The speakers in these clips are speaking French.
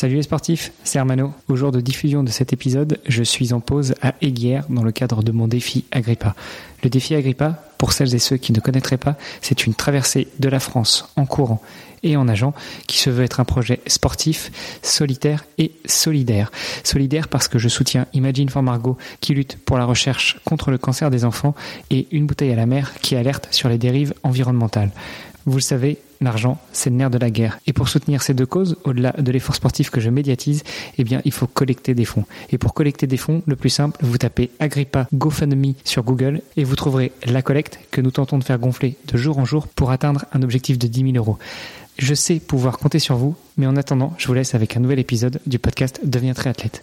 Salut les sportifs, c'est Hermano. Au jour de diffusion de cet épisode, je suis en pause à Aiguière dans le cadre de mon défi Agrippa. Le défi Agrippa, pour celles et ceux qui ne connaîtraient pas, c'est une traversée de la France en courant et en nageant qui se veut être un projet sportif, solitaire et solidaire. Solidaire parce que je soutiens Imagine for Margot qui lutte pour la recherche contre le cancer des enfants et Une bouteille à la mer qui alerte sur les dérives environnementales. Vous le savez, l'argent, c'est le nerf de la guerre. Et pour soutenir ces deux causes, au-delà de l'effort sportif que je médiatise, eh bien, il faut collecter des fonds. Et pour collecter des fonds, le plus simple, vous tapez Agrippa GoFundMe sur Google et vous trouverez la collecte que nous tentons de faire gonfler de jour en jour pour atteindre un objectif de 10 000 euros. Je sais pouvoir compter sur vous, mais en attendant, je vous laisse avec un nouvel épisode du podcast Deviens triathlète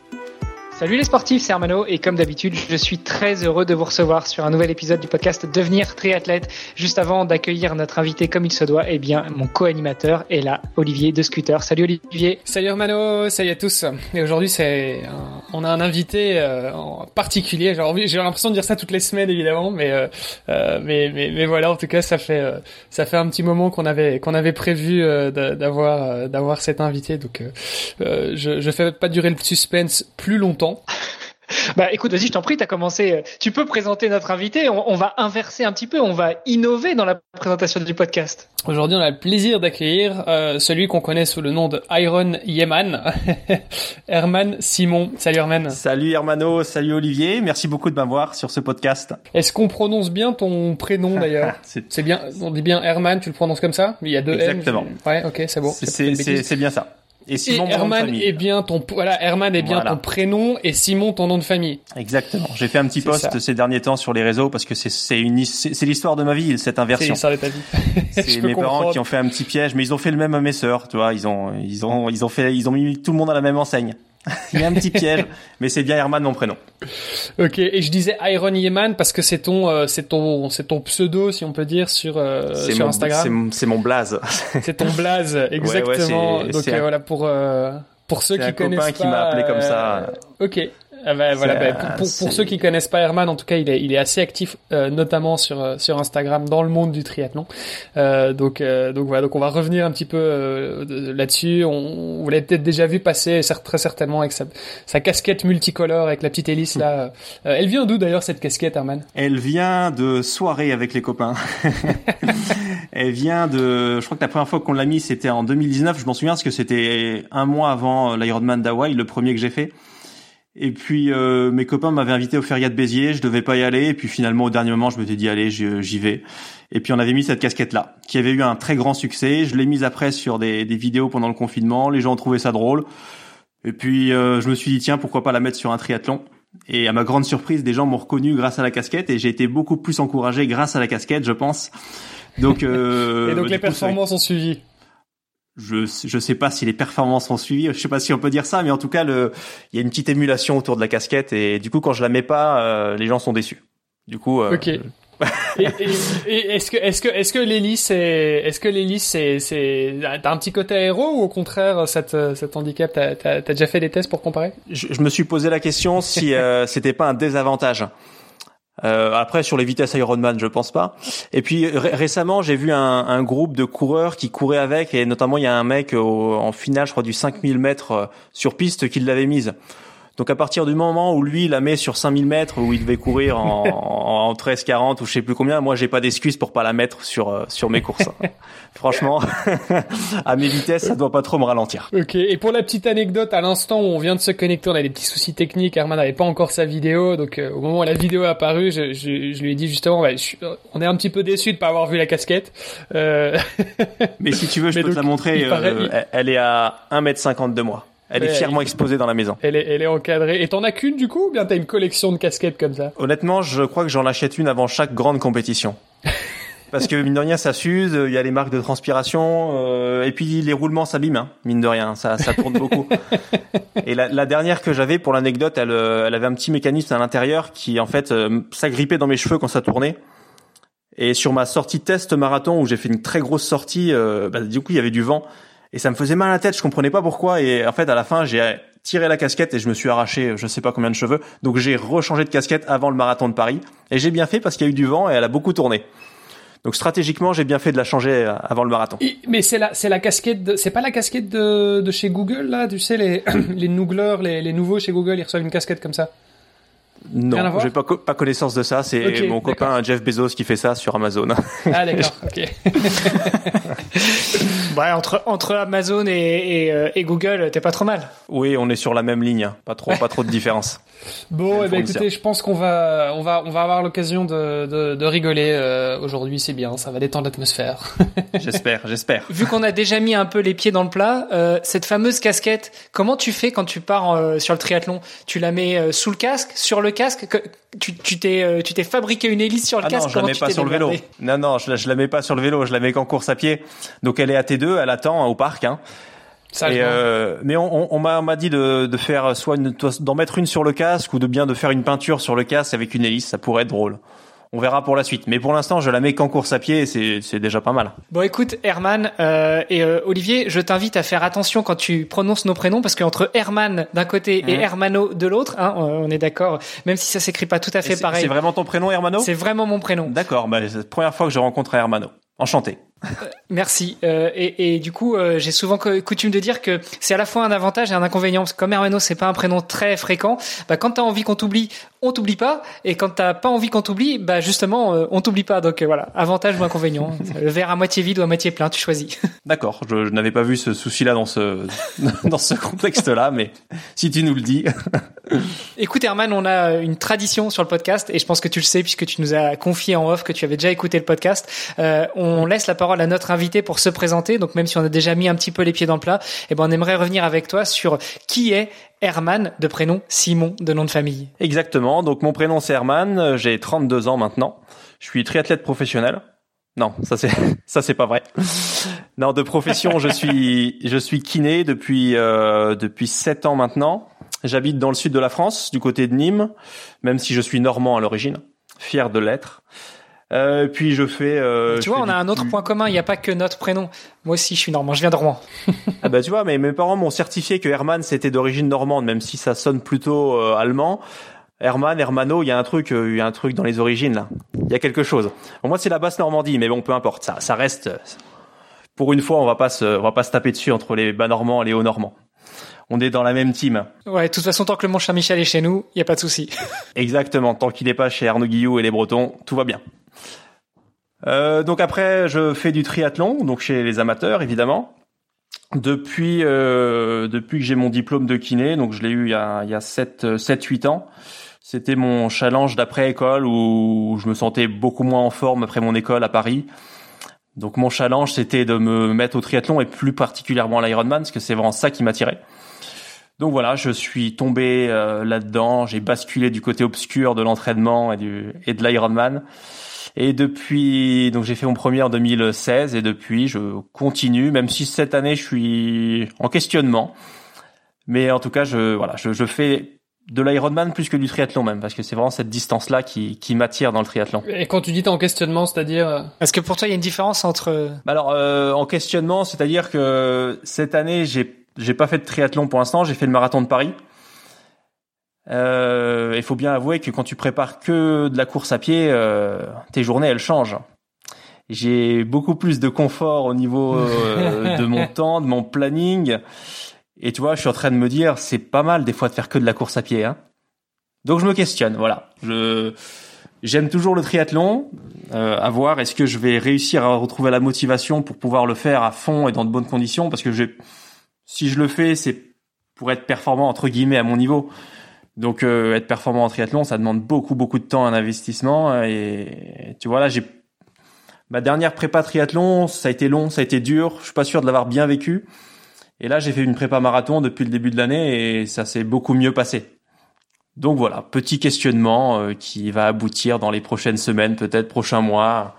Salut les sportifs, c'est Armano et comme d'habitude, je suis très heureux de vous recevoir sur un nouvel épisode du podcast Devenir triathlète. Juste avant d'accueillir notre invité comme il se doit, eh bien mon co-animateur est là, Olivier de Scooter. Salut Olivier. Salut Armano, salut à tous. Et aujourd'hui, c'est on a un invité euh, en particulier. J'ai l'impression de dire ça toutes les semaines évidemment, mais, euh, euh, mais, mais mais voilà, en tout cas, ça fait ça fait un petit moment qu'on avait qu'on avait prévu d'avoir d'avoir cet invité. Donc je je fais pas durer le suspense plus longtemps. Bah écoute, vas-y, je t'en prie, tu as commencé. Tu peux présenter notre invité. On, va inverser un petit peu, on va innover dans la présentation du podcast. Aujourd'hui, on a le plaisir d'accueillir euh, celui qu'on connaît sous le nom de Iron Yeman, Herman Simon. Salut Herman. Salut Hermano, salut Olivier. Merci beaucoup de m'avoir sur ce podcast. Est-ce qu'on prononce bien ton prénom d'ailleurs C'est bien, on dit bien Herman, tu le prononces comme ça Il y a deux Exactement. Ouais, ok, c'est bon. C'est bien ça. Et Simon, Herman est bien ton voilà Herman est bien ton prénom et Simon ton nom de famille. Exactement. J'ai fait un petit post ces derniers temps sur les réseaux parce que c'est c'est une c'est l'histoire de ma vie cette inversion. C'est l'histoire de ta vie. c'est mes parents qui ont fait un petit piège, mais ils ont fait le même à mes sœurs, tu vois. Ils ont ils ont ils ont fait ils ont mis tout le monde à la même enseigne. Il y a un petit piège, mais c'est bien Herman mon prénom. Ok, et je disais Iron Yeman parce que c'est ton, euh, c'est ton, c'est ton pseudo, si on peut dire, sur euh, sur Instagram. C'est mon blaze. c'est ton blaze, exactement. Donc euh, voilà pour pour ceux qui connaissent pas. Un copain qui m'a appelé comme ça. Ok. Ah bah, voilà, bah, pour, pour, ceux qui connaissent pas Herman, en tout cas, il est, il est assez actif, euh, notamment sur euh, sur Instagram, dans le monde du triathlon. Euh, donc euh, donc voilà, donc on va revenir un petit peu euh, là-dessus. On, vous l'avez peut-être déjà vu passer, très certainement avec sa, sa casquette multicolore avec la petite hélice là. elle vient d'où d'ailleurs cette casquette, Herman? Elle vient de soirée avec les copains. elle vient de, je crois que la première fois qu'on l'a mis, c'était en 2019. Je m'en souviens parce que c'était un mois avant l'Ironman d'Hawaï, le premier que j'ai fait. Et puis euh, mes copains m'avaient invité au Feria de Béziers, je devais pas y aller, et puis finalement au dernier moment je me suis dit allez j'y vais. Et puis on avait mis cette casquette là, qui avait eu un très grand succès. Je l'ai mise après sur des, des, vidéos pendant le confinement, les gens ont trouvé ça drôle. Et puis euh, je me suis dit tiens pourquoi pas la mettre sur un triathlon. Et à ma grande surprise, des gens m'ont reconnu grâce à la casquette et j'ai été beaucoup plus encouragé grâce à la casquette, je pense. Donc, euh, et donc les performances ont suivi je je sais pas si les performances ont suivi, je sais pas si on peut dire ça, mais en tout cas le il y a une petite émulation autour de la casquette et du coup quand je la mets pas, euh, les gens sont déçus. Du coup. Euh, ok. et, est-ce que est-ce que est-ce que l'hélice c'est est-ce que l'hélice c'est c'est t'as un petit côté aéro ou au contraire cette cet handicap t'as t'as déjà fait des tests pour comparer? Je, je, me suis posé la question si euh, c'était pas un désavantage. Euh, après sur les vitesses Ironman, je pense pas. Et puis récemment, j'ai vu un, groupe de coureurs qui couraient avec, et notamment il y a un mec en finale, je crois du 5000 mètres euh, sur piste, qui l'avait mise. Donc à partir du moment où lui la met sur 5000 mètres où il devait courir en, en 13 40 ou je sais plus combien, moi j'ai pas d'excuse pour pas la mettre sur euh, sur mes courses. Franchement, à mes vitesses, ça doit pas trop me ralentir. Ok. Et pour la petite anecdote, à l'instant où on vient de se connecter, on a des petits soucis techniques. Herman n'avait pas encore sa vidéo, donc euh, au moment où la vidéo est apparue, je, je, je lui ai dit justement, bah, on est un petit peu déçu de pas avoir vu la casquette. Euh... Mais si tu veux, je peux te la montrer. Euh, elle est à 1m50 de moi. Elle est fièrement exposée dans la maison. Elle est, elle est encadrée. Et t'en as qu'une du coup ou bien t'as une collection de casquettes comme ça? Honnêtement, je crois que j'en achète une avant chaque grande compétition. Parce que mine de rien, ça s'use, il y a les marques de transpiration, euh, et puis les roulements s'abîment, hein, mine de rien, ça, ça tourne beaucoup. et la, la, dernière que j'avais, pour l'anecdote, elle, euh, elle avait un petit mécanisme à l'intérieur qui en fait euh, s'agrippait dans mes cheveux quand ça tournait. Et sur ma sortie test marathon où j'ai fait une très grosse sortie, euh, bah, du coup il y avait du vent et ça me faisait mal à la tête. Je comprenais pas pourquoi. Et en fait à la fin j'ai tiré la casquette et je me suis arraché je sais pas combien de cheveux. Donc j'ai rechangé de casquette avant le marathon de Paris et j'ai bien fait parce qu'il y a eu du vent et elle a beaucoup tourné. Donc stratégiquement, j'ai bien fait de la changer euh, avant le marathon. mais c'est la, c'est la casquette, c'est pas la casquette de, de chez Google là, tu sais les les les nouveaux chez Google, ils reçoivent une casquette comme ça? Non, j'ai pas, pas connaissance de ça. C'est mon copain Jeff Bezos qui fait ça sur Amazon. Ah d'accord, ok. ouais, entre entre Amazon et, et, euh, et Google, t'es pas trop mal. Oui, on est sur la même ligne, pas trop, pas trop de différence. Bon, eh ben, écoutez, je pense qu'on va, on va, on va avoir l'occasion de, de, de, rigoler euh, aujourd'hui. C'est bien, ça va détendre l'atmosphère. j'espère, j'espère. Vu qu'on a déjà mis un peu les pieds dans le plat, euh, cette fameuse casquette, comment tu fais quand tu pars euh, sur le triathlon? Tu la mets euh, sous le casque, sur le casque? Tu t'es, tu t'es fabriqué une hélice sur le ah casque? Non, je la mets pas sur le vélo. Non, non, je la, je la mets pas sur le vélo. Je la mets qu'en course à pied. Donc elle est à T2, elle attend hein, au parc. Hein. Et euh, mais on, on, m'a dit de, de faire soit d'en mettre une sur le casque ou de bien de faire une peinture sur le casque avec une hélice, ça pourrait être drôle. On verra pour la suite. Mais pour l'instant, je la mets qu'en course à pied et c'est déjà pas mal. Bon, écoute, Herman euh, et euh, Olivier, je t'invite à faire attention quand tu prononces nos prénoms parce qu'entre Herman d'un côté et mmh. Hermano de l'autre, hein, on est d'accord, même si ça s'écrit pas tout à fait pareil. C'est vraiment ton prénom, Hermano? C'est vraiment mon prénom. D'accord, bah, c'est la première fois que je rencontre Hermano. Enchanté. Euh, merci. Euh, et, et, du coup, euh, j'ai souvent coutume de dire que c'est à la fois un avantage et un inconvénient. Parce que comme Hermano, c'est pas un prénom très fréquent. Bah, quand t'as envie qu'on t'oublie, on t'oublie pas. Et quand t'as pas envie qu'on t'oublie, bah justement, euh, on t'oublie pas. Donc voilà, avantage ou inconvénient. Le verre à moitié vide ou à moitié plein, tu choisis. D'accord. Je, je n'avais pas vu ce souci-là dans ce dans ce contexte-là, mais si tu nous le dis. Écoute, Herman, on a une tradition sur le podcast, et je pense que tu le sais puisque tu nous as confié en off que tu avais déjà écouté le podcast. on laisse la parole à notre invité pour se présenter. Donc même si on a déjà mis un petit peu les pieds dans le plat, eh ben on aimerait revenir avec toi sur qui est Herman de prénom, Simon de nom de famille. Exactement. Donc mon prénom c'est Herman, j'ai 32 ans maintenant. Je suis triathlète professionnel. Non, ça c'est ça c'est pas vrai. Non, de profession, je suis je suis kiné depuis euh, depuis 7 ans maintenant. J'habite dans le sud de la France, du côté de Nîmes, même si je suis normand à l'origine, fier de l'être. Euh, puis je fais. Euh, tu vois, on a un autre point commun. Il n'y a pas que notre prénom. Moi aussi, je suis normand. Je viens de Rouen. ah bah tu vois, mais mes parents m'ont certifié que Herman c'était d'origine normande, même si ça sonne plutôt euh, allemand. Herman, Hermano, il y a un truc, euh, il y a un truc dans les origines là. Il y a quelque chose. Bon, moi, c'est la basse Normandie, mais bon, peu importe. Ça, ça reste. Pour une fois, on va pas se, on va pas se taper dessus entre les bas normands et les hauts normands on est dans la même team. Ouais, de toute façon, tant que le Mont Saint-Michel est chez nous, il y a pas de souci. Exactement, tant qu'il n'est pas chez Arnaud Guillou et les Bretons, tout va bien. Euh, donc après, je fais du triathlon, donc chez les amateurs évidemment. Depuis euh, depuis que j'ai mon diplôme de kiné, donc je l'ai eu il y a il y a 7 7 8 ans. C'était mon challenge d'après école où je me sentais beaucoup moins en forme après mon école à Paris. Donc mon challenge c'était de me mettre au triathlon et plus particulièrement à l'Ironman parce que c'est vraiment ça qui m'attirait. Donc voilà, je suis tombé euh, là-dedans, j'ai basculé du côté obscur de l'entraînement et du et de l'Ironman. Et depuis, donc j'ai fait mon premier en 2016 et depuis je continue, même si cette année je suis en questionnement. Mais en tout cas, je voilà, je, je fais de l'Ironman plus que du triathlon même, parce que c'est vraiment cette distance-là qui, qui m'attire dans le triathlon. Et quand tu dis t'es en questionnement, c'est-à-dire euh, Est-ce que pour toi il y a une différence entre bah Alors euh, en questionnement, c'est-à-dire que cette année j'ai j'ai pas fait de triathlon pour l'instant, j'ai fait le marathon de Paris. Euh, il faut bien avouer que quand tu prépares que de la course à pied, euh, tes journées elles changent. J'ai beaucoup plus de confort au niveau euh, de mon temps, de mon planning. Et tu vois, je suis en train de me dire, c'est pas mal des fois de faire que de la course à pied. Hein. Donc je me questionne, voilà. Je j'aime toujours le triathlon. Euh, à voir, est-ce que je vais réussir à retrouver la motivation pour pouvoir le faire à fond et dans de bonnes conditions? Parce que si je le fais, c'est pour être performant entre guillemets à mon niveau. Donc euh, être performant en triathlon, ça demande beaucoup beaucoup de temps, un investissement. Et tu vois là, j'ai ma dernière prépa triathlon, ça a été long, ça a été dur. Je suis pas sûr de l'avoir bien vécu. Et là, j'ai fait une prépa marathon depuis le début de l'année et ça s'est beaucoup mieux passé. Donc voilà, petit questionnement euh, qui va aboutir dans les prochaines semaines, peut-être prochains mois,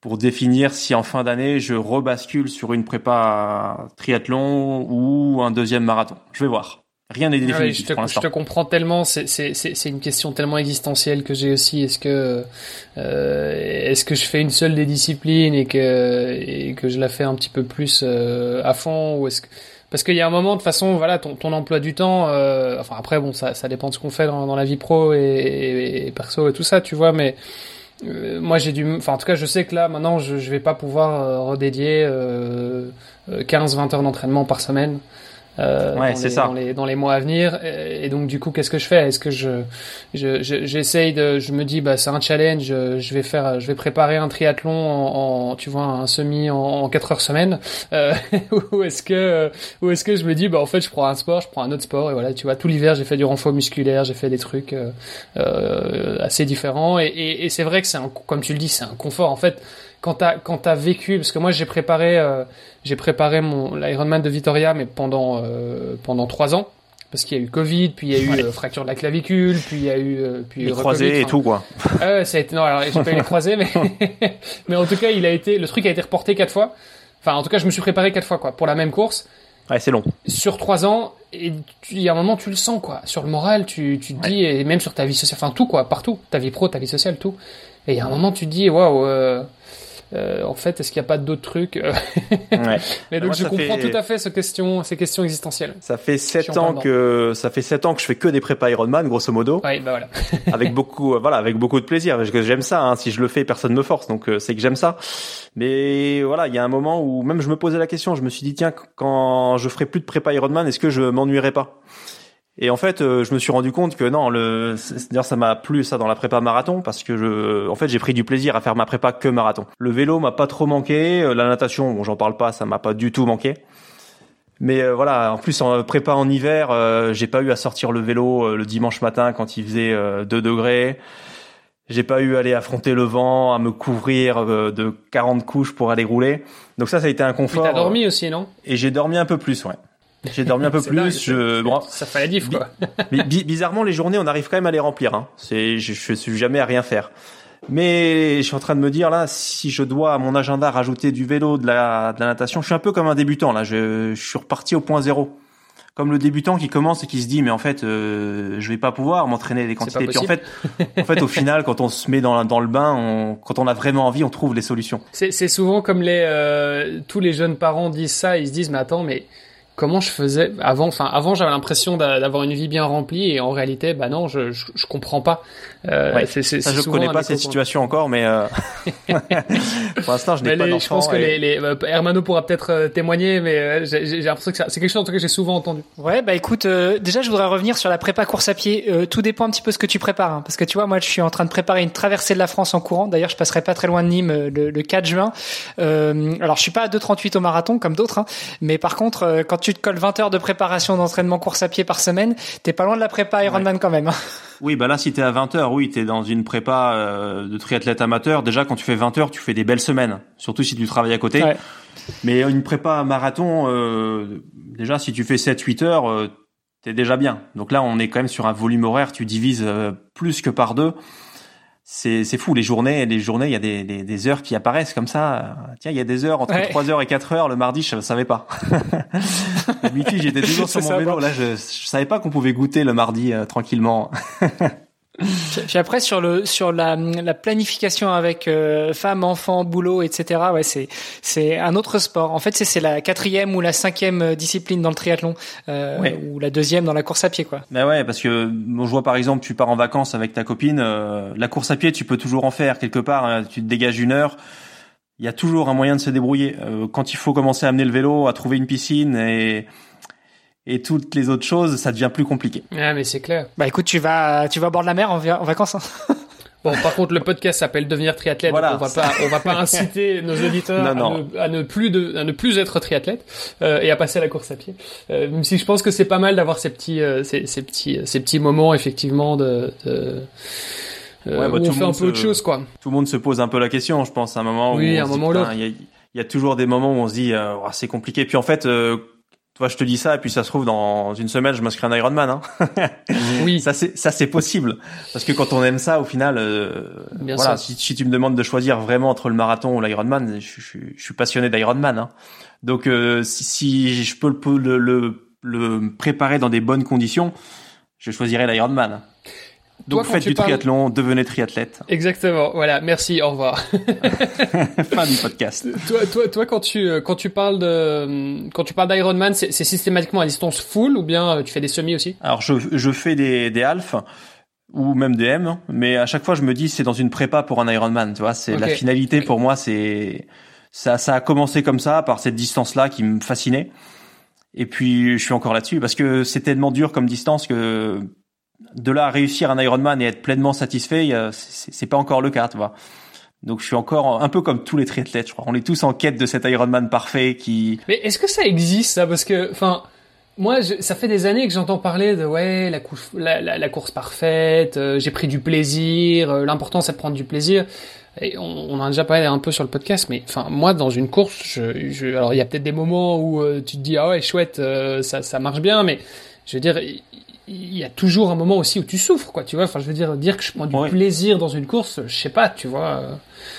pour définir si en fin d'année je rebascule sur une prépa triathlon ou un deuxième marathon. Je vais voir. Rien n'est ah définitif je, te, je te comprends tellement. C'est une question tellement existentielle que j'ai aussi. Est-ce que euh, est-ce que je fais une seule des disciplines et que et que je la fais un petit peu plus euh, à fond ou est-ce que parce qu'il y a un moment de façon voilà ton, ton emploi du temps euh, enfin après bon ça ça dépend de ce qu'on fait dans, dans, la vie pro et, et, perso et tout ça tu vois mais euh, moi j'ai dû enfin en tout cas je sais que là maintenant je, je vais pas pouvoir euh, redédier 15 20 heures d'entraînement par semaine euh, ouais, dans, les, ça. Dans, les, dans les mois à venir. Et, donc du coup, qu'est-ce que je fais? Est-ce que je j'essaye je, de, je me dis bah c'est un challenge, je vais faire, je vais préparer un triathlon en, en tu vois un semi en, en 4 heures semaine, euh, ou est-ce que ou est-ce que je me dis bah en fait je prends un sport, je prends un autre sport et voilà tu vois tout l'hiver j'ai fait du renfort musculaire, j'ai fait des trucs euh, euh, assez différents et, et, et c'est vrai que c'est un comme tu le dis c'est un confort en fait quand t'as quand t'as vécu parce que moi j'ai préparé euh, j'ai préparé mon l'Ironman de Vitoria mais pendant euh, pendant trois ans. Parce qu'il y a eu Covid puis il y a eu euh, fracture de la clavicule puis il y a eu puis les croisés et tout quoi. Euh, ça a été non alors j'ai pas eu les croisés mais mais en tout cas il a été le truc a été reporté quatre fois. Enfin en tout cas je me suis préparé quatre fois quoi pour la même course. Ouais c'est long. Sur trois ans et il y a un moment tu le sens quoi. Sur le moral tu tu te dis et même sur ta vie sociale enfin tout quoi partout. Ta vie pro ta vie sociale tout. Et il y a un moment tu te dis waouh euh, en fait, est-ce qu'il n'y a pas d'autres trucs euh ouais. Mais donc, je comprends tout à fait ces questions, ces questions existentielles. Ça fait sept ans que ça fait sept ans que je fais que des prépas Ironman, grosso modo. Ouais, bah voilà. avec beaucoup, euh, voilà, avec beaucoup de plaisir. Parce que j'aime ça. Hein. Si je le fais, personne me force, donc c'est que j'aime ça. Mais voilà, il y a un moment où même je me posais la question. Je me suis dit tiens, quand je ferai plus de prépa Ironman, est-ce que je m'ennuierai pas? Et en fait, euh, je me suis rendu compte que non, le, d'ailleurs, ça m'a plu ça dans la prépa marathon parce que je, en fait, j'ai pris du plaisir à faire ma prépa que marathon. Le vélo m'a pas trop manqué, euh, la natation, bon, j'en parle pas, ça m'a pas du tout manqué. Mais euh, voilà, en plus en prépa en hiver, j'ai pas eu à sortir le vélo le dimanche matin quand il faisait 2 degrés. J'ai pas eu à aller affronter le vent, à me couvrir de 40 couches pour aller rouler. Donc ça, ça a été un confort. t'as dormi aussi, non? Et j'ai dormi un peu plus, ouais. J'ai dormi un peu plus. je... bon, ça fait la diff, quoi. mais bizarrement, les journées, on arrive quand même à les remplir. Hein. C'est, je, je suis jamais à rien faire. Mais je suis en train de me dire là, si je dois à mon agenda rajouter du vélo, de la, de la natation, je suis un peu comme un débutant là. Je, je suis reparti au point zéro, comme le débutant qui commence et qui se dit mais en fait euh, je vais pas pouvoir m'entraîner les quantités. Puis en fait, en fait au final quand on se met dans, dans le bain, on, quand on a vraiment envie, on trouve les solutions. C'est souvent comme les euh, tous les jeunes parents disent ça, ils se disent mais attends mais comment je faisais avant enfin avant j'avais l'impression d'avoir une vie bien remplie et en réalité bah non je je, je comprends pas. Euh, ouais, ça, je connais pas cette situation encore mais euh... pour l'instant je n'ai pas d'enfant je pense que les, les euh, Hermano pourra peut-être euh, témoigner mais euh, j'ai, l'impression que c'est quelque chose en tout cas que j'ai souvent entendu. Ouais bah écoute déjà je voudrais revenir sur la prépa course à pied. Tout dépend un petit peu ce que tu prépares hein, parce que tu vois moi je suis en train de préparer une traversée de la France en courant. D'ailleurs je passerai pas très loin de Nîmes le, le 4 juin. Alors je suis pas à 2,38 au marathon comme d'autres hein, mais par contre quand tu tu te colles 20 heures de préparation d'entraînement course à pied par semaine, t'es pas loin de la prépa Ironman quand même. Hein. Oui, bah là, si t'es à 20 heures, oui, t'es dans une prépa euh, de triathlète amateur. Déjà, quand tu fais 20 heures, tu fais des belles semaines, surtout si tu travailles à côté. Mais une prépa marathon, euh, déjà, si tu fais 7-8 heures, euh, t'es déjà bien. Donc là, on est quand même sur un volume horaire, tu divises plus que par deux c'est c'est fou les journées les journées il y a des, des, des, heures qui apparaissent comme ça. Tiens il y a des heures entre trois 3 heures et 4 heures le mardi je savais pas. D'habitude j'étais toujours sur mon vélo là je, je savais pas qu'on pouvait goûter le mardi euh, tranquillement Puis après sur le sur la, la planification avec euh, femmes, enfants, boulot, etc. Ouais, c'est c'est un autre sport. En fait, c'est c'est la quatrième ou la cinquième euh, discipline dans le triathlon euh, ou la deuxième dans la course à pied, quoi. Ben ouais, parce que je vois par exemple, tu pars en vacances avec ta copine, euh, la course à pied, tu peux toujours en faire quelque part. Hein. tu te dégages une heure. Il y a toujours un moyen de se débrouiller. quand il faut commencer à amener le vélo, à trouver une piscine et et toutes les autres choses, ça devient plus compliqué. Ah, mais c'est clair. Bah écoute, tu vas, tu vas au bord de la mer en, vacances. Hein. Bon, par contre, le podcast s'appelle Devenir triathlète. Voilà, on va pas, on va pas inciter nos auditeurs À, ne, plus de, à ne plus être triathlète euh, et à passer à la course à pied. Euh, même si je pense que c'est pas mal d'avoir ces petits, euh, ces, ces, petits, ces petits moments effectivement de, de euh, bah, où on fait un peu autre chose, quoi. Tout le monde se pose un peu la question, je pense, à un moment oui, où un moment l'autre. Il y, y a, toujours des moments où on se dit, oh, c'est compliqué. Puis en fait toi, je te dis ça, et puis ça se trouve dans une semaine, je m'inscris un Ironman. Hein. oui. Ça c'est ça c'est possible, parce que quand on aime ça, au final, euh, voilà. Si, si, tu me demandes de choisir vraiment entre le marathon ou l'Ironman, je, je, je, suis passionné d'Ironman. Hein. Donc euh, si, si, je peux le, le, le préparer dans des bonnes conditions, je choisirais l'Ironman. Donc faites du triathlon, devenez triathlète. Exactement. Voilà. Merci. Au revoir. fin du podcast. Toi, toi, toi, quand tu quand tu parles de quand tu parles d'Ironman, c'est systématiquement à distance full ou bien euh, tu fais des semis aussi? Alors je je fais des des halfs ou même des M, mais à chaque fois je me dis c'est dans une prépa pour un Ironman. Tu vois, c'est la finalité pour moi. C'est ça ça a commencé comme ça par cette distance là qui me fascinait. Et puis je suis encore là-dessus parce que c'est tellement dur comme distance que de là à réussir un Ironman et être pleinement satisfait, c'est pas encore le cas, tu vois. Donc je suis encore un peu comme tous les triathlètes, je crois. On est tous en quête de cet Ironman parfait qui. Mais est-ce que ça existe ça? Parce que, enfin, moi, ça fait des années que j'entends parler de ouais la, course, parfaite. Euh, j'ai pris du plaisir. Euh, l'important c'est de prendre du plaisir. Et on, en a déjà parlé un peu sur le podcast, mais enfin moi dans une course, je alors il y a peut-être des moments où euh, tu te dis ah ouais chouette ça ça marche bien, mais je veux dire il y a toujours un moment aussi où tu souffres, quoi, tu vois. Enfin, je veux dire, dire que je prends du plaisir dans une course, je sais pas, tu vois.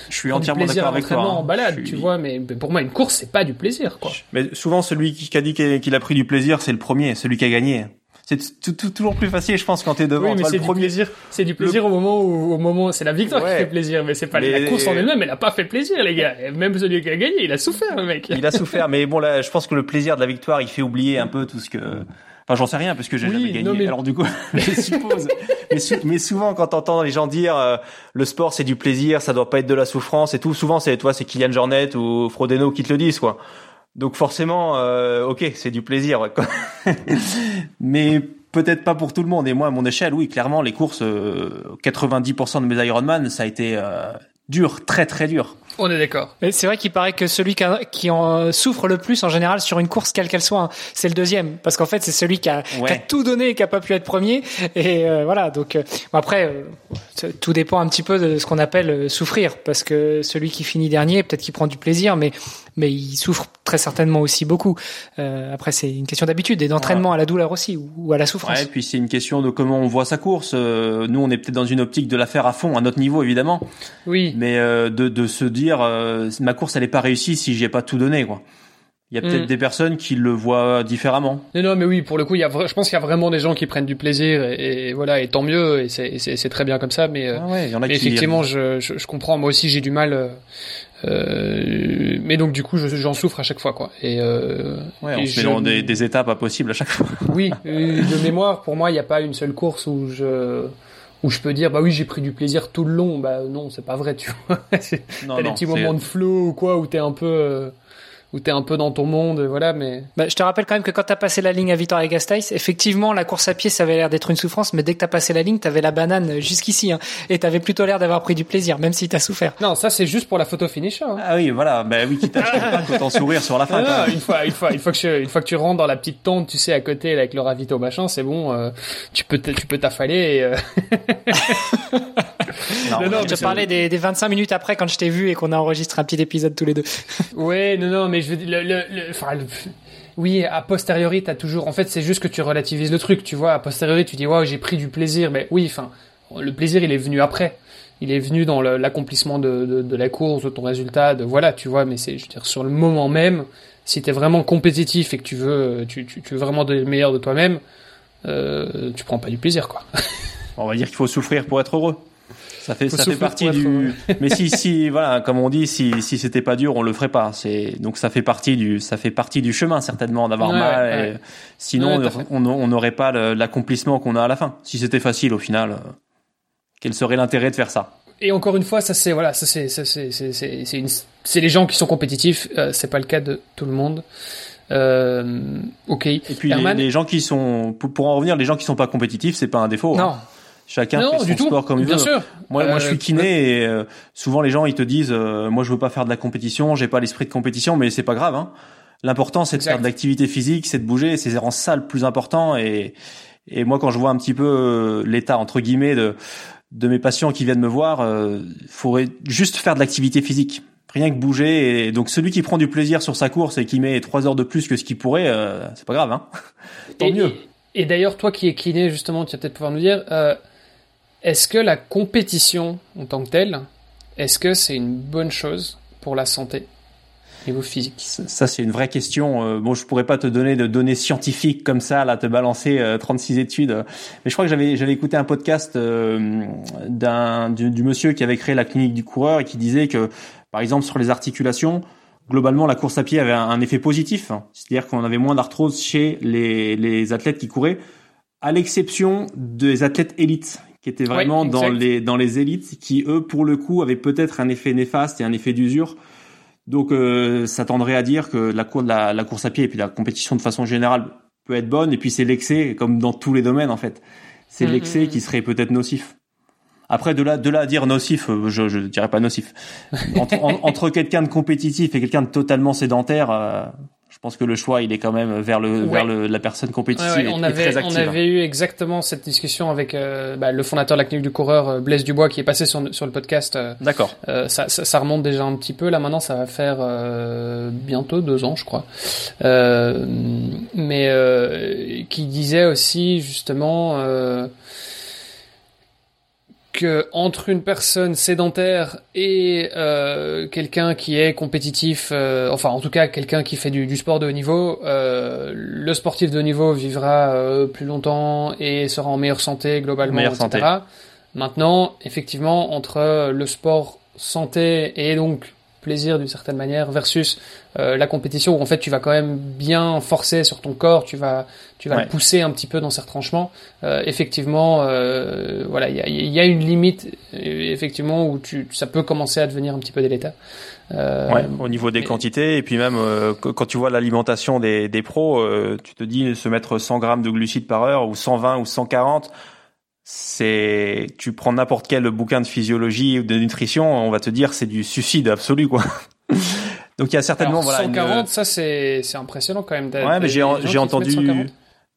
Je suis entièrement d'accord avec toi. Hein. en balade, tu vois, mais pour moi, une course, c'est pas du plaisir, quoi. Mais souvent, celui qui a dit qu'il a pris du plaisir, c'est le premier, celui qui a gagné. C'est toujours plus facile, je pense, quand t'es devant. Oui, mais c'est du plaisir. C'est du plaisir au moment où, au moment, c'est la victoire qui fait plaisir, mais c'est pas la course en elle-même. Elle a pas fait plaisir, les gars. Même celui qui a gagné, il a souffert, le mec. Il a souffert, mais bon, là, je pense que le plaisir de la victoire, il fait oublier un peu tout ce que Enfin, j'en sais rien parce que j'ai jamais gagné. Alors du coup, je suppose. mais, souvent, quand t'entends les gens dire euh, le sport c'est du plaisir, ça doit pas être de la souffrance et tout, souvent c'est toi, c'est Kylian Jornet ou Frodeno qui te le disent quoi. Donc forcément, euh, ok, c'est du plaisir. Ouais, mais peut-être pas pour tout le monde. Et moi, à mon échelle, oui, clairement, les courses, 90% euh, de mes Ironman, ça a été euh, dur, très très dur. On est d'accord. C'est vrai qu'il paraît que celui qui, en souffre le plus en général sur une course quelle qu'elle soit, hein, c'est le deuxième, parce qu'en fait c'est celui qui a, tout donné et qui a pas pu être premier. Et euh, voilà, donc euh, après euh, tout dépend un petit peu de ce qu'on appelle souffrir, parce que celui qui finit dernier, peut-être qu'il prend du plaisir, mais mais il souffre très certainement aussi beaucoup. après c'est une question d'habitude et d'entraînement à la douleur aussi ou, à la souffrance. Ouais, puis c'est une question de comment on voit sa course. nous on est peut-être dans une optique de la faire à fond à notre niveau évidemment. Oui. Mais de de se dire euh, ma course elle est pas réussie si j'ai pas tout donné quoi. Il y a peut-être mm. des personnes qui le voient différemment. Non, non, mais oui, pour le coup, il y a, je pense qu'il y a vraiment des gens qui prennent du plaisir et, voilà, et tant mieux, et c'est très bien comme ça. Mais, euh, ah y en a qui... effectivement, je, je, comprends. Moi aussi, j'ai du mal. Euh, mais donc du coup, j'en souffre à chaque fois, quoi. Et, euh, ouais, on se met dans des, des, étapes impossibles à chaque fois. Oui, de mémoire, pour moi, il n'y a pas une seule course où je où je peux dire bah oui j'ai pris du plaisir tout le long. Bah non c'est pas vrai tu vois. T'as des petits moments de flow ou quoi où t'es un peu euh, où t'es un peu dans ton monde, voilà, mais. Bah, je te rappelle quand même que quand t'as passé la ligne à Victoria Gasteiz, effectivement, la course à pied, ça avait l'air d'être une souffrance, mais dès que t'as passé la ligne, t'avais la banane jusqu'ici, hein, et t'avais plutôt l'air d'avoir pris du plaisir, même si t'as souffert. Non, ça c'est juste pour la photo finish. Hein. Ah oui, voilà, bah oui, quitte à autant sourire sur la fin. Non, une fois, une fois, une fois que une fois que tu rentres dans la petite tente, tu sais, à côté, avec le ravito machin, c'est bon, euh, tu peux, tu peux t'affaler. Et, euh... non, non, je te parlais des, des 25 minutes après quand je t'ai vu et qu'on a enregistré un petit épisode tous les deux. ouais, non, non, mais je veux dire, le, oui, a posteriori, t'as toujours, en fait, c'est juste que tu relativises le truc, tu vois. A posteriori, tu dis, waouh, j'ai pris du plaisir, mais oui, enfin, le plaisir, il est venu après. Il est venu dans l'accomplissement de, la course, de ton résultat, de voilà, tu vois. Mais c'est, je veux dire, sur le moment même, si t'es vraiment compétitif et que tu veux, tu veux vraiment donner le meilleur de toi-même, euh, tu prends pas du plaisir, quoi. On va dire qu'il faut souffrir pour être heureux. Ça fait, ça fait partie du. Mais si, si, voilà, comme on dit, si, si c'était pas dur, on le ferait pas. C'est donc ça fait partie du, ça fait partie du chemin certainement d'avoir mal. Sinon, on n'aurait pas l'accomplissement qu'on a à la fin. Si c'était facile, au final, euh, quel serait l'intérêt de faire ça? Et encore une fois, ça c'est voilà, ça c'est c'est c'est c'est les gens qui sont compétitifs. Euh, c'est pas le cas de tout le monde. Euh, ok. Et puis les, gens qui sont, pour, en revenir, les gens qui sont pas compétitifs, c'est pas un défaut. Hein. Non. Chacun fait son sport comme il bien veut. Sûr. Moi, moi, je suis euh, kiné et euh, souvent les gens ils te disent, euh, moi je veux pas faire de la compétition, j'ai pas l'esprit de compétition, mais c'est pas grave. Hein. L'important c'est de faire de l'activité physique, c'est de bouger, c'est en ça le plus important. Et, et moi quand je vois un petit peu l'état entre guillemets de de mes patients qui viennent me voir, il faudrait juste faire de l'activité physique rien que bouger. Et donc celui qui prend du plaisir sur sa course et qui met trois heures de plus que ce qu'il pourrait, c'est pas grave, hein. Tant mieux. Et, d'ailleurs, toi qui es kiné, justement, tu vas peut-être pouvoir nous dire, euh, est-ce que la compétition en tant que telle, est-ce que c'est une bonne chose pour la santé niveau physique? Ça, c'est une vraie question. Euh, bon, je pourrais pas te donner de données scientifiques comme ça, là, te balancer 36 études. Mais je crois que j'avais écouté un podcast d'un du, monsieur qui avait créé la clinique du coureur et qui disait que, par exemple, sur les articulations, globalement, la course à pied avait un, effet positif. C'est-à-dire qu'on avait moins d'arthrose chez les athlètes qui couraient, à l'exception des athlètes élites qui étaient vraiment dans les dans les élites, qui eux, pour le coup, avaient peut-être un effet néfaste et un effet d'usure. Donc, euh, ça tendrait à dire que la, cour, la, la course à pied et puis la compétition de façon générale peut être bonne, et puis c'est l'excès, comme dans tous les domaines en fait. C'est mm, l'excès qui serait peut-être nocif. Après, de là, de là à dire nocif, euh, je, je dirais pas nocif. Entre, entre quelqu'un de compétitif et quelqu'un de totalement sédentaire, euh, je pense que le choix, il est quand même vers le vers le, la personne compétitive. on, avait, on avait eu exactement cette discussion avec euh, bah, le fondateur de la clinique du coureur, Blaise Dubois, qui est passé sur, sur le podcast. D'accord. Ça, ça, ça, remonte déjà un petit peu. Là, maintenant, ça va faire bientôt deux ans, je crois. mais qui disait aussi justement que entre une personne sédentaire et euh, quelqu'un qui est compétitif, euh, enfin en tout cas quelqu'un qui fait du, du, sport de haut niveau, euh, le sportif de haut niveau vivra euh, plus longtemps et sera en meilleure santé globalement, meilleure etc. Santé. Maintenant, effectivement, entre le sport santé et donc plaisir d'une certaine manière versus euh, la compétition où en fait tu vas quand même bien forcer sur ton corps, tu vas tu vas le pousser un petit peu dans ses retranchements. Euh, effectivement, euh, voilà, il y a, y a, une limite effectivement où tu ça peut commencer à devenir un petit peu délétère. ouais, au niveau des quantités et puis même quand tu vois l'alimentation des, des pros, tu te dis se mettre 100 grammes de glucides par heure ou 120 ou 140 c'est tu prends n'importe quel bouquin de physiologie ou de nutrition, on va te dire c'est du suicide absolu quoi. Donc il y a certainement Alors, voilà 140 ça c'est c'est impressionnant quand même Ouais, mais j'ai j'ai entendu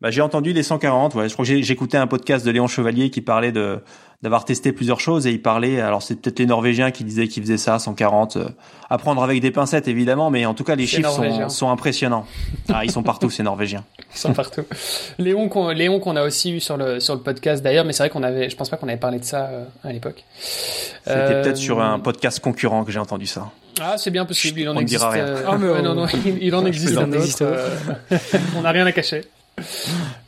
bah, j'ai entendu des 140 ouais, je crois que écouté un podcast de Léon Chevalier qui parlait de d'avoir testé plusieurs choses et il parlait alors c'est peut-être les norvégiens qui disaient qu'ils faisaient ça 140 euh, à prendre avec des pincettes évidemment mais en tout cas les chiffres sont, sont, impressionnants ah ils sont partout ces norvégiens ils sont partout Léon qu'on Léon qu'on a aussi eu sur le sur le podcast d'ailleurs mais c'est vrai qu'on avait je pense pas qu'on avait parlé de ça euh, à l'époque c'était euh... peut-être sur un podcast concurrent que j'ai entendu ça ah, c'est bien possible. Il en on existe. Dira rien. Euh... Mais non, non, il, il en existe un autre. Euh... on n'a rien à cacher.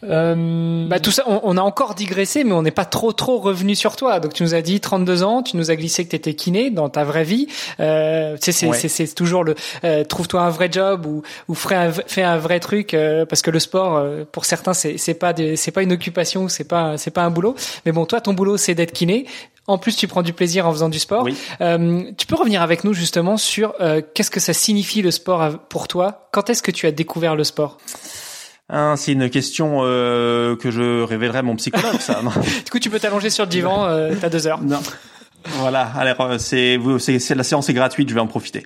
Euh... Bah, tout ça, on, on, a encore digressé, mais on n'est pas trop trop revenu sur toi. Donc tu nous as dit 32 ans, tu nous as glissé que tu étais kiné dans ta vraie vie. Euh, c'est ouais. toujours le euh, trouve-toi un vrai job ou, ou fais, un, fais un vrai truc euh, parce que le sport euh, pour certains c'est c'est pas c'est pas une occupation, c'est pas c'est pas un boulot. Mais bon, toi ton boulot c'est d'être kiné. En plus, tu prends du plaisir en faisant du sport. Oui. Euh, tu peux revenir avec nous justement sur euh, qu'est-ce que ça signifie le sport pour toi? Quand est-ce que tu as découvert le sport? Hein, c'est une question euh, que je révélerai à mon psychologue, ça. du coup, tu peux t'allonger sur le divan, euh, t'as deux heures. Non. Voilà. Alors, euh, c'est, c'est, la séance est gratuite, je vais en profiter.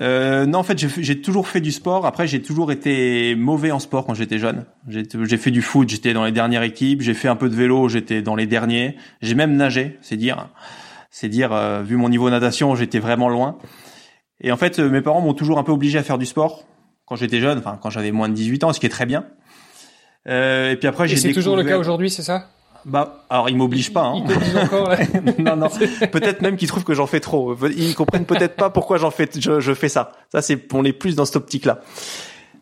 Euh, non, en fait, j'ai toujours fait du sport. Après, j'ai toujours été mauvais en sport quand j'étais jeune. J'ai fait du foot, j'étais dans les dernières équipes. J'ai fait un peu de vélo, j'étais dans les derniers. J'ai même nagé, c'est dire. C'est dire, euh, vu mon niveau natation, j'étais vraiment loin. Et en fait, mes parents m'ont toujours un peu obligé à faire du sport quand j'étais jeune, enfin quand j'avais moins de 18 ans, ce qui est très bien. Euh, et puis après, j'ai. C'est toujours le cas aujourd'hui, c'est ça? Bah, alors ils m'obligent pas. Hein. Ils encore. Là. non, non. peut-être même qu'ils trouvent que j'en fais trop. Ils comprennent peut-être pas pourquoi j'en fais, je, je, fais ça. Ça, c'est, on est plus dans cette optique-là.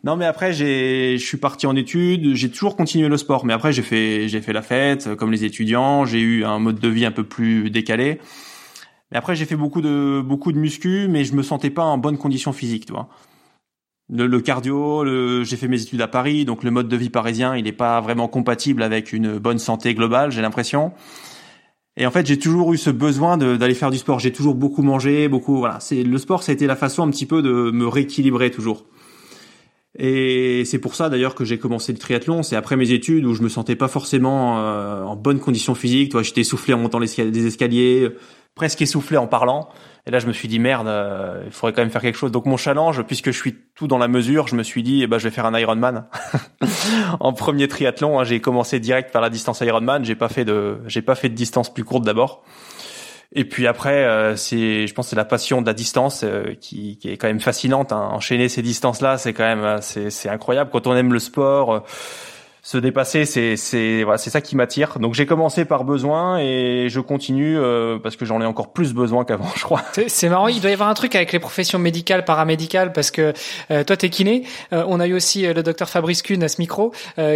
Non, mais après, j'ai, je suis parti en études. J'ai toujours continué le sport, mais après, j'ai fait, j'ai fait la fête comme les étudiants. J'ai eu un mode de vie un peu plus décalé. Mais après, j'ai fait beaucoup de, beaucoup de muscu, mais je me sentais pas en bonne condition physique, tu vois le, le cardio, le, j'ai fait mes études à Paris, donc le mode de vie parisien, il n'est pas vraiment compatible avec une bonne santé globale, j'ai l'impression. Et en fait, j'ai toujours eu ce besoin d'aller faire du sport. J'ai toujours beaucoup mangé, beaucoup. Voilà, c'est le sport, ça a été la façon un petit peu de me rééquilibrer toujours. Et c'est pour ça d'ailleurs que j'ai commencé le triathlon. C'est après mes études où je me sentais pas forcément euh, en bonne condition physique. Toi, j'étais essoufflé en montant les escaliers, presque essoufflé en parlant. Et là, je me suis dit merde, euh, il faudrait quand même faire quelque chose. Donc mon challenge, puisque je suis tout dans la mesure, je me suis dit, eh ben, je vais faire un Ironman. en premier triathlon, hein, j'ai commencé direct par la distance Ironman. J'ai pas fait de, j'ai pas fait de distance plus courte d'abord. Et puis après, euh, c'est, je pense, c'est la passion de la distance euh, qui, qui, est quand même fascinante. Hein. Enchaîner ces distances-là, c'est quand même, c'est, c'est incroyable. Quand on aime le sport, se dépasser, c'est c'est voilà, c'est ça qui m'attire. Donc j'ai commencé par besoin et je continue euh, parce que j'en ai encore plus besoin qu'avant, je crois. C'est marrant, il doit y avoir un truc avec les professions médicales, paramédicales, parce que euh, toi t'es kiné. Euh, on a eu aussi le docteur Fabrice Kuhn à ce micro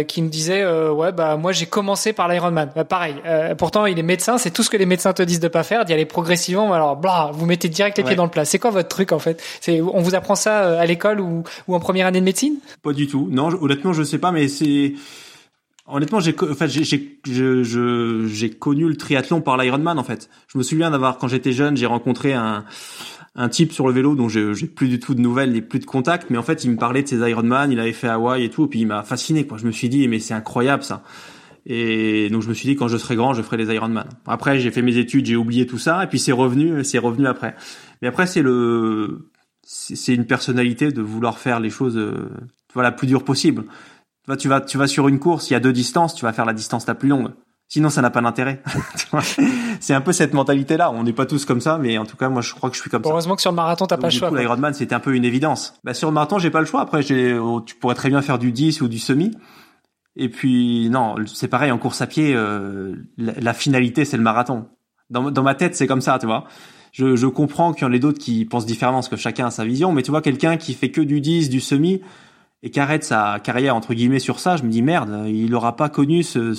qui me disait ouais bah moi j'ai commencé par l'Ironman. Bah, pareil. pourtant il est médecin, c'est tout ce que les médecins te disent de pas faire, d'y aller progressivement. Alors blah, vous mettez direct les pieds dans le plat. C'est quoi votre truc en fait? C'est on vous apprend ça à l'école ou, ou en première année de médecine? Pas du tout. Non, honnêtement je sais pas, mais c'est Honnêtement, j'ai en fait, j'ai connu le triathlon par l'Ironman en fait. Je me souviens d'avoir quand j'étais jeune, j'ai rencontré un un type sur le vélo dont j'ai plus du tout de nouvelles et plus de contacts, mais en fait, il me parlait de ses Ironman, il avait fait Hawaï et tout, et puis il m'a fasciné quoi. Je me suis dit mais c'est incroyable ça. Et donc je me suis dit quand je serai grand, je ferai les Ironman. Après, j'ai fait mes études, j'ai oublié tout ça et puis c'est revenu, c'est revenu après. Mais après c'est le c'est une personnalité de vouloir faire les choses euh, voilà plus dur possible tu vas, tu vas sur une course, il y a deux distances, tu vas faire la distance la plus longue. Sinon, ça n'a pas d'intérêt. c'est un peu cette mentalité-là. On n'est pas tous comme ça, mais en tout cas, moi, je crois que je suis comme ça. Heureusement que sur le marathon, t'as pas le choix. L'Ironman, c'était un peu une évidence. Bah, sur le marathon, j'ai pas le choix. Après, j'ai, oh, tu pourrais très bien faire du 10 ou du semi. Et puis, non, c'est pareil, en course à pied, euh, la, finalité, c'est le marathon. Dans, dans ma tête, c'est comme ça, tu vois. Je, je comprends qu'il y en ait d'autres qui pensent différemment, parce que chacun a sa vision, mais tu vois, quelqu'un qui fait que du 10, du semi, et qui arrête sa carrière entre guillemets sur ça, je me dis merde, il aura pas connu ce.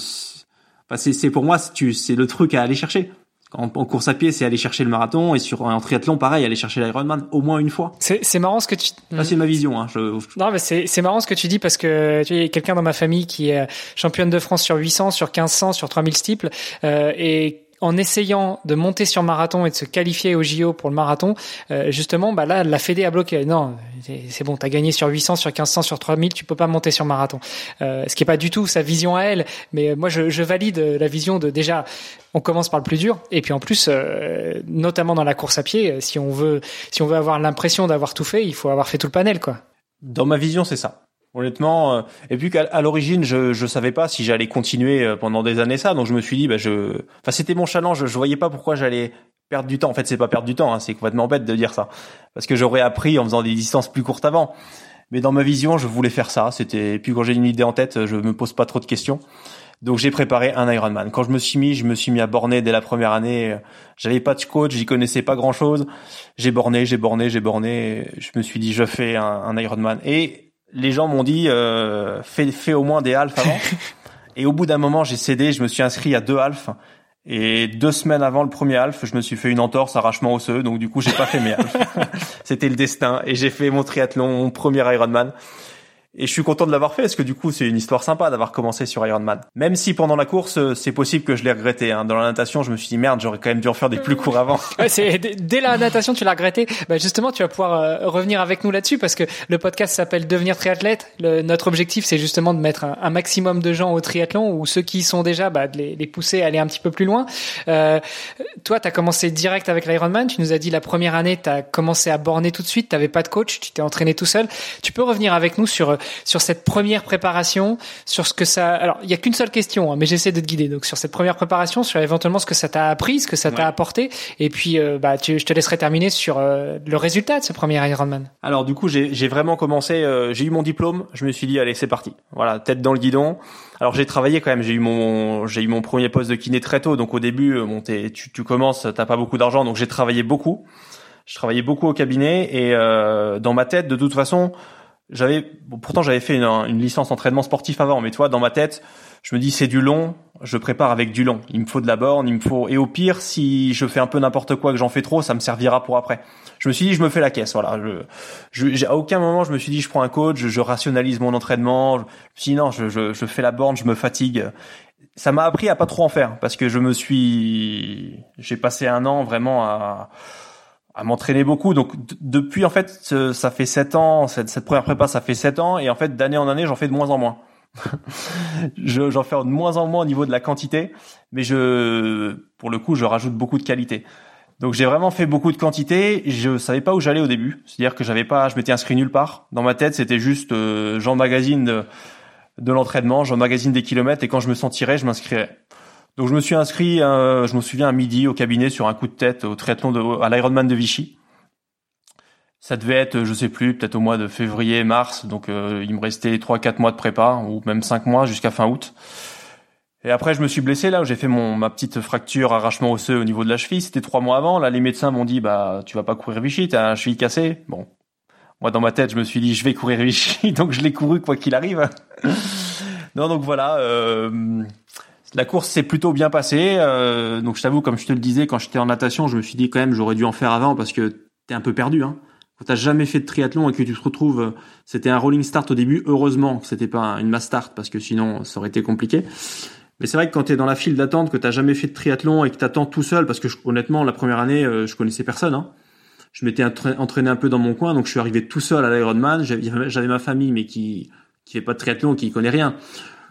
Enfin, c'est pour moi c'est le truc à aller chercher. En, course à pied, c'est aller chercher le marathon et sur en triathlon, pareil, aller chercher l'Ironman au moins une fois. C'est marrant ce que tu. Ça c'est ma vision. Hein, je... Non mais c'est marrant ce que tu dis parce que tu as quelqu'un dans ma famille qui est championne de France sur 800, sur 1500, sur 3000 steeples euh, et en essayant de monter sur marathon et de se qualifier au JO pour le marathon, euh, justement, bah là, la Fédé a bloqué. Non, c'est bon, t'as gagné sur 800, sur 1500, sur 3000, tu peux pas monter sur marathon. Euh, ce qui est pas du tout sa vision à elle, mais moi, je, je, valide la vision de déjà, on commence par le plus dur, et puis en plus, euh, notamment dans la course à pied, si on veut, si on veut avoir l'impression d'avoir tout fait, il faut avoir fait tout le panel, quoi. Dans ma vision, c'est ça. Honnêtement, euh, et puis qu'à l'origine, je je savais pas si j'allais continuer euh, pendant des années ça, donc je me suis dit, bah je, enfin c'était mon challenge, je voyais pas pourquoi j'allais perdre du temps. En fait, c'est pas perdre du temps, hein, c'est complètement bête de dire ça, parce que j'aurais appris en faisant des distances plus courtes avant. Mais dans ma vision, je voulais faire ça. C'était, et puis quand j'ai une idée en tête, je me pose pas trop de questions. Donc j'ai préparé un Ironman. Quand je me suis mis, je me suis mis à borner dès la première année. J'avais pas de coach, j'y connaissais pas grand chose. J'ai borné, j'ai borné, j'ai borné. Je me suis dit, je fais un, un Ironman. Et les gens m'ont dit euh, fais, fais au moins des halfs avant. et au bout d'un moment, j'ai cédé, je me suis inscrit à deux halfs. Et deux semaines avant le premier half, je me suis fait une entorse arrachement osseux, donc du coup j'ai pas fait mes halfs. C'était le destin et j'ai fait mon triathlon, mon premier Ironman. Et je suis content de l'avoir fait parce que du coup, c'est une histoire sympa d'avoir commencé sur Ironman. Même si pendant la course, euh, c'est possible que je l'ai regretté. Hein. Dans la natation, je me suis dit merde, j'aurais quand même dû en faire des plus courts avant. Ouais, c'est dès la natation, tu l'as regretté. Bah, justement, tu vas pouvoir euh, revenir avec nous là-dessus parce que le podcast s'appelle Devenir triathlète. Le, notre objectif, c'est justement de mettre un, maximum de gens au triathlon ou ceux qui y sont déjà, bah, de les, les, pousser à aller un petit peu plus loin. Euh, toi, tu as commencé direct avec l'Ironman. Tu nous as dit la première année, tu as commencé à borner tout de suite. Tu pas de coach, tu t'es entraîné tout seul. Tu peux revenir avec nous sur sur cette première préparation, sur ce que ça. Alors, il y a qu'une seule question, hein, mais j'essaie de te guider. Donc, sur cette première préparation, sur éventuellement ce que ça t'a appris, ce que ça t'a apporté, et puis, euh, bah, je te laisserai terminer sur euh, le résultat de ce premier Ironman. Alors, du coup, j'ai vraiment commencé. Euh, j'ai eu mon diplôme. Je me suis dit, allez, c'est parti. Voilà, tête dans le guidon. Alors, j'ai travaillé quand même. J'ai eu mon, j'ai eu mon premier poste de kiné très tôt. Donc, au début, bon, tu, tu commences, t'as pas beaucoup d'argent, donc j'ai travaillé beaucoup. Je travaillais beaucoup au cabinet et dans ma tête, de toute façon, j'avais pourtant j'avais fait une, une, licence entraînement sportif avant mais tu vois dans ma tête je me dis c'est du long je prépare avec du long. Il me faut de la borne il me faut et au pire si je fais un peu n'importe quoi que j'en fais trop ça me servira pour après. Je me suis dit je me fais la caisse voilà. Je, je à aucun moment je me suis dit je prends un coach je, je rationalise mon entraînement sinon je, je, je fais la borne je me fatigue. Ça m'a appris à pas trop en faire parce que je me suis j'ai passé un an vraiment à à m'entraîner beaucoup. Donc depuis en fait, ça fait sept ans. Cette, première prépa, ça fait sept ans, et en fait d'année en année, j'en fais de moins en moins. j'en fais de moins en moins au niveau de la quantité, mais je, pour le coup, je rajoute beaucoup de qualité. Donc j'ai vraiment fait beaucoup de quantité. Je savais pas où j'allais au début, c'est-à-dire que j'avais pas, je m'étais inscrit nulle part. Dans ma tête, c'était juste euh, j'emmagasine de, de l'entraînement, j'emmagasine des kilomètres, et quand je me sentirais, je m'inscrirais. Donc je me suis inscrit, euh, je me souviens à midi au cabinet sur un coup de tête au triathlon de, à l'Ironman de Vichy. Ça devait être, je sais plus, peut-être au mois de février, mars. Donc euh, il me restait trois, quatre mois de prépa ou même cinq mois jusqu'à fin août. Et après, je me suis blessé là j'ai fait mon ma petite fracture arrachement osseux au niveau de la cheville. C'était trois mois avant. Là, les médecins m'ont dit bah tu vas pas courir Vichy, t'as un cheville cassé. Bon, moi dans ma tête, je me suis dit je vais courir Vichy, donc je l'ai couru quoi qu'il arrive. non, donc voilà. Euh, la course s'est plutôt bien passée. Euh, donc je t'avoue, comme je te le disais, quand j'étais en natation, je me suis dit quand même j'aurais dû en faire avant parce que t'es un peu perdu. Hein quand t'as jamais fait de triathlon et que tu te retrouves, euh, c'était un rolling start au début. Heureusement que c'était pas une mass start parce que sinon ça aurait été compliqué. Mais c'est vrai que quand t'es dans la file d'attente, que t'as jamais fait de triathlon et que t'attends tout seul, parce que honnêtement la première année euh, je connaissais personne. Hein. Je m'étais entraîné un peu dans mon coin, donc je suis arrivé tout seul à l'Ironman. J'avais ma famille mais qui qui fait pas de triathlon, qui connaît rien.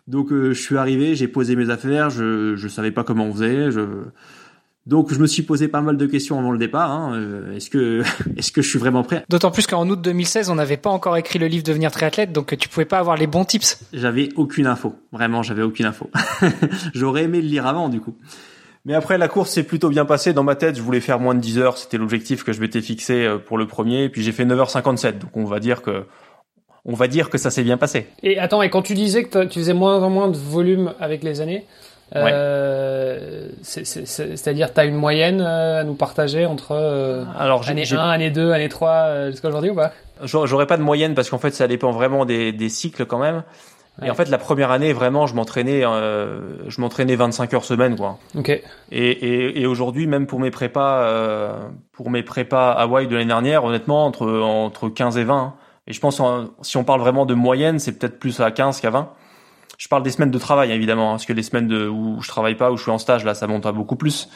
Donc euh, je suis arrivé, j'ai posé mes affaires, je je savais pas comment on faisait, je donc je me suis posé pas mal de questions avant le départ. Hein. Euh, est-ce que est-ce que je suis vraiment prêt? D'autant plus qu'en août 2016, on n'avait pas encore écrit le livre Devenir triathlète, donc tu pouvais pas avoir les bons tips. J'avais aucune info. Vraiment, j'avais aucune info. J'aurais aimé le lire avant, du coup. Mais après, la course s'est plutôt bien passée. Dans ma tête, je voulais faire moins de 10 heures. C'était l'objectif que je m'étais fixé euh, pour le premier. Et puis j'ai fait 9h57. Donc on va dire que on va dire que ça s'est bien passé. Et attends, et quand tu disais que tu faisais moins en moins de volume avec les années, euh, C'est-à-dire, tu as une moyenne euh, à nous partager entre euh, Alors, année 1, année 2, année 3 euh, jusqu'à aujourd'hui ou pas? J'aurais pas de moyenne parce qu'en fait, ça dépend vraiment des, des cycles quand même. Et en fait, la première année, vraiment, je m'entraînais, euh, je m'entraînais 25 heures semaine, quoi. Ok. Et, et, et aujourd'hui, même pour mes prépas, euh, pour mes prépas Hawaï de l'année dernière, honnêtement, entre entre 15 et 20. Hein. Et je pense, si on parle vraiment de moyenne, c'est peut-être plus à 15 qu'à 20. Je parle des semaines de travail évidemment, hein, parce que les semaines de, où je travaille pas, où je suis en stage, là, ça monte à beaucoup plus.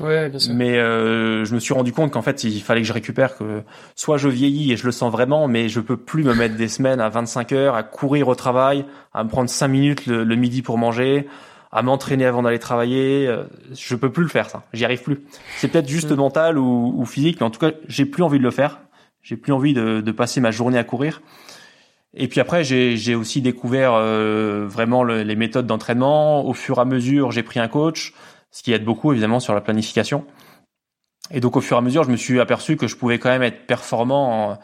Ouais, bien sûr. Mais euh, je me suis rendu compte qu'en fait, il fallait que je récupère, que soit je vieillis et je le sens vraiment, mais je peux plus me mettre des semaines à 25 heures, à courir au travail, à me prendre 5 minutes le, midi pour manger, à m'entraîner avant d'aller travailler. Euh, je peux plus le faire, ça. J'y arrive plus. C'est peut-être juste mm. mental ou, ou, physique, mais en tout cas, j'ai plus envie de le faire. J'ai plus envie de, de passer ma journée à courir. Et puis après, j'ai aussi découvert euh, vraiment les méthodes d'entraînement. Au fur et à mesure, j'ai pris un coach, ce qui aide beaucoup évidemment sur la planification. Et donc au fur et à mesure, je me suis aperçu que je pouvais quand même être performant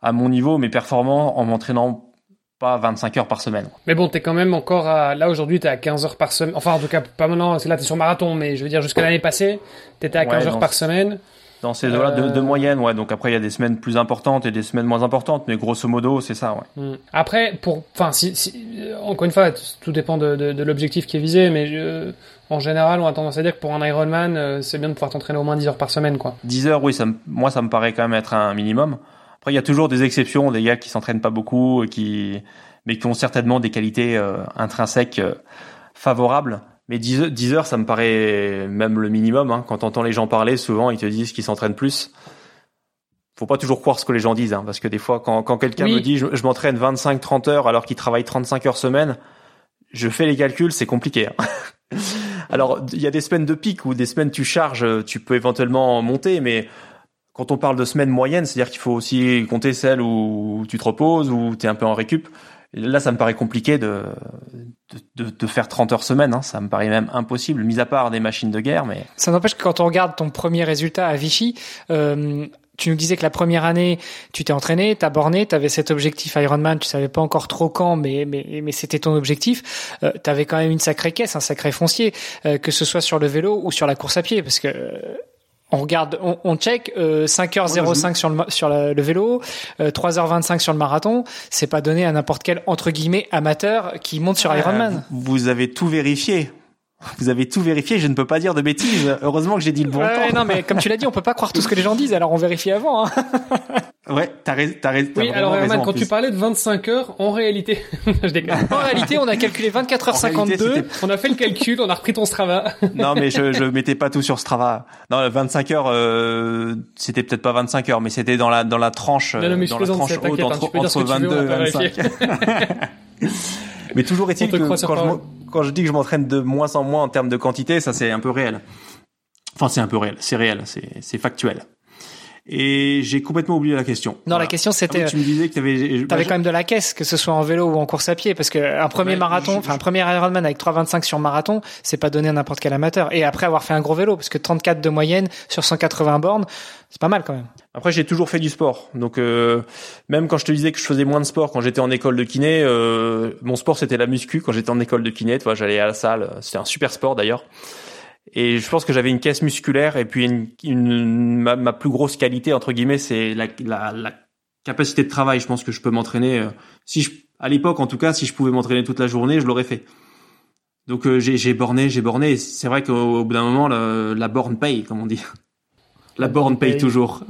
à mon niveau, mais performant en m'entraînant pas 25 heures par semaine. Mais bon, t'es quand même encore à... Là, aujourd'hui, t'es à 15 heures par semaine. Enfin, en tout cas, pas maintenant, parce que là, t'es sur marathon, mais je veux dire, jusqu'à l'année passée, t'étais à 15 heures par semaine. Dans ces eaux-là de, de, euh. moyenne, ouais. Donc après, il y a des semaines plus importantes et des semaines moins importantes, mais grosso modo, c'est ça, ouais. Hmm. Après, pour, enfin, si, si, encore une fois, tout dépend de, de, de l'objectif qui est visé, mais je, en général, on a tendance à dire que pour un Ironman, euh, c'est bien de pouvoir t'entraîner au moins 10 heures par semaine, quoi. 10 heures, oui, ça, moi, ça me paraît quand même être un minimum. Après, il y a toujours des exceptions, des gars qui s'entraînent pas beaucoup, qui, mais qui ont certainement des qualités euh, intrinsèques favorables. Mais 10, heures, ça me paraît même le minimum. Hein. Quand t'entends les gens parler, souvent ils te disent qu'ils s'entraînent plus. Faut pas toujours croire ce que les gens disent, hein, parce que des fois, quand, quand quelqu'un me dit je, m'entraîne 25-30 heures alors qu'il travaille 35 heures semaine, je fais les calculs, c'est compliqué. Hein. alors, il y a des semaines de pic ou des semaines tu charges, tu peux éventuellement monter, mais quand on parle de semaines moyennes, c'est-à-dire qu'il faut aussi compter celles où tu te reposes, où tu es un peu en récup. Là, ça me paraît compliqué de, de, de, faire 30 heures semaine. Hein. Ça me paraît même impossible, mis à part des machines de guerre. Mais ça n'empêche que quand on regarde ton premier résultat à Vichy, euh, tu nous disais que la première année, tu t'es entraîné, t'as borné, t'avais cet objectif Ironman, tu savais pas encore trop quand, mais mais mais c'était ton objectif. Euh, t'avais quand même une sacrée caisse, un sacré foncier, euh, que ce soit sur le vélo ou sur la course à pied, parce que on regarde, on, on check euh, 5h05 sur le sur le vélo, euh, 3h25 sur le marathon. C'est pas donné à n'importe quel entre guillemets amateur qui monte sur Ironman. Vous avez tout vérifié. Vous avez tout vérifié, je ne peux pas dire de bêtises. Heureusement que j'ai dit le bon ouais, temps. Non, mais comme tu l'as dit, on peut pas croire tout ce que les gens disent, alors on vérifie avant. Hein. Ouais, t'as raison. Oui, alors Herman, quand tu parlais de 25 heures, en réalité, je déconne. En réalité, on a calculé 24 h 52. on a fait le calcul, on a repris ton Strava. non, mais je, je mettais pas tout sur Strava. Non, 25 heures, euh, c'était peut-être pas 25 heures, mais c'était dans la dans la tranche, non, non, mais dans la tranche haute entre, entre 22 et 25. mais toujours est-il que quand je, quand je dis que je m'entraîne de moins en moins en termes de quantité, ça c'est un peu réel. Enfin, c'est un peu réel, c'est réel, c'est c'est factuel. Et j'ai complètement oublié la question. Non, la question c'était. Ah tu me disais que tu avais. T'avais quand même de la caisse, que ce soit en vélo ou en course à pied, parce que un premier marathon, enfin un premier Ironman avec 3,25 sur marathon, c'est pas donné à n'importe quel amateur. Et après avoir fait un gros vélo, parce que 34 de moyenne sur 180 bornes, c'est pas mal quand même. Après, j'ai toujours fait du sport, donc euh, même quand je te disais que je faisais moins de sport quand j'étais en école de kiné, euh, mon sport c'était la muscu. Quand j'étais en école de kiné, tu vois, j'allais à la salle. C'était un super sport d'ailleurs. Et je pense que j'avais une caisse musculaire et puis une, une ma, plus grosse qualité entre guillemets, c'est la, la, la, capacité de travail. Je pense que je peux m'entraîner. Euh, si je, à l'époque en tout cas, si je pouvais m'entraîner toute la journée, je l'aurais fait. Donc euh, j'ai borné, j'ai borné. C'est vrai qu'au bout d'un moment, la borne paye, comme on dit. La borne paye toujours.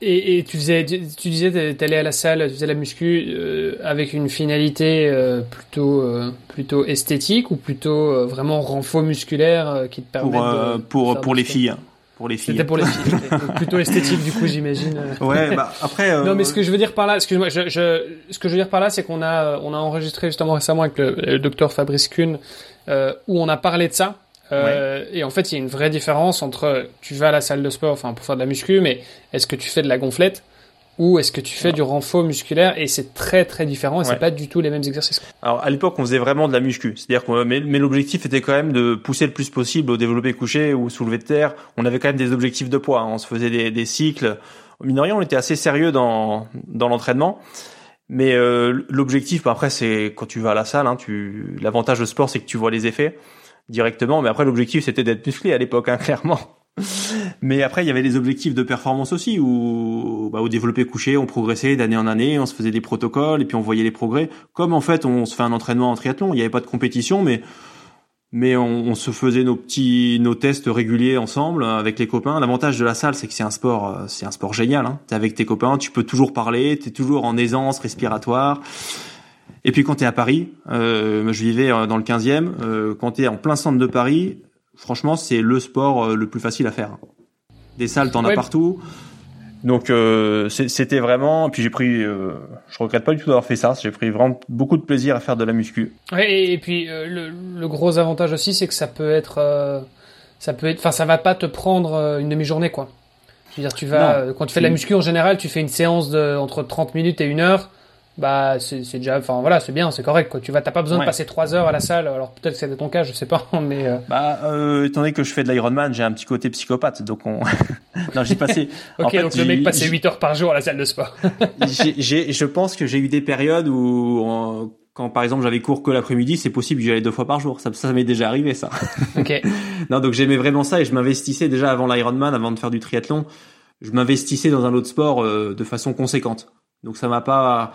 Et, et tu faisais, tu, disais, t'allais à la salle, tu faisais la muscu euh, avec une finalité euh, plutôt euh, plutôt esthétique ou plutôt vraiment renfort musculaire qui te permet pour de, pour pour les filles. Pour les filles. C'était pour les filles. plutôt esthétique du coup, j'imagine. Ouais, bah après. Non, mais ce que je veux dire par là, excuse-moi, je, je, ce que je veux dire par là, c'est qu'on a on a enregistré justement récemment avec le, le docteur Fabrice Kuhn où on a parlé de ça euh, Et en fait, il y a une vraie différence entre tu vas à la salle de sport, enfin pour faire de la muscu, mais est-ce que tu fais de la gonflette ou est-ce que tu fais du renfort musculaire? Et c'est très très différent et c'est pas du tout les mêmes exercices. Alors à l'époque, on faisait vraiment de la muscu, c'est-à-dire qu'on mais, mais l'objectif était quand même de pousser le plus possible au développé couché ou soulevé de terre. On avait quand même des objectifs de poids, hein. on se faisait des, des cycles. Mine on était assez sérieux dans dans l'entraînement. Mais euh, l'objectif, bah, après, c'est quand tu vas à la salle. Hein, tu l'avantage de sport, c'est que tu vois les effets directement. Mais après, l'objectif, c'était d'être musclé à l'époque, hein, clairement. Mais après, il y avait des objectifs de performance aussi, où bah, au développé couché, on progressait d'année en année, on se faisait des protocoles, et puis on voyait les progrès. Comme en fait, on se fait un entraînement en triathlon, il n'y avait pas de compétition, mais mais on, on, se faisait nos petits nos tests réguliers ensemble avec les copains. L'avantage de la salle, c'est que c'est un sport, euh, c'est un sport génial. Hein. T'es avec tes copains, tu peux toujours parler, t'es toujours en aisance respiratoire. Et puis quand tu es à Paris, euh, je vivais euh, dans le 15e, euh, quand tu es en plein centre de Paris, franchement, c'est le sport euh, le plus facile à faire. Des salles, t'en as partout. Donc euh, c'était vraiment. Puis j'ai pris. Euh, je regrette pas du tout d'avoir fait ça. J'ai pris vraiment beaucoup de plaisir à faire de la muscu. Ouais, et, puis le, le, gros avantage aussi, c'est que ça peut être. ça peut être. Enfin, ça va pas te prendre une demi-journée, quoi. Je veux dire, tu vas. quand tu fais de la muscu en général, tu fais une séance de entre 30 minutes et une heure bah c'est déjà enfin voilà c'est bien c'est correct quoi. Tu vas t'as pas besoin de passer trois heures à la salle alors peut-être que c'est ton cas je sais pas mais euh... bah euh, étant donné que je fais de l'Ironman j'ai un petit côté psychopathe donc on non j'ai passé ok donc le mec passait 8 heures par jour à la salle de sport. J'ai je pense que j'ai eu des périodes où quand par exemple j'avais cours que l'après-midi c'est possible j'y allais deux fois par jour. Ça ça m'est déjà arrivé ça. Ok. Non donc j'aimais vraiment ça et je m'investissais déjà avant l'Ironman avant de faire du triathlon. Je m'investissais dans un autre sport euh, de façon conséquente. Donc ça m'a pas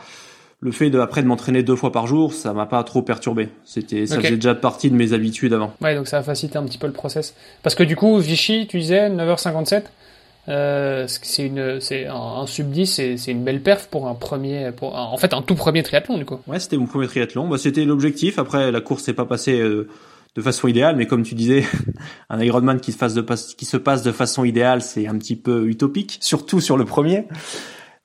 le fait de après de m'entraîner deux fois par jour, ça m'a pas trop perturbé. C'était ça faisait déjà partie de mes habitudes avant. Ouais, donc ça a facilité un petit peu le process. Parce que du coup, Vichy, tu disais 9h57. Euh, c'est une c'est un, un, sub 10 c'est c'est une belle perf pour un premier pour en fait un tout premier triathlon du coup. Ouais, c'était mon premier triathlon. Bah c'était l'objectif. Après la course s'est pas passée euh, de façon idéale, mais comme tu disais, un Ironman qui se fasse de qui se passe de façon idéale, c'est un petit peu utopique, surtout sur le premier.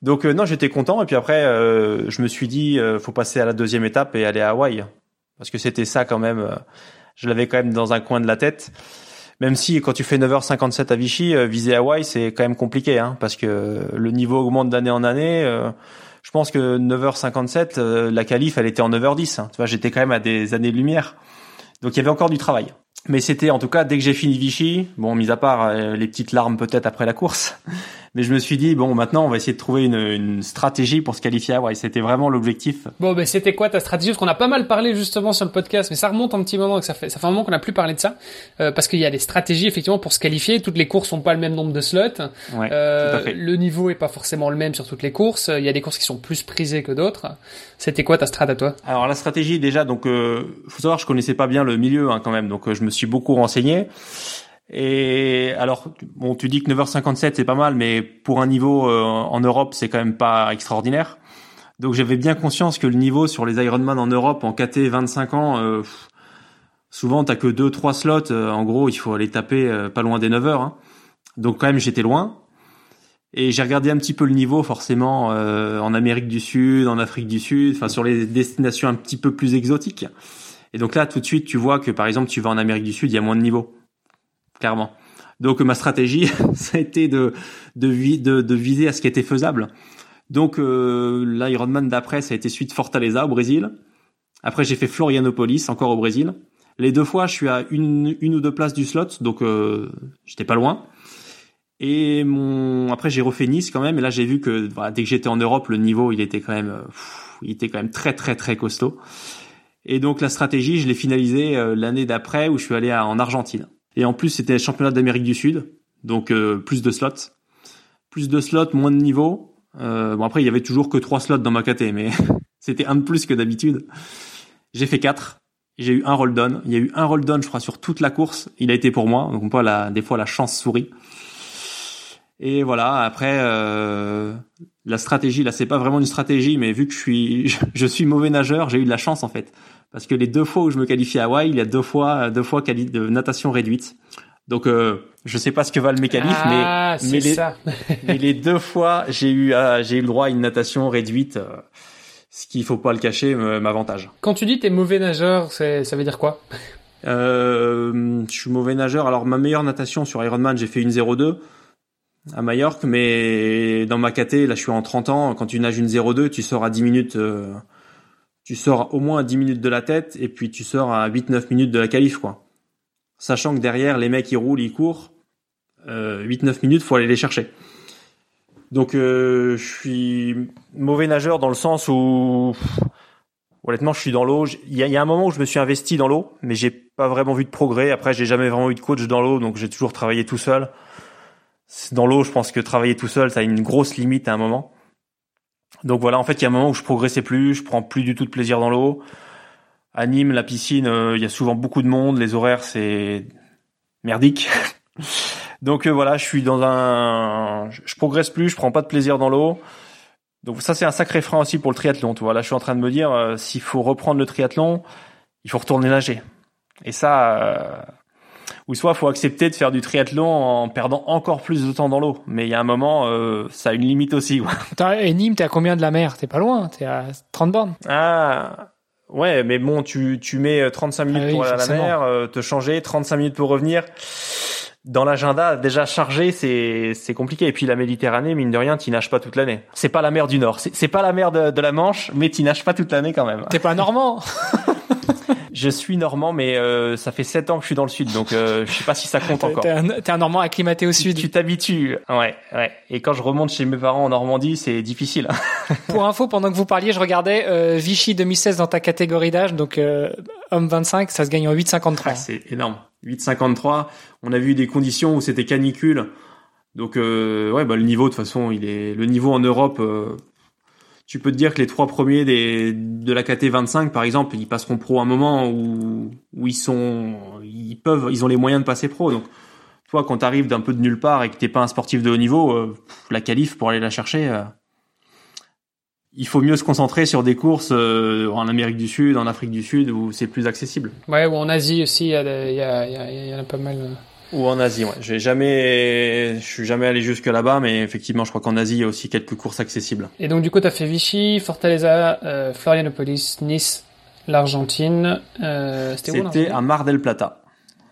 Donc euh, non, j'étais content et puis après euh, je me suis dit euh, faut passer à la deuxième étape et aller à Hawaï parce que c'était ça quand même je l'avais quand même dans un coin de la tête. Même si quand tu fais 9h57 à Vichy, viser Hawaï c'est quand même compliqué hein, parce que le niveau augmente d'année en année. je pense que 9h57 la qualif elle était en 9h10. Hein. Tu vois, j'étais quand même à des années de lumière. Donc il y avait encore du travail. Mais c'était en tout cas dès que j'ai fini Vichy, bon mis à part les petites larmes peut-être après la course, mais je me suis dit bon maintenant on va essayer de trouver une, une stratégie pour se qualifier à. C'était vraiment l'objectif. Bon ben c'était quoi ta stratégie? Parce qu'on a pas mal parlé justement sur le podcast, mais ça remonte un petit moment. Que ça fait ça fait un moment qu'on n'a plus parlé de ça euh, parce qu'il y a des stratégies effectivement pour se qualifier. Toutes les courses ont pas le même nombre de slots. Ouais, euh, tout à fait. Le niveau est pas forcément le même sur toutes les courses. Il y a des courses qui sont plus prisées que d'autres. C'était quoi ta strat à toi? Alors la stratégie déjà donc euh, faut savoir je connaissais pas bien le milieu hein, quand même donc euh, je me suis beaucoup renseigné. Et alors, bon, tu dis que 9h57 c'est pas mal, mais pour un niveau euh, en Europe, c'est quand même pas extraordinaire. Donc j'avais bien conscience que le niveau sur les Ironman en Europe en KT 25 ans, euh, souvent t'as que deux trois slots. Euh, en gros, il faut aller taper euh, pas loin des 9 heures. Hein. Donc quand même j'étais loin. Et j'ai regardé un petit peu le niveau forcément euh, en Amérique du Sud, en Afrique du Sud, enfin sur les destinations un petit peu plus exotiques. Et donc là tout de suite tu vois que par exemple tu vas en Amérique du Sud, il y a moins de niveau clairement. Donc ma stratégie, ça a été de, de, de, viser à ce qui était faisable. Donc euh, l'Ironman d'après, ça a été suite Fortaleza au Brésil. Après j'ai fait Florianopolis, encore au Brésil. Les deux fois, je suis à une, une ou deux places du slot, donc euh, j'étais pas loin. Et mon après j'ai refait Nice quand même. Et là j'ai vu que voilà, dès que j'étais en Europe, le niveau il était quand même, euh, il était quand même très très très costaud. Et donc la stratégie, je l'ai finalisée euh, l'année d'après où je suis allé en Argentine. Et en plus c'était championnat d'Amérique du Sud, donc euh, plus de slots, plus de slots, moins de niveau. bon après il y avait toujours que trois slots dans ma KT, mais c'était un de plus que d'habitude. J'ai fait quatre. J'ai eu un roll down. Il y a eu un roll down, je crois, sur toute la course. Il a été pour moi. Donc, on des fois, la chance sourit. Et voilà. Après, euh, la stratégie, là, c'est pas vraiment une stratégie, mais vu que je suis, je suis mauvais nageur, j'ai eu de la chance en fait, parce que les deux fois où je me qualifie à Hawaï, il y a deux fois, deux fois de natation réduite. Donc, euh, je sais pas ce que valent mes qualifs, ah, mais mais les, mais les deux fois, j'ai eu, euh, j'ai eu le droit à une natation réduite. Euh, ce qu'il faut pas le cacher m'avantage. Quand tu dis t'es mauvais nageur, ça veut dire quoi? Euh, Je suis mauvais nageur. Alors ma meilleure natation sur Ironman, j'ai fait une 0,2 à Majorque, mais dans ma KT, là je suis en 30 ans, quand tu nages une 0,2, tu sors à 10 minutes, euh, tu sors au moins à 10 minutes de la tête, et puis tu sors à 8-9 minutes de la qualif, quoi. Sachant que derrière, les mecs ils roulent, ils courent, euh, 8-9 minutes, faut aller les chercher. Donc euh, je suis mauvais nageur dans le sens où honnêtement je suis dans l'eau. Il y a, un moment où je me suis investi dans l'eau, mais j'ai pas vraiment vu de progrès. Après j'ai jamais vraiment eu de coach dans l'eau, donc j'ai toujours travaillé tout seul. Dans l'eau, je pense que travailler tout seul, ça a une grosse limite à un moment. Donc voilà, en fait, il y a un moment où je progressais plus, je prends plus du tout de plaisir dans l'eau. À Nîmes, la piscine, euh, il y a souvent beaucoup de monde, les horaires c'est merdique. Donc euh, voilà, je suis dans un, je progresse plus, je prends pas de plaisir dans l'eau. Donc ça c'est un sacré frein aussi pour le triathlon. Tu vois, là je suis en train de me dire, euh, s'il faut reprendre le triathlon, il faut retourner nager. Et ça, ou soit faut accepter de faire du triathlon en perdant encore plus de temps dans l'eau. Mais il y a un moment, euh, ça a une limite aussi. et Nîmes, t'es à combien de la mer? T'es pas loin, t'es à 30 bornes. Ah. Ouais, mais bon, tu, tu mets 35 minutes ah pour aller à la mer, te changer, 35 minutes pour revenir dans l'agenda déjà chargé, c'est c'est compliqué. Et puis la Méditerranée, mine de rien, tu nages pas toute l'année. C'est pas la mer du Nord, c'est pas la mer de, de la Manche, mais tu nages pas toute l'année quand même. T'es pas normand Je suis normand, mais euh, ça fait sept ans que je suis dans le sud, donc euh, je sais pas si ça compte encore. T'es un, normand acclimaté au sud. Tu t'habitues, ouais, ouais. Et quand je remonte chez mes parents en Normandie, c'est difficile. Pour info, pendant que vous parliez, je regardais euh, Vichy 2016 dans ta catégorie d'âge, donc euh, homme 25, ça se gagne en 8,53. Ah, c'est énorme. 8,53. On a vu des conditions où c'était canicule. Donc euh, ouais, bah le niveau de toute façon, il est le niveau en Europe. Euh, tu peux te dire que les trois premiers de la KT 25 par exemple, ils passeront pro à un moment où ils peuvent, ils ont les moyens de passer pro. Donc toi, quand t'arrives d'un peu de nulle part et que t'es pas un sportif de haut niveau, euh, la qualif pour aller la chercher. Euh, il faut mieux se concentrer sur des courses euh, en Amérique du Sud, en Afrique du Sud, où c'est plus accessible. Ouais, ou en Asie aussi, il y, en a pas mal. Ou en Asie, ouais. J'ai jamais, je suis jamais allé jusque là-bas, mais effectivement, je crois qu'en Asie, il y a aussi quelques courses accessibles. Et donc, du coup, tu as fait Vichy, Fortaleza, euh, Florianopolis, Nice, l'Argentine. Euh, C'était à Mar del Plata.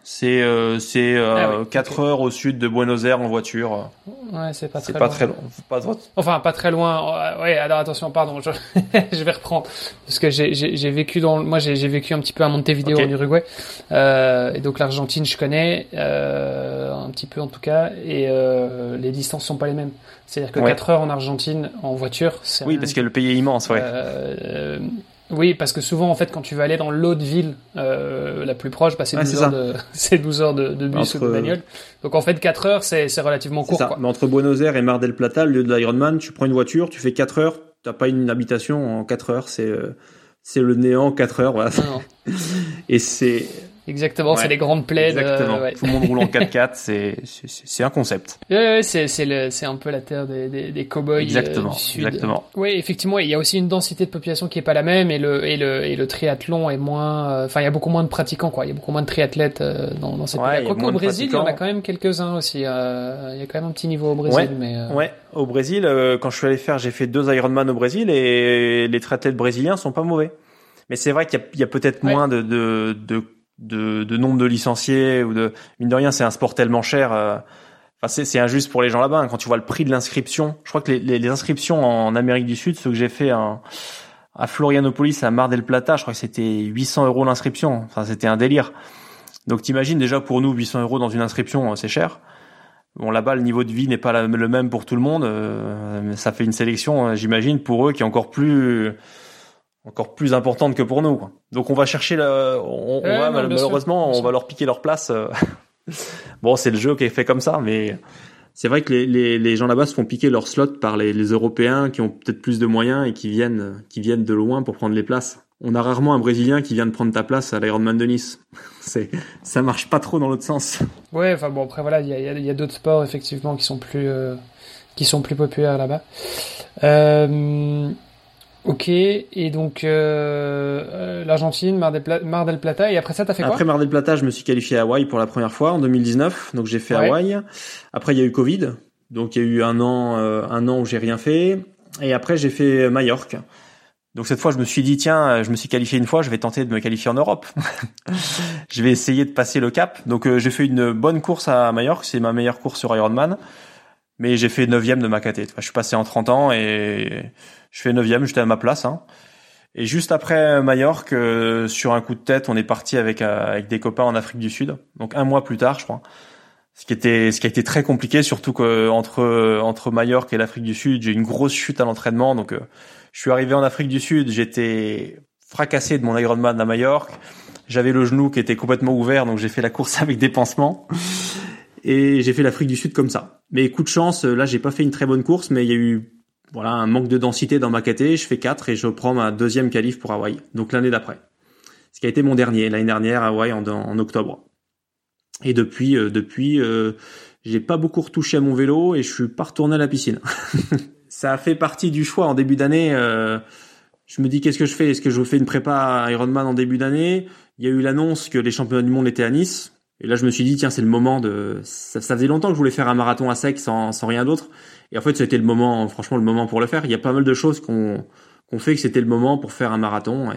C'est euh, c'est euh, 4 ah heures au sud de Buenos Aires en voiture. Ouais, c'est pas très pas très loin. Pas enfin, pas très loin. Ouais, alors attention, pardon, je, je vais reprendre parce que j'ai j'ai vécu dans moi j'ai vécu un petit peu à Montevideo en Uruguay. Euh, et donc l'Argentine, je connais euh, un petit peu en tout cas et euh, les distances sont pas les mêmes. C'est-à-dire que 4 heures en Argentine en voiture, c'est Oui, parce que le pays est immense, ouais. Euh, oui, parce que souvent, en fait, quand tu vas aller dans l'autre ville euh, la plus proche, bah, c'est 12, heures de, 12 heures de, de bus ou de bagnole. Donc en fait, 4 heures, c'est relativement court. Ça. Quoi. Mais entre Buenos Aires et Mar del Plata, le lieu de l'Ironman, tu prends une voiture, tu fais 4 heures, t'as pas une habitation en 4 heures, c'est euh, c'est le néant 4 heures. Voilà. et c'est Exactement, c'est les grandes plaies. Exactement. Tout le monde roule en 4x4, c'est c'est un concept. Ouais, c'est c'est c'est un peu la terre des des, des cowboys euh, exactement, du sud. Exactement. Oui, effectivement, il y a aussi une densité de population qui est pas la même et le et le et le triathlon est moins. Euh, enfin, il y a beaucoup moins de pratiquants, quoi. Il y a beaucoup moins de triathlètes euh, dans dans cette. Ouais, au Brésil, il y en a quand même quelques uns aussi. il y a quand même un petit niveau au Brésil, mais. Ouais, au Brésil, quand je suis allé faire, j'ai fait deux Ironman au Brésil et les triathlètes brésiliens sont pas mauvais. Mais c'est vrai qu'il y a, a peut-être moins de, de, de de, de nombre de licenciés ou de mine de rien, c'est un sport tellement cher. Euh, enfin, c'est injuste pour les gens là-bas. Hein. Quand tu vois le prix de l'inscription, je crois que les, les, inscriptions en Amérique du Sud, ce que j'ai fait à Florianopolis, à Mar del Plata, je crois que c'était 800 euros l'inscription. Enfin, c'était un délire. Donc t'imagines déjà pour nous 800 euros dans une inscription, euh, c'est cher. Bon là-bas le niveau de vie n'est pas le même pour tout le monde. Euh, ça fait une sélection, j'imagine, pour eux qui est encore plus encore plus importante que pour nous. Donc on va chercher, la, on, va malheureusement, on va leur piquer leur place. Euh. bon, c'est le jeu qui est fait comme ça, mais c'est vrai que les, les, les gens là-bas se font piquer leur slot par les, les Européens qui ont peut-être plus de moyens et qui viennent, qui viennent de loin pour prendre les places. On a rarement un Brésilien qui vient de prendre ta place à l'Ironman de Nice. C'est, ça marche pas trop dans l'autre sens. Ouais, enfin bon après voilà, il y a, y a d'autres sports effectivement qui sont plus, euh, qui sont plus populaires là-bas. Euh, Ok, et donc euh, euh l'Argentine, Mar, Mar, del Plata, et après ça, t'as fait quoi Après Mar del Plata, je me suis qualifié à Hawaï pour la première fois en 2019, donc j'ai fait Hawaï. Après, il y a eu Covid, donc il y a eu un an, euh, un an où j'ai rien fait, et après j'ai fait Majorque. Donc cette fois, je me suis dit tiens, je me suis qualifié une fois, je vais tenter de me qualifier en Europe. je vais essayer de passer le cap. Donc euh, j'ai fait une bonne course à Majorque, c'est ma meilleure course sur Ironman, mais j'ai fait neuvième de ma caté. Je suis passé en 30 ans et je fais neuvième, j'étais à ma place. Hein. Et juste après Majorque, euh, sur un coup de tête, on est parti avec euh, avec des copains en Afrique du Sud. Donc un mois plus tard, je crois. Ce qui était, ce qui a été très compliqué, surtout que entre entre Majorque et l'Afrique du Sud, j'ai une grosse chute à l'entraînement. Donc euh, je suis arrivé en Afrique du Sud, j'étais fracassé de mon Ironman à Majorque. J'avais le genou qui était complètement ouvert, donc j'ai fait la course avec des pansements. Et j'ai fait l'Afrique du Sud comme ça. Mais coup de chance, là j'ai pas fait une très bonne course, mais il y a eu voilà, un manque de densité dans ma KT, je fais 4 et je prends ma deuxième qualif pour Hawaï, donc l'année d'après. Ce qui a été mon dernier, l'année dernière Hawaï en, en, octobre. Et depuis, euh, depuis, euh, j'ai pas beaucoup retouché à mon vélo et je suis pas retourné à la piscine. Ça a fait partie du choix en début d'année. Euh, je me dis qu'est-ce que je fais? Est-ce que je fais une prépa Ironman en début d'année? Il y a eu l'annonce que les championnats du monde étaient à Nice. Et là, je me suis dit, tiens, c'est le moment de. Ça, ça, faisait longtemps que je voulais faire un marathon à sec sans, sans rien d'autre. Et en fait, c'était le moment, franchement, le moment pour le faire. Il y a pas mal de choses qu'on qu'on fait que c'était le moment pour faire un marathon.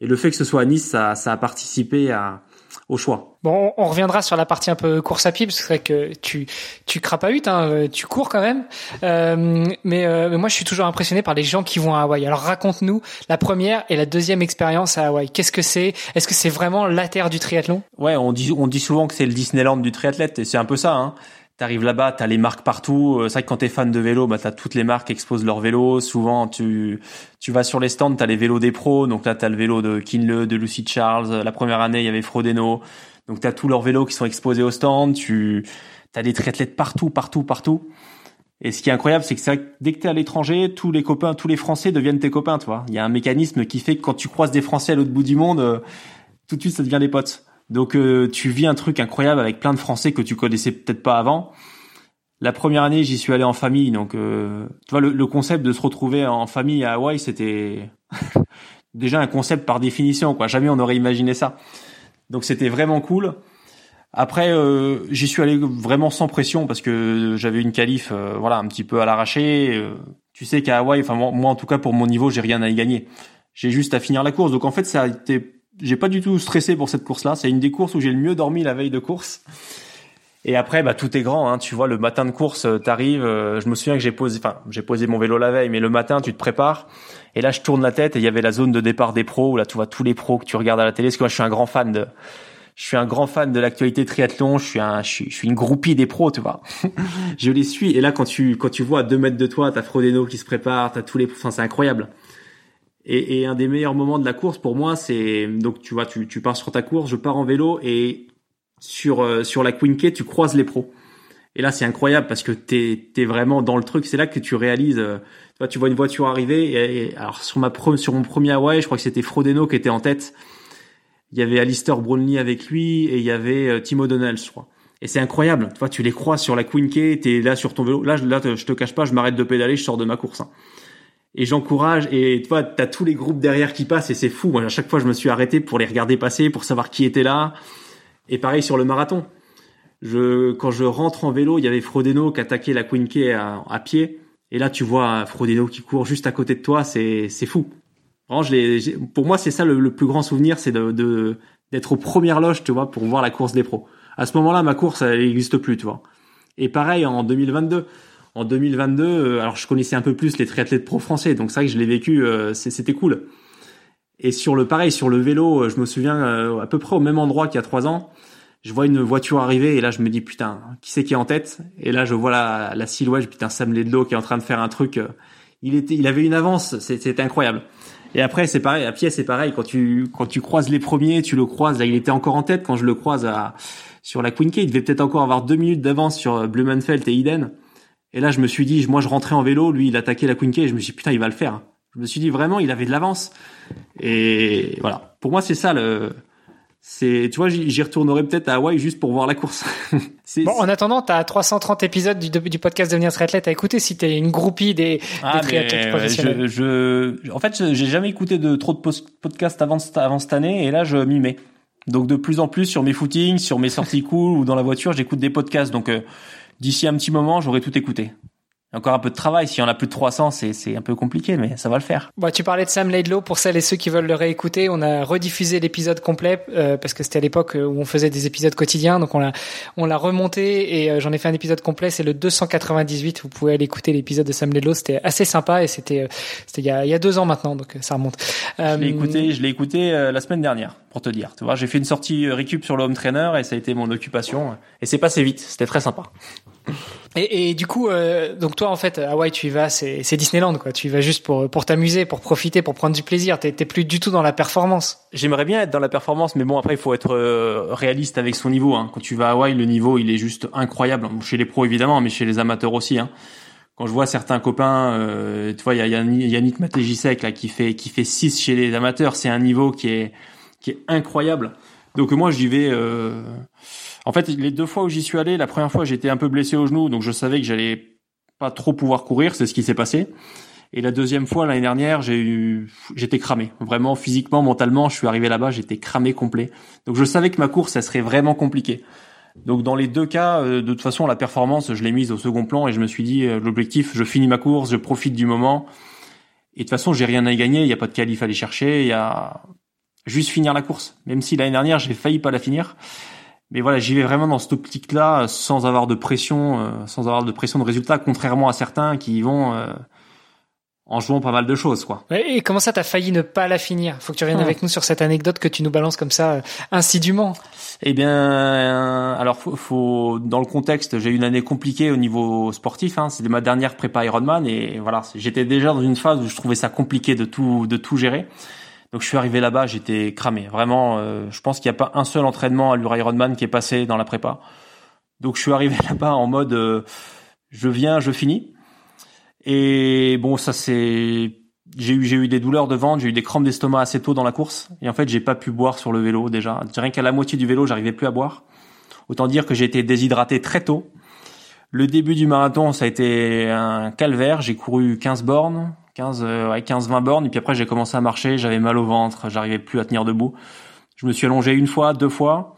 Et, le fait que ce soit à Nice, ça, ça a participé à, au choix. Bon, on reviendra sur la partie un peu course à pied parce que c'est vrai que tu tu crapahutes, hein, tu cours quand même. Euh, mais, euh, mais moi, je suis toujours impressionné par les gens qui vont à Hawaï. Alors raconte-nous la première et la deuxième expérience à Hawaï. Qu'est-ce que c'est? Est-ce que c'est vraiment la terre du triathlon? Ouais, on dit on dit souvent que c'est le Disneyland du triathlète et c'est un peu ça. Hein. T'arrives là-bas, t'as les marques partout. Euh, c'est vrai que quand t'es fan de vélo, bah t'as toutes les marques qui exposent leurs vélos. Souvent, tu tu vas sur les stands, t'as les vélos des pros. Donc là, t'as le vélo de Kinle, de Lucy Charles. La première année, il y avait Frodeno. Donc t'as tous leurs vélos qui sont exposés au stand. Tu t'as des triathlètes partout, partout, partout. Et ce qui est incroyable, c'est que, que dès que t'es à l'étranger, tous les copains, tous les Français deviennent tes copains. Tu vois, il y a un mécanisme qui fait que quand tu croises des Français à l'autre bout du monde, euh, tout de suite, ça devient des potes. Donc euh, tu vis un truc incroyable avec plein de Français que tu connaissais peut-être pas avant. La première année, j'y suis allé en famille, donc euh, tu vois le, concept de se retrouver en famille à Hawaï, c'était déjà un concept par définition, quoi. Jamais on aurait imaginé ça. Donc c'était vraiment cool. Après, euh, j'y suis allé vraiment sans pression parce que j'avais une qualif, voilà, un petit peu à l'arraché. tu sais qu'à Hawaï, enfin moi, en tout cas pour mon niveau, j'ai rien à y gagner. J'ai juste à finir la course. Donc en fait, ça a été j'ai pas du tout stressé pour cette course-là. C'est une des courses où j'ai le mieux dormi la veille de course. Et après, bah tout est grand. Hein. Tu vois, le matin de course, euh, t'arrives. Euh, je me souviens que j'ai posé, enfin, j'ai posé mon vélo la veille, mais le matin, tu te prépares. Et là, je tourne la tête et il y avait la zone de départ des pros où là, tu vois tous les pros que tu regardes à la télé. Parce que moi, je suis un grand fan de, je suis un grand fan de l'actualité triathlon. Je suis un, je suis, je suis une groupie des pros, tu vois. je les suis. Et là, quand tu, quand tu vois à deux mètres de toi, t'as Frodeno qui se prépare, t'as tous les, enfin, c'est incroyable. Et, et, un des meilleurs moments de la course pour moi, c'est donc tu vois, tu, tu pars sur ta course, je pars en vélo et sur euh, sur la Queen tu croises les pros. Et là, c'est incroyable parce que t'es es vraiment dans le truc. C'est là que tu réalises. Euh, tu vois, tu vois une voiture arriver. Et, alors sur ma sur mon premier Hawaii, je crois que c'était Frodeno qui était en tête. Il y avait Alistair Brownlee avec lui et il y avait euh, Timo Donnell, je crois. Et c'est incroyable. Tu vois, tu les croises sur la K, t'es là sur ton vélo. Là, là, je te cache pas, je m'arrête de pédaler, je sors de ma course. Hein et j'encourage et tu vois t'as tous les groupes derrière qui passent et c'est fou moi à chaque fois je me suis arrêté pour les regarder passer pour savoir qui était là et pareil sur le marathon je quand je rentre en vélo il y avait Frodeno qui attaquait la Queen à, pied et là tu vois Frodeno qui court juste à côté de toi c'est c'est fou pour moi c'est ça le, plus grand souvenir c'est de, de d'être aux premières loges, tu vois, pour voir la course des pros. À ce moment-là, ma course, elle n'existe plus, tu vois. Et pareil en 2022. En 2022, euh, alors je connaissais un peu plus les triathlètes pro français, donc c'est vrai que je l'ai vécu, euh, c'était cool. Et sur le pareil, sur le vélo, euh, je me souviens à peu près au même endroit qu'il y a trois ans, je vois une voiture arriver et là je me dis putain, qui c'est qui est en tête? Et là je vois la, la silhouette, putain Sam Ledlow qui est en train de faire un truc. Il était, il avait une avance, c'était incroyable. Et après c'est pareil, à pied c'est pareil. Quand tu quand tu croises les premiers, tu le croises. Là il était encore en tête quand je le croise à sur la Queen K. Il devait peut-être encore avoir deux minutes d'avance sur Blumenfeld et Eden. Et là, je me suis dit, moi, je rentrais en vélo, lui, il attaquait la Queen K, et je me suis dit, putain, il va le faire. Je me suis dit, vraiment, il avait de l'avance. Et voilà. Pour moi, c'est ça le, c'est, tu vois, j'y retournerai peut-être à Hawaï juste pour voir la course. bon, en attendant, t'as 330 épisodes du, du podcast Devenir triathlète à écouter si t'es une groupie des, ah, des triathlètes professionnels. Je, je, en fait, j'ai jamais écouté de trop de podcasts avant, avant cette année, et là, je m'y mets. Donc, de plus en plus sur mes footings, sur mes sorties cool ou dans la voiture, j'écoute des podcasts. Donc, euh, d'ici un petit moment, j'aurai tout écouté. Encore un peu de travail. S'il y en a plus de 300, c'est, c'est un peu compliqué, mais ça va le faire. Bon, tu parlais de Sam Laidlow. Pour celles et ceux qui veulent le réécouter, on a rediffusé l'épisode complet euh, parce que c'était à l'époque où on faisait des épisodes quotidiens. Donc on l'a, on l'a remonté et euh, j'en ai fait un épisode complet. C'est le 298. Vous pouvez aller écouter l'épisode de Sam Laidlow. C'était assez sympa et c'était, euh, c'était il y a, il y a deux ans maintenant, donc ça remonte. je l'ai écouté, je l'ai écouté la semaine dernière pour te dire. Tu vois, j'ai fait une sortie récup sur le home trainer et ça a été mon occupation et c'est passé vite. C'était très sympa. Et, et, du coup, euh, donc toi en fait, Hawaï, tu y vas, c'est, Disneyland quoi. Tu y vas juste pour pour t'amuser, pour profiter, pour prendre du plaisir. T'es, plus du tout dans la performance. J'aimerais bien être dans la performance, mais bon après il faut être euh, réaliste avec son niveau. Hein. Quand tu vas à Hawaï, le niveau il est juste incroyable. Chez les pros évidemment, mais chez les amateurs aussi. Hein. Quand je vois certains copains, euh, tu vois, il y a Yannick Matejisek là qui fait qui fait 6 chez les amateurs, c'est un niveau qui est qui est incroyable. Donc moi j'y vais. En fait, les deux fois où j'y suis allé, la première fois j'étais un peu blessé au genou, donc je savais que j'allais pas trop pouvoir courir, c'est ce qui s'est passé. Et la deuxième fois l'année dernière, j'ai eu, j'étais cramé, vraiment physiquement, mentalement, je suis arrivé là-bas, j'étais cramé complet. Donc je savais que ma course, ça serait vraiment compliqué. Donc dans les deux cas, euh, de toute façon, la performance, je l'ai mise au second plan et je me suis dit, euh, l'objectif, je finis ma course, je profite du moment. Et de toute façon, j'ai rien à y gagner, il n'y a pas de qualif à aller chercher, il y a juste finir la course. Même si l'année dernière, j'ai failli pas la finir. Mais voilà, j'y vais vraiment dans cette optique-là, sans avoir de pression, euh, sans avoir de pression de résultat, contrairement à certains qui y vont euh, en jouant pas mal de choses, quoi. Et comment ça, t'as failli ne pas la finir? Faut que tu reviennes avec nous sur cette anecdote que tu nous balances comme ça, euh, insidieusement. Eh bien, alors faut, faut, dans le contexte, j'ai eu une année compliquée au niveau sportif. Hein, C'était ma dernière prépa Ironman et voilà, j'étais déjà dans une phase où je trouvais ça compliqué de tout, de tout gérer. Donc je suis arrivé là-bas, j'étais cramé. Vraiment, euh, je pense qu'il n'y a pas un seul entraînement à l'Ironman qui est passé dans la prépa. Donc je suis arrivé là-bas en mode euh, je viens, je finis. Et bon, ça c'est j'ai eu j'ai eu des douleurs de ventre, j'ai eu des crampes d'estomac assez tôt dans la course et en fait, j'ai pas pu boire sur le vélo déjà. Rien qu'à la moitié du vélo, j'arrivais plus à boire. Autant dire que j'ai été déshydraté très tôt. Le début du marathon, ça a été un calvaire, j'ai couru 15 bornes, 15, euh, ouais, 15, 20 bornes. Et puis après, j'ai commencé à marcher. J'avais mal au ventre. J'arrivais plus à tenir debout. Je me suis allongé une fois, deux fois.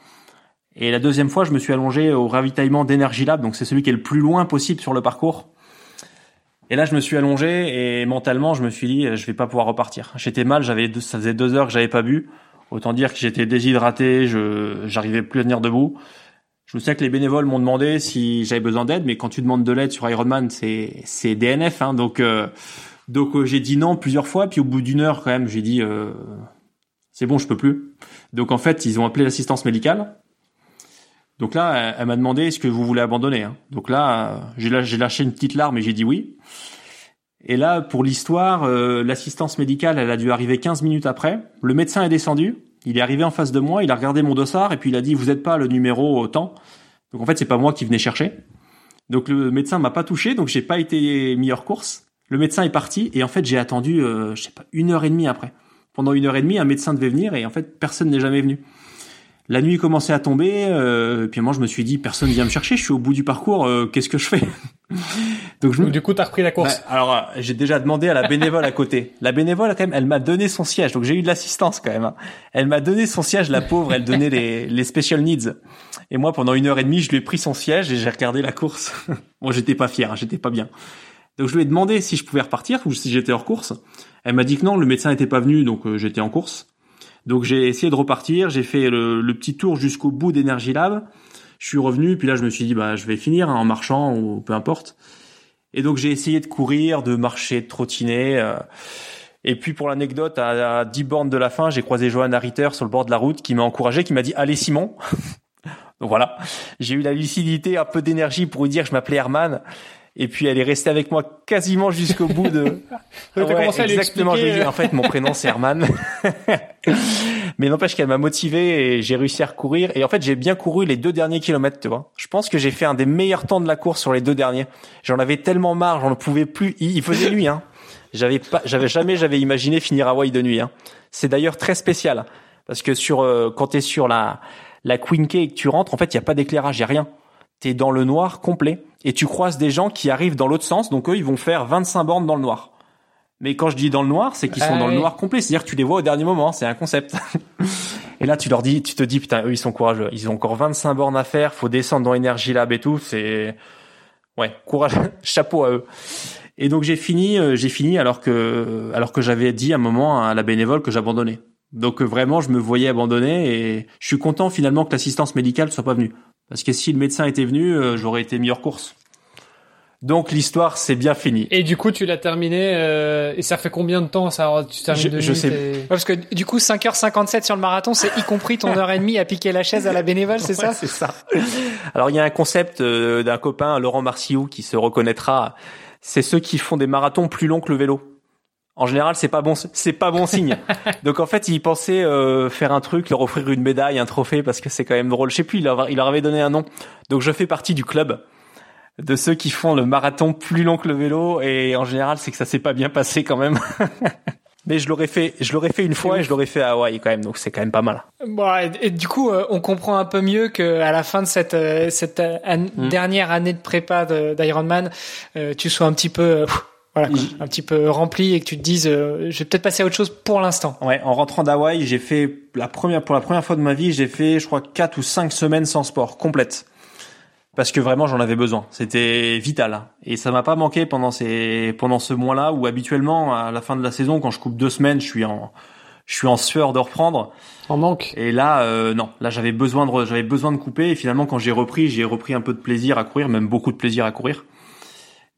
Et la deuxième fois, je me suis allongé au ravitaillement d'Energy Lab. Donc, c'est celui qui est le plus loin possible sur le parcours. Et là, je me suis allongé et mentalement, je me suis dit, je vais pas pouvoir repartir. J'étais mal. J'avais, ça faisait deux heures que j'avais pas bu. Autant dire que j'étais déshydraté. Je, j'arrivais plus à tenir debout. Je me souviens que les bénévoles m'ont demandé si j'avais besoin d'aide, mais quand tu demandes de l'aide sur Ironman, c'est c'est DNF, hein, donc euh, donc euh, j'ai dit non plusieurs fois, puis au bout d'une heure quand même, j'ai dit euh, c'est bon, je peux plus. Donc en fait, ils ont appelé l'assistance médicale. Donc là, elle, m'a demandé est-ce que vous voulez abandonner. Hein? Donc là, j'ai lâché une petite larme et j'ai dit oui. Et là, pour l'histoire, euh, l'assistance médicale, elle a dû arriver 15 minutes après. Le médecin est descendu, il est arrivé en face de moi, il a regardé mon dossard et puis il a dit vous n'êtes pas le numéro autant. Donc en fait, c'est pas moi qui venais chercher. Donc le médecin m'a pas touché, donc j'ai pas été mis hors course. Le médecin est parti et en fait j'ai attendu, euh, je sais pas, une heure et demie après. Pendant une heure et demie, un médecin devait venir et en fait personne n'est jamais venu. La nuit commençait à tomber, euh, puis moi je me suis dit personne vient me chercher, je suis au bout du parcours, euh, qu'est-ce que je fais? Donc, je... du coup t'as repris la course. Bah, alors euh, j'ai déjà demandé à la bénévole à côté. La bénévole quand même, elle m'a donné son siège, donc j'ai eu de l'assistance quand même. Hein. Elle m'a donné son siège, la pauvre, elle donnait les, les special needs. Et moi pendant une heure et demie, je lui ai pris son siège et j'ai regardé la course. bon j'étais pas fier, hein, j'étais pas bien. Donc je lui ai demandé si je pouvais repartir ou si j'étais hors course. Elle m'a dit que non, le médecin n'était pas venu, donc euh, j'étais en course. Donc j'ai essayé de repartir, j'ai fait le, petit tour jusqu'au bout d'Energy Lab. Je suis revenu, puis là je me suis dit bah je vais finir hein, en marchant ou peu importe. Et donc j'ai essayé de courir, de marcher, de trottiner. Euh, et puis pour l'anecdote, à, 10 bornes de la fin, j'ai croisé Johanna Ritter sur le bord de la route qui m'a encouragé, qui m'a dit allez Simon. donc voilà, j'ai eu la lucidité, un peu d'énergie pour lui dire que je m'appelais Herman. Et puis elle est restée avec moi quasiment jusqu'au bout de. exactement. Je lui ai dit en fait mon prénom c'est Herman. Mais n'empêche qu'elle m'a motivé et j'ai réussi à recourir. Et en fait j'ai bien couru les deux derniers kilomètres, tu vois. Je pense que j'ai fait un des meilleurs temps de la course sur les deux derniers. J'en avais tellement marre, j'en pouvais plus. Il faisait nuit, hein. J'avais pas, j'avais jamais, j'avais imaginé finir Hawaï de nuit. Hein. C'est d'ailleurs très spécial parce que sur euh, quand t'es sur la la Queen Cake, tu rentres, en fait il y a pas d'éclairage, il y a rien t'es dans le noir complet et tu croises des gens qui arrivent dans l'autre sens, donc eux ils vont faire 25 bornes dans le noir. Mais quand je dis dans le noir, c'est qu'ils sont ah dans le noir complet, c'est-à-dire que tu les vois au dernier moment, c'est un concept. et là tu leur dis, tu te dis putain eux ils sont courageux, ils ont encore 25 bornes à faire, faut descendre dans Energy Lab et tout, c'est ouais courage, chapeau à eux. Et donc j'ai fini, euh, j'ai fini alors que alors que j'avais dit à un moment à la bénévole que j'abandonnais. Donc euh, vraiment, je me voyais abandonner et je suis content finalement que l'assistance médicale soit pas venue. Parce que si le médecin était venu, euh, j'aurais été mis hors course. Donc l'histoire c'est bien fini. Et du coup tu l'as terminé euh, et ça fait combien de temps ça tu termines je, de je sais. parce que du coup 5h57 sur le marathon c'est y compris ton heure et demie à piquer la chaise à la bénévole c'est ça? C'est ça. Alors il y a un concept euh, d'un copain Laurent Marciou qui se reconnaîtra. C'est ceux qui font des marathons plus longs que le vélo en général, c'est pas bon, c'est pas bon signe. Donc en fait, il pensait euh, faire un truc, leur offrir une médaille, un trophée, parce que c'est quand même drôle. Je sais plus, il leur, il leur avait donné un nom. Donc je fais partie du club de ceux qui font le marathon plus long que le vélo, et en général, c'est que ça s'est pas bien passé quand même. Mais je l'aurais fait, je l'aurais fait une fois et je l'aurais fait à Hawaï quand même, donc c'est quand même pas mal. Bon, et, du coup, euh, on comprend un peu mieux que à la fin de cette euh, cette mm. dernière année de prépa d'Ironman, tu sois un petit peu voilà, un petit peu rempli et que tu te dises, euh, je vais peut-être passer à autre chose pour l'instant. Ouais, en rentrant d'Hawaï, j'ai fait la première pour la première fois de ma vie, j'ai fait, je crois, quatre ou cinq semaines sans sport complète, parce que vraiment j'en avais besoin. C'était vital et ça m'a pas manqué pendant ces pendant ce mois-là où habituellement à la fin de la saison, quand je coupe deux semaines, je suis en je suis en sueur de reprendre. En manque. Et là, euh, non, là j'avais besoin de j'avais besoin de couper et finalement quand j'ai repris, j'ai repris un peu de plaisir à courir, même beaucoup de plaisir à courir.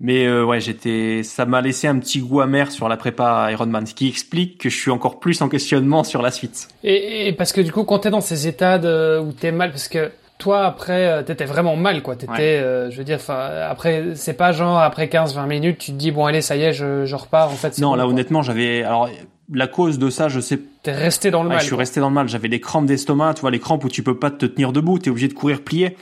Mais euh, ouais, j'étais, ça m'a laissé un petit goût amer sur la prépa Ironman, ce qui explique que je suis encore plus en questionnement sur la suite. Et, parce que du coup, quand t'es dans ces états de, où t'es mal, parce que toi après, euh, t'étais vraiment mal, quoi. T'étais, euh, je veux dire, enfin, après, c'est pas genre après 15-20 minutes, tu te dis bon allez, ça y est, je, je repars. En fait, non, là honnêtement, j'avais, alors la cause de ça, je sais. T'es resté dans le mal. Je suis resté dans le mal. J'avais des crampes d'estomac, tu vois, les crampes où tu peux pas te tenir debout, t'es obligé de courir plié.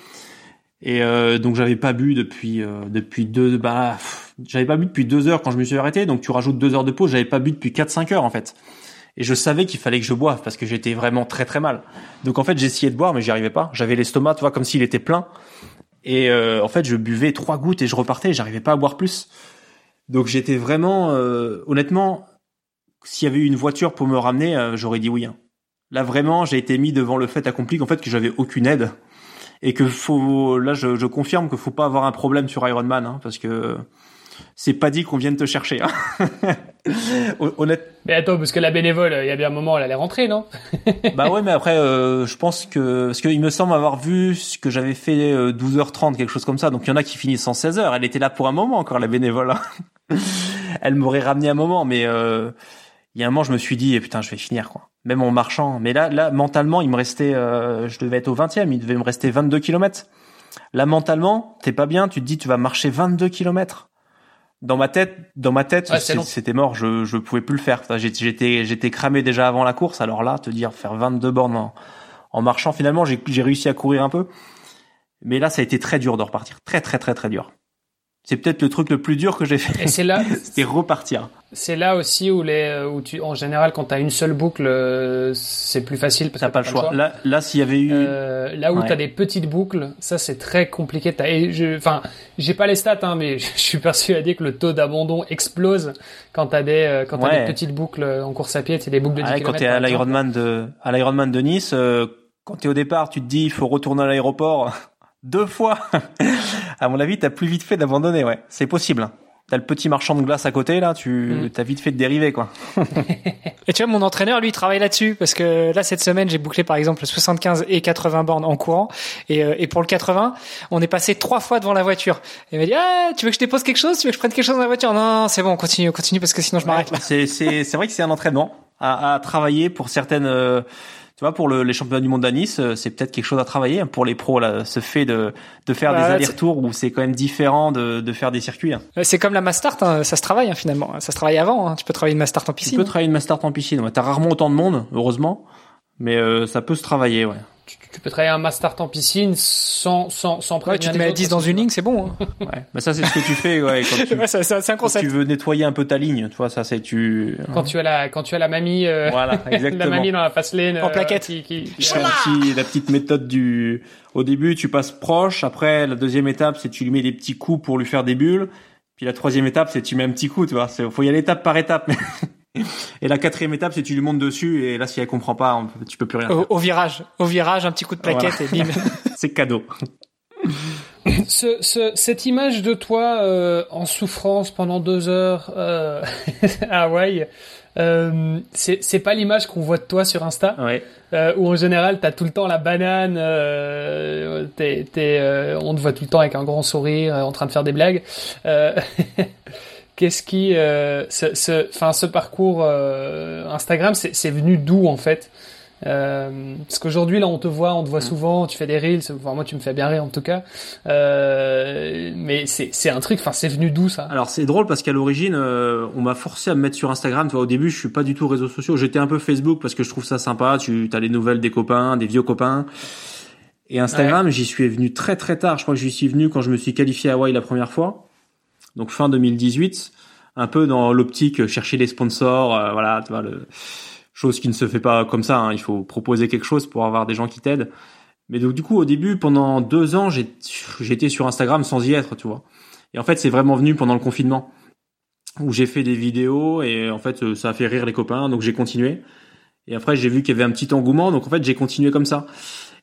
Et euh, donc j'avais pas bu depuis euh, depuis deux bah j'avais pas bu depuis deux heures quand je me suis arrêté. Donc tu rajoutes deux heures de pause. J'avais pas bu depuis quatre cinq heures en fait. Et je savais qu'il fallait que je boive parce que j'étais vraiment très très mal. Donc en fait j'essayais de boire mais j'y arrivais pas. J'avais l'estomac tu vois comme s'il était plein. Et euh, en fait je buvais trois gouttes et je repartais. J'arrivais pas à boire plus. Donc j'étais vraiment euh, honnêtement s'il y avait eu une voiture pour me ramener j'aurais dit oui hein. là vraiment j'ai été mis devant le fait accompli qu'en fait que j'avais aucune aide et que faut là je, je confirme qu'il faut pas avoir un problème sur Iron Man hein, parce que c'est pas dit qu'on vienne te chercher. Hein. Honnête. Mais attends, parce que la bénévole, il y a bien un moment, elle allait rentrer, non? Bah ouais, mais après, euh, je pense que parce qu'il me semble avoir vu ce que j'avais fait 12h30, euh, quelque chose comme ça. Donc il y en a qui finissent en 16h. Elle était là pour un moment encore, la bénévole. Hein. elle m'aurait ramené un moment, mais euh, il y a un moment, je me suis dit, eh, putain, je vais finir quoi même en marchant. Mais là, là, mentalement, il me restait, euh, je devais être au 20e, il devait me rester 22 km. Là, mentalement, t'es pas bien, tu te dis, tu vas marcher 22 km. Dans ma tête, dans ma tête, c'était mort, je, je pouvais plus le faire. J'étais, j'étais cramé déjà avant la course. Alors là, te dire, faire 22 bornes en, en marchant, finalement, j'ai, j'ai réussi à courir un peu. Mais là, ça a été très dur de repartir. Très, très, très, très dur. C'est peut-être le truc le plus dur que j'ai fait. Et c'est là, c'était repartir. C'est là aussi où les, euh, où tu, en général, quand t'as une seule boucle, euh, c'est plus facile parce t'as pas, le choix. Là, là, s'il y avait eu, euh, là où tu t'as des petites boucles, ça c'est très compliqué. T'as, et je, enfin, j'ai pas les stats, hein, mais je suis persuadé que le taux d'abandon explose quand t'as des, quand t'as des petites boucles en course à pied, c'est des boucles de 10 ouais, Quand t'es à l'Ironman de, à l'Ironman de Nice, quand t'es au départ, tu te dis, il faut retourner à l'aéroport deux fois. à mon avis, t'as plus vite fait d'abandonner, ouais. C'est possible. t'as le petit marchand de glace à côté là, tu mm. t'as vite fait de dériver quoi. et tu vois mon entraîneur lui il travaille là-dessus parce que là cette semaine j'ai bouclé par exemple 75 et 80 bornes en courant et, euh, et pour le 80 on est passé trois fois devant la voiture. Et il m'a dit ah tu veux que je dépose quelque chose, tu veux que je prenne quelque chose dans la voiture Non, c'est bon, continue, continue parce que sinon je m'arrête c'est c'est vrai que c'est un entraînement à, à travailler pour certaines euh, tu vois, pour le, les championnats du monde à Nice, euh, c'est peut-être quelque chose à travailler. Pour les pros, là, ce fait de, de faire des allers-retours où c'est quand même différent de, de faire des circuits. Hein. C'est comme la Mastart, hein, ça se travaille hein, finalement. Ça se travaille avant. Hein. Tu peux travailler une Mastart en piscine. Tu peux travailler une Mastart en piscine. Ouais. T'as rarement autant de monde, heureusement, mais euh, ça peut se travailler, ouais tu, peux travailler un master en piscine sans sans sans ouais, tu te mets à 10 dans une ligne, c'est bon. Hein. ouais, mais ça c'est ce que tu fais ouais, quand tu, ouais, c'est un concept. tu veux nettoyer un peu ta ligne, tu vois, ça c'est tu quand tu as la quand tu as la mamie euh, voilà, exactement. la mamie dans la face lane en euh, plaquette qui, qui, qui... la petite méthode du au début, tu passes proche, après la deuxième étape, c'est tu lui mets des petits coups pour lui faire des bulles. Puis la troisième étape, c'est tu mets un petit coup, tu vois. Faut y aller étape par étape. Et la quatrième étape, c'est tu lui montes dessus et là, si elle comprend pas, tu peux plus rien. Au, au, virage, au virage, un petit coup de plaquette et bim. c'est cadeau. Ce, ce, cette image de toi euh, en souffrance pendant deux heures euh, à Hawaï, euh, c'est pas l'image qu'on voit de toi sur Insta, ouais. euh, où en général t'as tout le temps la banane, euh, t'es, euh, on te voit tout le temps avec un grand sourire, en train de faire des blagues. Qu'est-ce qui, euh, ce, ce, enfin, ce parcours euh, Instagram, c'est venu d'où en fait? Euh, Parce qu'aujourd'hui là, on te voit, on te voit mm. souvent, tu fais des reels. Enfin, moi, tu me fais bien rire en tout cas. Euh, mais c'est un truc. Enfin, c'est venu d'où ça? Alors c'est drôle parce qu'à l'origine, euh, on m'a forcé à me mettre sur Instagram. Tu vois, au début, je suis pas du tout réseaux sociaux. J'étais un peu Facebook parce que je trouve ça sympa. Tu as les nouvelles des copains, des vieux copains. Et Instagram, j'y suis venu très très tard. Je crois que j'y suis venu quand je me suis qualifié à Hawaï la première fois donc fin 2018, un peu dans l'optique chercher des sponsors, euh, voilà, tu vois, le, chose qui ne se fait pas comme ça. Hein. il faut proposer quelque chose pour avoir des gens qui t'aident. Mais donc du coup, au début, pendant deux ans, j'étais sur Instagram sans y être, tu vois. Et en fait, c'est vraiment venu pendant le confinement où j'ai fait des vidéos et en fait, ça a fait rire les copains, donc j'ai continué. Et après, j'ai vu qu'il y avait un petit engouement, donc en fait, j'ai continué comme ça.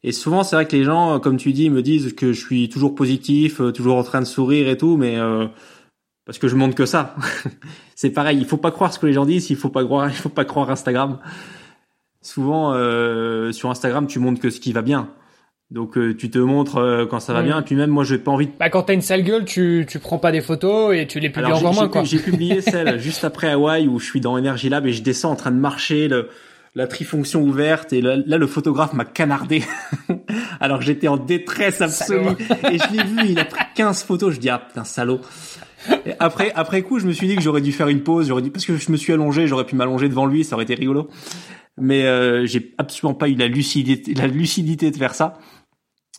Et souvent, c'est vrai que les gens, comme tu dis, me disent que je suis toujours positif, euh, toujours en train de sourire et tout, mais euh, parce que je montre que ça. c'est pareil, il faut pas croire ce que les gens disent, il faut pas croire, il faut pas croire Instagram. Souvent euh, sur Instagram, tu montres que ce qui va bien. Donc euh, tu te montres euh, quand ça va bien, et puis même moi j'ai pas envie de... Bah quand t'as une sale gueule, tu, tu prends pas des photos et tu les publies encore moins quoi. J'ai publié celle juste après Hawaï où je suis dans Energy Lab et je descends en train de marcher, le, la trifonction ouverte et là, le photographe m'a canardé alors j'étais en détresse absolue et je l'ai vu, il a pris 15 photos, je dis ah putain salaud après, après coup, je me suis dit que j'aurais dû faire une pause. J'aurais dit parce que je me suis allongé, j'aurais pu m'allonger devant lui, ça aurait été rigolo. Mais euh, j'ai absolument pas eu la lucidité, la lucidité de faire ça.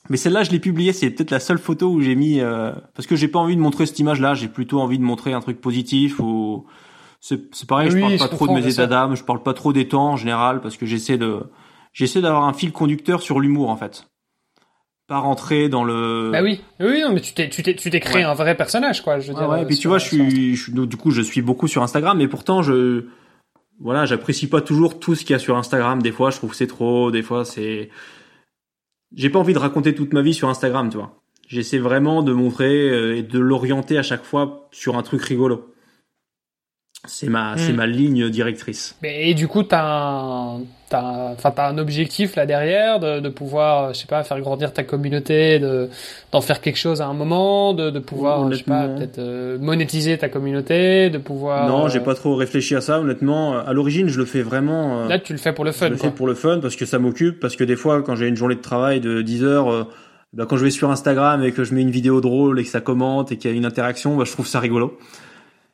Mais celle-là, je l'ai publiée. C'est peut-être la seule photo où j'ai mis euh, parce que j'ai pas envie de montrer cette image-là. J'ai plutôt envie de montrer un truc positif ou c'est pareil. je parle pas trop de mes états d'âme. Je parle pas trop des temps en général parce que j'essaie de j'essaie d'avoir un fil conducteur sur l'humour en fait pas rentrer dans le. Bah oui, oui, non, mais tu t'es, tu t'es, tu t'es créé un vrai personnage, quoi. Je veux dire. Ouais, et puis tu vois, je suis, je, du coup, je suis beaucoup sur Instagram, mais pourtant, je, voilà, j'apprécie pas toujours tout ce qu'il y a sur Instagram. Des fois, je trouve que c'est trop. Des fois, c'est. J'ai pas envie de raconter toute ma vie sur Instagram, tu vois. J'essaie vraiment de montrer euh, et de l'orienter à chaque fois sur un truc rigolo. C'est ma, c'est hmm. ma ligne directrice. Et du coup, t'as un, t'as, enfin, t'as un objectif là derrière de, de pouvoir, je sais pas, faire grandir ta communauté, de, d'en faire quelque chose à un moment, de, de pouvoir, je sais pas, peut-être euh, monétiser ta communauté, de pouvoir. Non, j'ai euh, pas trop réfléchi à ça, honnêtement. À l'origine, je le fais vraiment. Euh, là, tu le fais pour le fun. Je le fais pour le fun parce que ça m'occupe, parce que des fois, quand j'ai une journée de travail de 10 heures. Bah, quand je vais sur Instagram et que je mets une vidéo drôle et que ça commente et qu'il y a une interaction, bah, je trouve ça rigolo.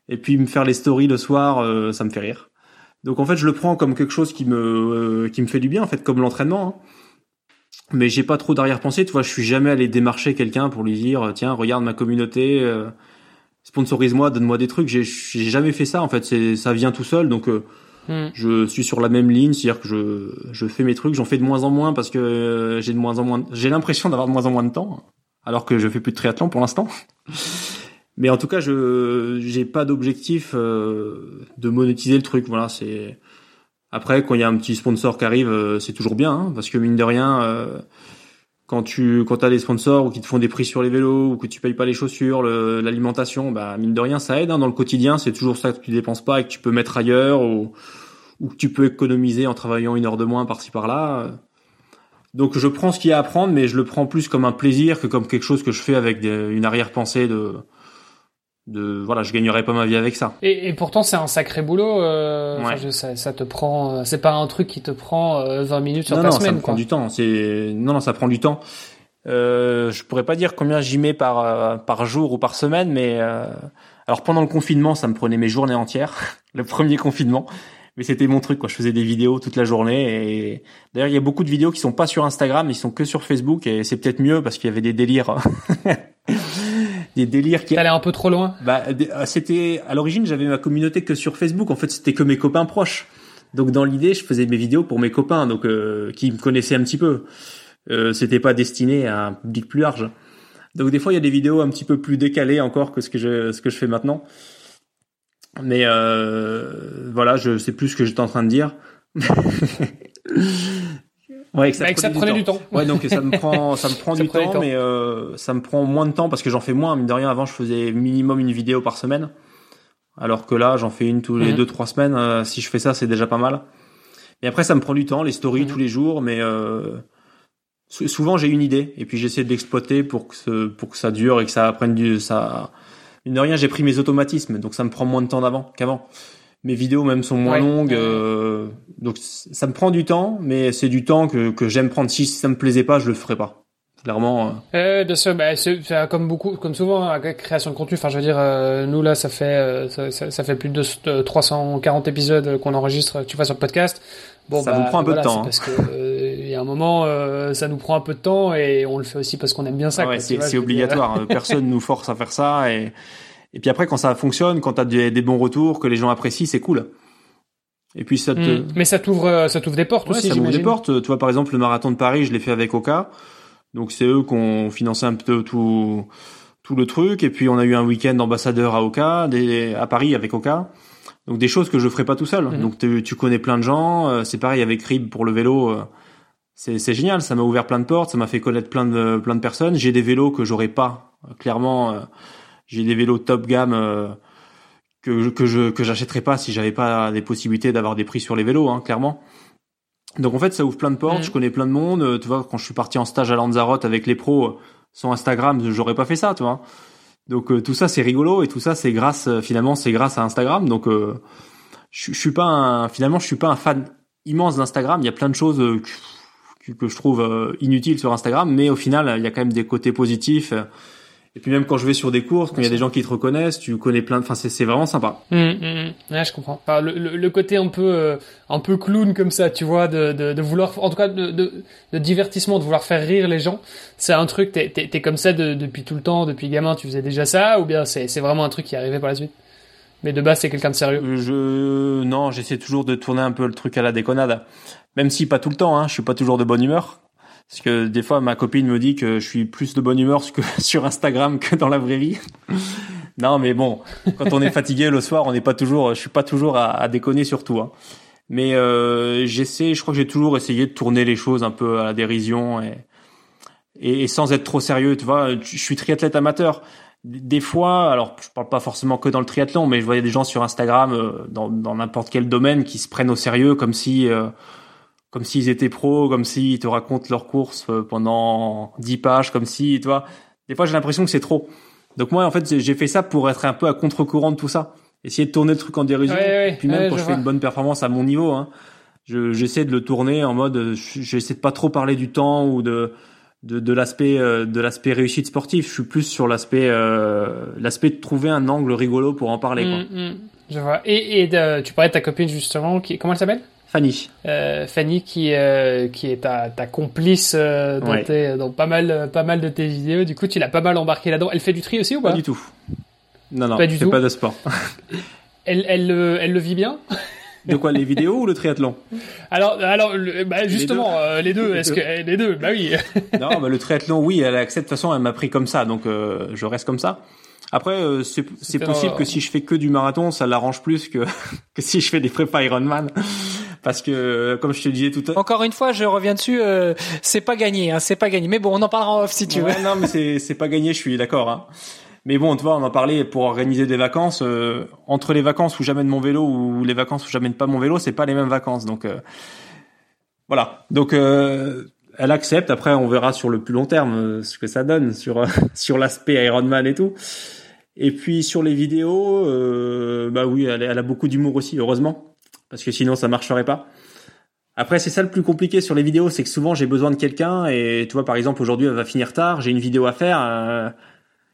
Et puis me faire les stories le soir, euh, ça me fait rire. Donc en fait, je le prends comme quelque chose qui me euh, qui me fait du bien en fait, comme l'entraînement. Hein. Mais j'ai pas trop d'arrière-pensée. Tu vois, je suis jamais allé démarcher quelqu'un pour lui dire tiens, regarde ma communauté, euh, sponsorise-moi, donne-moi des trucs. J'ai j'ai jamais fait ça en fait. C'est ça vient tout seul. Donc hmm. je suis sur la même ligne, c'est-à-dire que je je fais mes trucs. J'en fais de moins en moins parce que j'ai de moins en moins. J'ai l'impression d'avoir de moins en moins de temps, alors que je fais plus de triathlon pour l'instant. Mais en tout cas, je j'ai pas d'objectif euh, de monétiser le truc. Voilà, c'est après quand il y a un petit sponsor qui arrive, euh, c'est toujours bien, hein, parce que mine de rien, euh, quand tu quand as des sponsors ou qui te font des prix sur les vélos ou que tu payes pas les chaussures, l'alimentation, bah mine de rien ça aide. Hein, dans le quotidien, c'est toujours ça que tu dépenses pas et que tu peux mettre ailleurs ou, ou que tu peux économiser en travaillant une heure de moins par-ci par-là. Donc je prends ce qu'il y a à prendre, mais je le prends plus comme un plaisir que comme quelque chose que je fais avec une arrière-pensée de de voilà je gagnerais pas ma vie avec ça. Et, et pourtant c'est un sacré boulot euh, ça, ça, te prend euh, c'est pas un truc qui te prend 20 euh, minutes sur non, ta non, semaine ça prend du temps c'est non non ça prend du temps. Euh, je pourrais pas dire combien j'y mets par euh, par jour ou par semaine mais alors pendant le confinement ça me prenait mes journées entières le premier confinement mais c'était mon truc quoi. Je faisais des vidéos toute la journée et d'ailleurs il y a beaucoup de vidéos qui sont pas sur Instagram ils sont que sur Facebook et c'est peut-être mieux parce qu'il y avait des délires des délires qui allait un peu trop loin. Bah, ah, c'était à l'origine, j'avais ma communauté que sur Facebook. En fait, c'était que mes copains proches. Donc dans l'idée, je faisais mes vidéos pour mes copains, donc euh, qui me connaissaient un petit peu. Euh, c'était pas destiné à un public plus large. Donc des fois, il y a des vidéos un petit peu plus décalées encore que ce que je ce que je fais maintenant. Mais euh, voilà, je sais plus ce que j'étais en train de dire. Ouais, que ça, bah, prenait, du, temps. Ouais, donc ça me prend, ça me prend du temps, mais euh, ça me prend moins de temps parce que j'en fais moins. Mine de rien, avant, je faisais minimum une vidéo par semaine, alors que là, j'en fais une tous les mhm. deux trois semaines. Euh, si je fais ça, c'est déjà pas mal. Et après, ça me prend du temps, les stories mhm. tous les jours, mais euh, souvent j'ai une idée et puis j'essaie de l'exploiter pour que pour que ça dure et que ça prenne du ça. Mine de rien, j'ai pris mes automatismes, donc ça me prend moins de temps d'avant qu'avant mes vidéos même sont moins longues, euh, donc ça me prend du temps, mais c'est du temps que, que j'aime prendre. Si ça me plaisait pas, je le ferais pas. Clairement. Euh... Euh, bien sûr, bah, c'est comme beaucoup, comme souvent, hein, avec création de contenu. Enfin, je veux dire, euh, nous là, ça fait euh, ça, ça, fait plus de 340 épisodes qu'on enregistre. Tu vois sur le podcast. Bon, ça bah, nous prend un peu de temps. Hein. Parce que il y a un moment, ça nous prend un peu de temps et on le fait aussi parce qu'on aime bien ça. Ouais, c'est obligatoire. Personne nous force à faire ça et et puis après, quand ça fonctionne, quand t'as des, des bons retours, que les gens apprécient, c'est cool. Et puis ça te... Hmm. Mais ça t'ouvre, euh, ça t'ouvre des portes ouais, aussi. Ça m'ouvre des portes. Tu vois, par exemple, le marathon de Paris, je l'ai fait avec Oka. Donc c'est eux qui ont financé un peu tout, tout le truc. Et puis on a eu un week-end ambassadeur à Oka, des, à Paris avec Oka. Donc des choses que je ferais pas tout seul. Hmm. Donc tu connais plein de gens. Euh, c'est pareil avec Rib pour le vélo. Euh, c'est, c'est génial. Ça m'a ouvert plein de portes. Ça m'a fait connaître plein de, plein de personnes. J'ai des vélos que j'aurais pas. Clairement j'ai des vélos top gamme euh, que que je que j'achèterais pas si j'avais pas des possibilités d'avoir des prix sur les vélos, hein, clairement. Donc en fait, ça ouvre plein de portes. Mm. Je connais plein de monde. Euh, tu vois, quand je suis parti en stage à Lanzarote avec les pros, euh, sans Instagram, j'aurais pas fait ça, tu vois. Donc tout ça, c'est rigolo et tout ça, c'est grâce finalement, c'est grâce à Instagram. Donc je, je suis pas un, finalement, je suis pas un fan immense d'Instagram. Il y a plein de choses que, que je trouve inutiles sur Instagram, mais au final, il y a quand même des côtés positifs. Et puis même quand je vais sur des courses, quand il y a des gens qui te reconnaissent, tu connais plein. Enfin, c'est vraiment sympa. Mmh, mmh. Ouais, je comprends. Enfin, le, le, côté un peu euh, un peu clown comme ça, tu vois, de, de, de vouloir, en tout cas, de, de, de, divertissement, de vouloir faire rire les gens. C'est un truc. T'es es, comme ça depuis tout le temps, depuis gamin, tu faisais déjà ça, ou bien c'est c'est vraiment un truc qui est arrivé par la suite? Mais de base, c'est quelqu'un de sérieux. Je non, j'essaie toujours de tourner un peu le truc à la déconnade, même si pas tout le temps. Hein, je suis pas toujours de bonne humeur. Parce que des fois, ma copine me dit que je suis plus de bonne humeur que sur Instagram que dans la vraie vie. non, mais bon, quand on est fatigué le soir, on n'est pas toujours, je suis pas toujours à, à déconner sur tout. Hein. Mais euh, j'essaie, je crois que j'ai toujours essayé de tourner les choses un peu à la dérision et, et, sans être trop sérieux. Tu vois, je suis triathlète amateur. Des fois, alors je parle pas forcément que dans le triathlon, mais je voyais des gens sur Instagram euh, dans n'importe quel domaine qui se prennent au sérieux comme si euh, comme s'ils étaient pros, comme s'ils te racontent leurs courses euh, pendant 10 pages, comme si, tu vois. Des fois, j'ai l'impression que c'est trop. Donc moi, en fait, j'ai fait ça pour être un peu à contre-courant de tout ça. Essayer de tourner le truc en dérision. puis même quand je, fais une bonne performance à mon niveau, hein, j'essaie de le tourner en mode, euh, j'essaie de pas trop parler du temps ou de de, de l'aspect euh, de l'aspect réussite sportif. Je suis plus sur l'aspect euh, l'aspect de trouver un angle rigolo pour en parler. Quoi. Mm, mm. je vois. Et, et tu parlais de ta copine justement, qui comment elle s'appelle? Fanny. Euh, Fanny qui euh, qui est ta, ta complice euh, dans, tes, dans pas mal pas mal de tes vidéos. Du coup, tu l'as pas mal embarqué là-dedans. Elle fait du tri aussi ou pas? Pas du tout. Non non, pas du tout. pas de sport. elle elle elle le vit bien? De quoi les vidéos ou le triathlon? Alors alors bah, justement les deux. Est-ce que les deux Bah oui. non, bah, le triathlon oui, elle accepte de toute façon, elle m'a pris comme ça, donc je reste comme ça. Après, c'est possible que si je fais que du marathon, ça l'arrange plus que, que si je fais des prépa Ironman parce que comme je te disais tout à l'heure. Encore une fois, je reviens dessus. Euh, c'est pas gagné, hein, c'est pas gagné. Mais bon, on en parlera en off si tu veux. Non, mais c'est c'est pas gagné. Je suis d'accord. Hein. Mais bon, tu vois, on en parlait pour organiser des vacances. Euh, entre les vacances où j'amène mon vélo ou les vacances où j'amène pas mon vélo, c'est pas les mêmes vacances. Donc euh, voilà. Donc euh, elle accepte. Après, on verra sur le plus long terme ce que ça donne sur sur l'aspect Ironman et tout. Et puis sur les vidéos, bah oui, elle, elle a beaucoup d'humour aussi, heureusement, parce que sinon ça marcherait pas. Après, c'est ça le plus compliqué sur les vidéos, c'est que souvent j'ai besoin de quelqu'un et tu vois, par exemple, aujourd'hui elle va finir tard, j'ai une vidéo à faire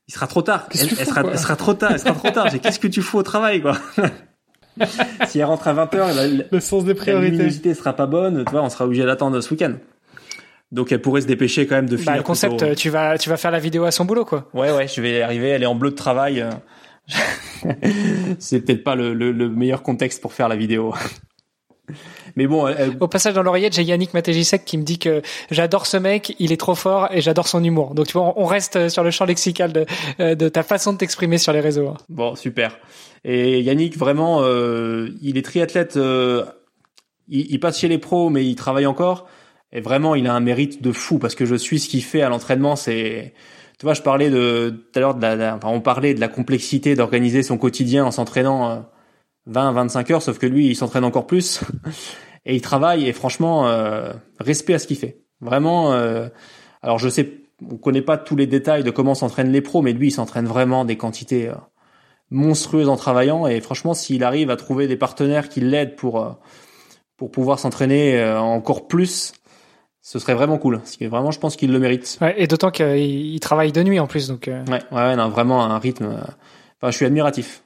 il sera trop tard. Elle, sera, elle, sera, trop tard. Elle sera trop tard. Qu'est-ce que tu fous au travail, quoi Si elle rentre à 20h, la, le sens des priorités. La luminosité sera pas bonne. Tu vois, on sera obligé d'attendre ce week-end. Donc elle pourrait se dépêcher quand même de bah, finir. Bah, le concept, tu vas, tu vas faire la vidéo à son boulot, quoi. Ouais, ouais, je vais arriver. Elle est en bleu de travail. c'est peut-être pas le, le, le meilleur contexte pour faire la vidéo. Mais bon, au passage dans l'oreillette, j'ai Yannick Matejisek qui me dit que j'adore ce mec, il est trop fort et j'adore son humour. Donc tu vois, on reste sur le champ lexical de, euh, de ta façon de t'exprimer sur les réseaux. Hein. Bon, super. Et Yannick, vraiment, euh, il est triathlète. Euh, il, il, passe chez les pros, mais il travaille encore. Et vraiment, il a un mérite de fou parce que je suis ce qu'il fait à l'entraînement. C'est, tu vois, je parlais de tout à l'heure de la, enfin, on parlait de la complexité d'organiser son quotidien en s'entraînant 20, 25 heures, sauf que lui, il s'entraîne encore plus et il travaille. Et franchement, euh, respect à ce qu'il fait. Vraiment. Euh, alors je sais, on connaît pas tous les détails de comment s'entraînent les pros, mais lui, il s'entraîne vraiment des quantités euh, monstrueuses en travaillant. Et franchement, s'il arrive à trouver des partenaires qui l'aident pour euh, pour pouvoir s'entraîner encore plus, ce serait vraiment cool. Parce que vraiment, je pense qu'il le mérite. Ouais, et d'autant qu'il travaille de nuit en plus, donc. Ouais, ouais, non, vraiment un rythme. Enfin, je suis admiratif.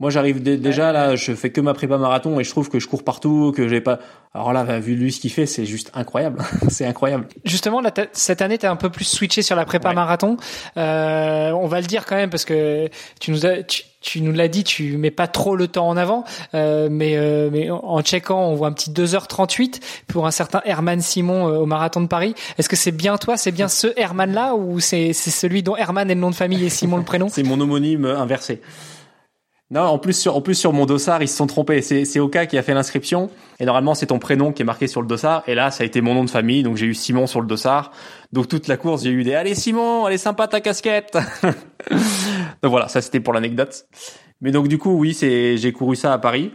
Moi, j'arrive déjà là, je fais que ma prépa marathon et je trouve que je cours partout, que j'ai pas. Alors là, vu lui ce qu'il fait, c'est juste incroyable. c'est incroyable. Justement, là, cette année, t'es un peu plus switché sur la prépa marathon. Euh, on va le dire quand même parce que tu nous as, tu, nous l'as dit, tu mets pas trop le temps en avant, euh, mais euh, mais en checkant, on voit un petit 2h38 pour un certain Herman Simon euh, au marathon de Paris. Est-ce que c'est bien toi, c'est bien ce Herman là ou c'est c'est celui dont Herman est le nom de famille et Simon le prénom? C'est mon homonyme inversé. Non, en plus sur en plus sur mon dossard, ils se sont trompés. C'est c'est Oka qui a fait l'inscription et normalement c'est ton prénom qui est marqué sur le dossard et là ça a été mon nom de famille donc j'ai eu Simon sur le dossard. Donc toute la course, j'ai eu des allez Simon, allez sympa ta casquette. donc voilà, ça c'était pour l'anecdote. Mais donc du coup, oui, c'est j'ai couru ça à Paris.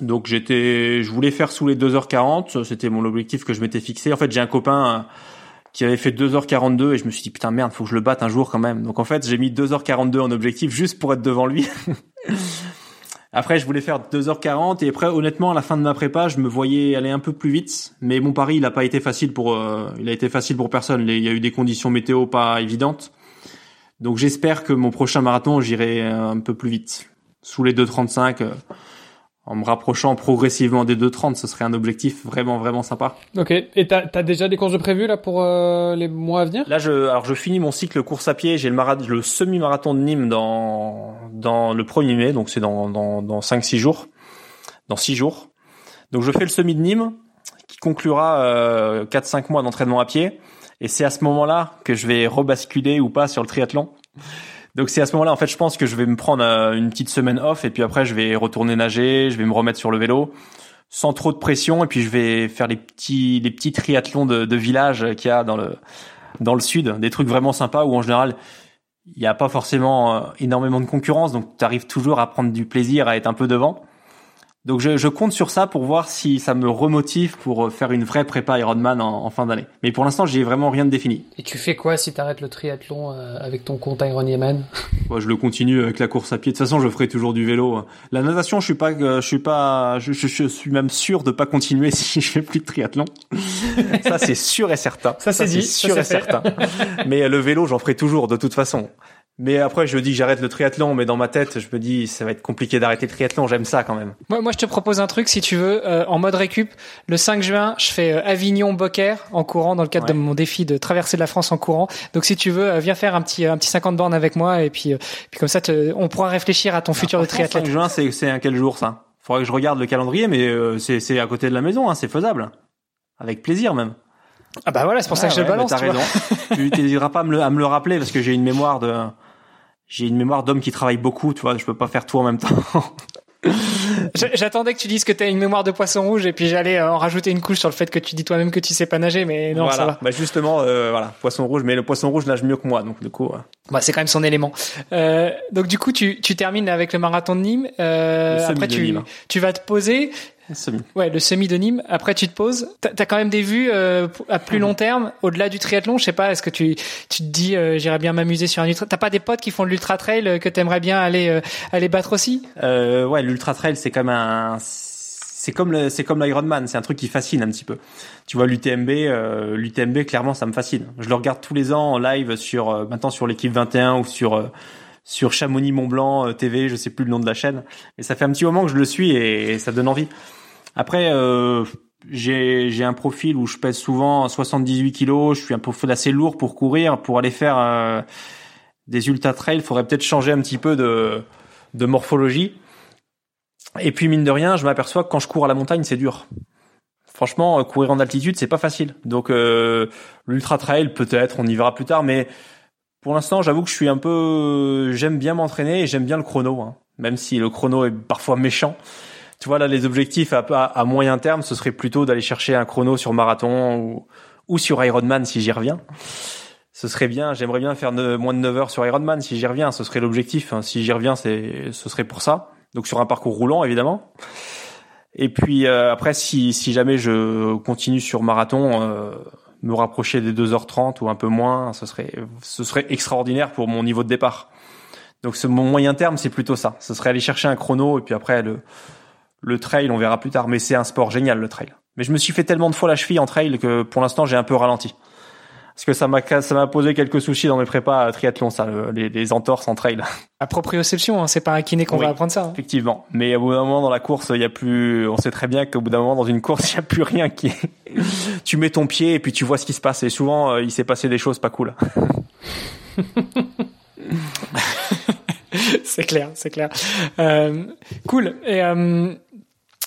Donc j'étais je voulais faire sous les 2h40, c'était mon objectif que je m'étais fixé. En fait, j'ai un copain qui avait fait 2h42 et je me suis dit putain merde, faut que je le batte un jour quand même. Donc en fait, j'ai mis 2h42 en objectif juste pour être devant lui. après, je voulais faire 2h40 et après, honnêtement, à la fin de ma prépa, je me voyais aller un peu plus vite. Mais mon pari, il a pas été facile pour, euh, il a été facile pour personne. Il y a eu des conditions météo pas évidentes. Donc j'espère que mon prochain marathon, j'irai un peu plus vite. Sous les 2h35 en me rapprochant progressivement des 2,30, ce serait un objectif vraiment vraiment sympa. Ok. Et t'as as déjà des courses de prévues là pour euh, les mois à venir? Là, je alors je finis mon cycle course à pied. J'ai le marathon, le semi-marathon de Nîmes dans dans le 1er mai, donc c'est dans dans dans 5-6 jours, dans 6 jours. Donc je fais le semi de Nîmes qui conclura euh, 4-5 mois d'entraînement à pied. Et c'est à ce moment-là que je vais rebasculer ou pas sur le triathlon. Donc c'est à ce moment-là, en fait, je pense que je vais me prendre euh, une petite semaine off et puis après je vais retourner nager, je vais me remettre sur le vélo sans trop de pression et puis je vais faire les petits les petits triathlons de, de village qu'il y a dans le dans le sud, des trucs vraiment sympas où en général il n'y a pas forcément euh, énormément de concurrence, donc tu arrives toujours à prendre du plaisir, à être un peu devant. Donc je, je, compte sur ça pour voir si ça me remotive pour euh, faire une vraie prépa Ironman en, en fin d'année. Mais pour l'instant, j'ai vraiment rien de défini. Et tu fais quoi si tu arrêtes le triathlon euh, avec ton compte Ironman Moi, Je le continue avec la course à pied. De toute façon, je ferai toujours du vélo. La natation, je suis pas, euh, je suis pas, je, je, suis même sûr de pas continuer si je fais plus de triathlon. ça c'est sûr et certain. Ça c'est dit, sûr et certain. Mais le vélo, j'en ferai toujours de toute façon. Mais après, je dis que j'arrête le triathlon, mais dans ma tête, je me dis ça va être compliqué d'arrêter le triathlon. J'aime ça quand même. Moi, moi, je te propose un truc si tu veux. Euh, en mode récup, le 5 juin, je fais euh, Avignon-Beaucaire en courant dans le cadre de mon défi de traverser la France en courant. Donc, si tu veux, euh, viens faire un petit un petit 50 bornes avec moi et puis puis comme ça, on pourra réfléchir à ton futur de triathlète. 5 juin, c'est c'est un quel jour ça? Faudrait que je regarde le calendrier, mais c'est c'est à côté de la maison, hein, c'est faisable. Avec plaisir même. Ah bah voilà, c'est pour ça que je le balance. T'as raison. tu t'hésiteras pas à me, le, à me le rappeler parce que j'ai une mémoire de j'ai une mémoire d'homme qui travaille beaucoup, tu vois, je peux pas faire tout en même temps. J'attendais que tu dises que tu as une mémoire de poisson rouge et puis j'allais euh, en rajouter une couche sur le fait que tu dis toi-même que tu sais pas nager, mais non, ça va. Bah justement, euh, voilà, poisson rouge, mais le poisson rouge nage mieux que moi, donc du coup. Bah c'est quand même son élément. Euh, donc du coup, tu, tu termines avec le marathon de Nîmes. Euh, après, tu, tu vas te poser. Semi. Ouais, le semi de Nîmes. Après, tu te poses. T'as as quand même des vues euh, à plus long terme, au-delà du triathlon? Je sais pas. Est-ce que tu tu te dis, euh, j'irais bien m'amuser sur un ultra? T'as pas des potes qui font de l'ultra trail euh, que t'aimerais bien aller aller battre aussi? Euh, Ouais, l'ultra trail, c'est comme un c'est comme le, c'est comme l'Ironman, c'est un truc qui fascine un petit peu. Tu vois l'UTMB, euh, l'UTMB clairement ça me fascine. Je le regarde tous les ans en live sur maintenant sur l'équipe 21 ou sur sur Chamonix Mont Blanc TV, je sais plus le nom de la chaîne, mais ça fait un petit moment que je le suis et ça donne envie. Après, euh, j'ai un profil où je pèse souvent 78 kilos. Je suis un peu assez lourd pour courir. Pour aller faire euh, des ultra trails, il faudrait peut-être changer un petit peu de de morphologie. Et puis mine de rien, je m'aperçois que quand je cours à la montagne, c'est dur. Franchement, euh, courir en altitude, c'est pas facile. Donc euh, l'ultra trail, peut-être, on y verra plus tard. Mais pour l'instant, j'avoue que je suis un peu, j'aime bien m'entraîner et j'aime bien le chrono, hein. même si le chrono est parfois méchant tu vois là les objectifs à, moyen terme, ce serait plutôt d'aller chercher un chrono sur marathon ou, ou sur Ironman si j'y reviens. Ce serait bien, j'aimerais bien faire moins de 9 heures sur Ironman si j'y reviens, ce serait l'objectif. Hein. Si j'y reviens, c'est ce serait pour ça. Donc sur un parcours roulant évidemment. Et puis euh, après si si jamais je continue sur marathon euh, me rapprocher des 2h30 ou un peu moins, ce serait extraordinaire pour mon niveau de départ. Donc ce mon moyen terme, c'est plutôt ça. Ce serait aller chercher un chrono et puis après le le trail, on verra plus tard, mais c'est un sport génial le trail. Mais je me suis fait tellement de fois la cheville en trail que pour l'instant j'ai un peu ralenti. Parce que ça m'a ça m'a posé quelques soucis dans mes prépas triathlon, ça, les, les entorses en trail. À proprioception, hein, c'est pas un kiné qu'on va apprendre ça. Hein. Effectivement, mais au bout d'un moment dans la course, il y a plus. On sait très bien qu'au bout d'un moment dans une course, il y a plus rien qui. tu mets ton pied et puis tu vois ce qui se passe. Et souvent, euh, il s'est passé des choses pas cool. c'est clair, c'est clair. Euh, cool. Et euh,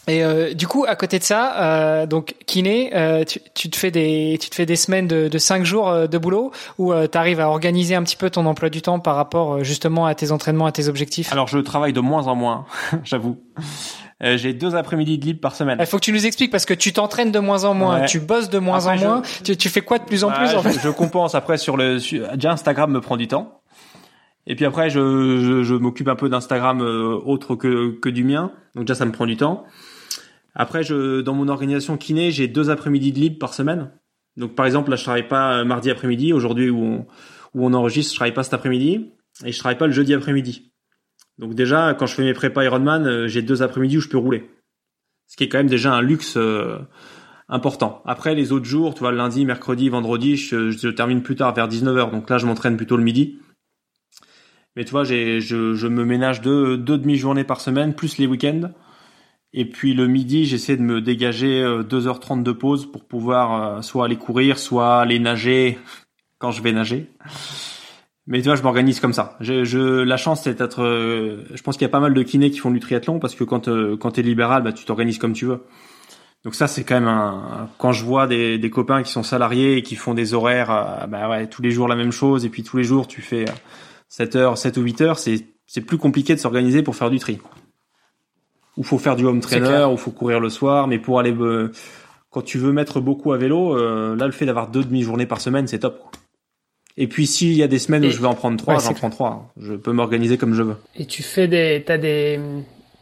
et euh, du coup, à côté de ça, euh, donc kiné, euh, tu, tu, te fais des, tu te fais des semaines de, de cinq jours euh, de boulot où euh, tu arrives à organiser un petit peu ton emploi du temps par rapport euh, justement à tes entraînements, à tes objectifs? Alors, je travaille de moins en moins, j'avoue. J'ai deux après-midi de libre par semaine. Il faut que tu nous expliques parce que tu t'entraînes de moins en moins, tu bosses de moins en moins. Tu, tu, fais quoi de plus en bah, plus en fait? je, je compense après sur le. Déjà Instagram me prend du temps. Et puis après, je, je, je m'occupe un peu d'Instagram autre que, que du mien. Donc déjà, ça me prend du temps. Après, dans mon organisation kiné, j'ai deux après-midi de libre par semaine. Donc, par exemple, là, je travaille pas mardi après-midi. Aujourd'hui, où on, où on enregistre, je travaille pas cet après-midi. Et je travaille pas le jeudi après-midi. Donc, déjà, quand je fais mes prépas Ironman, euh, j'ai deux après-midi où je peux rouler. Ce qui est quand même déjà un luxe euh, important. Après, les autres jours, tu vois, lundi, mercredi, vendredi, je, termine plus tard, vers 19h. Donc là, je m'entraîne plutôt le midi. Mais tu vois, je, je me ménage deux, deux demi-journées par semaine, plus les week-ends. Et puis le midi, j'essaie de me dégager 2h30 euh, de pause pour pouvoir euh, soit aller courir, soit aller nager quand je vais nager. Mais tu vois, je m'organise comme ça. Je, je, la chance, c'est d'être. Euh, je pense qu'il y a pas mal de kinés qui font du triathlon parce que quand quand t'es libéral, bah tu t'organises comme tu veux. Donc ça, c'est quand même un. Quand je vois des, des copains qui sont salariés et qui font des horaires, bah ouais, tous les jours la même chose et puis tous les jours tu fais 7 heures, 7 ou 8 heures, c'est c'est plus compliqué de s'organiser pour faire du tri où faut faire du home trainer, où faut courir le soir, mais pour aller euh, quand tu veux mettre beaucoup à vélo, euh, là le fait d'avoir deux demi-journées par semaine, c'est top. Et puis s'il y a des semaines où je vais en prendre trois, j'en prends trois. Je peux m'organiser comme je veux. Et tu fais des, t'as des,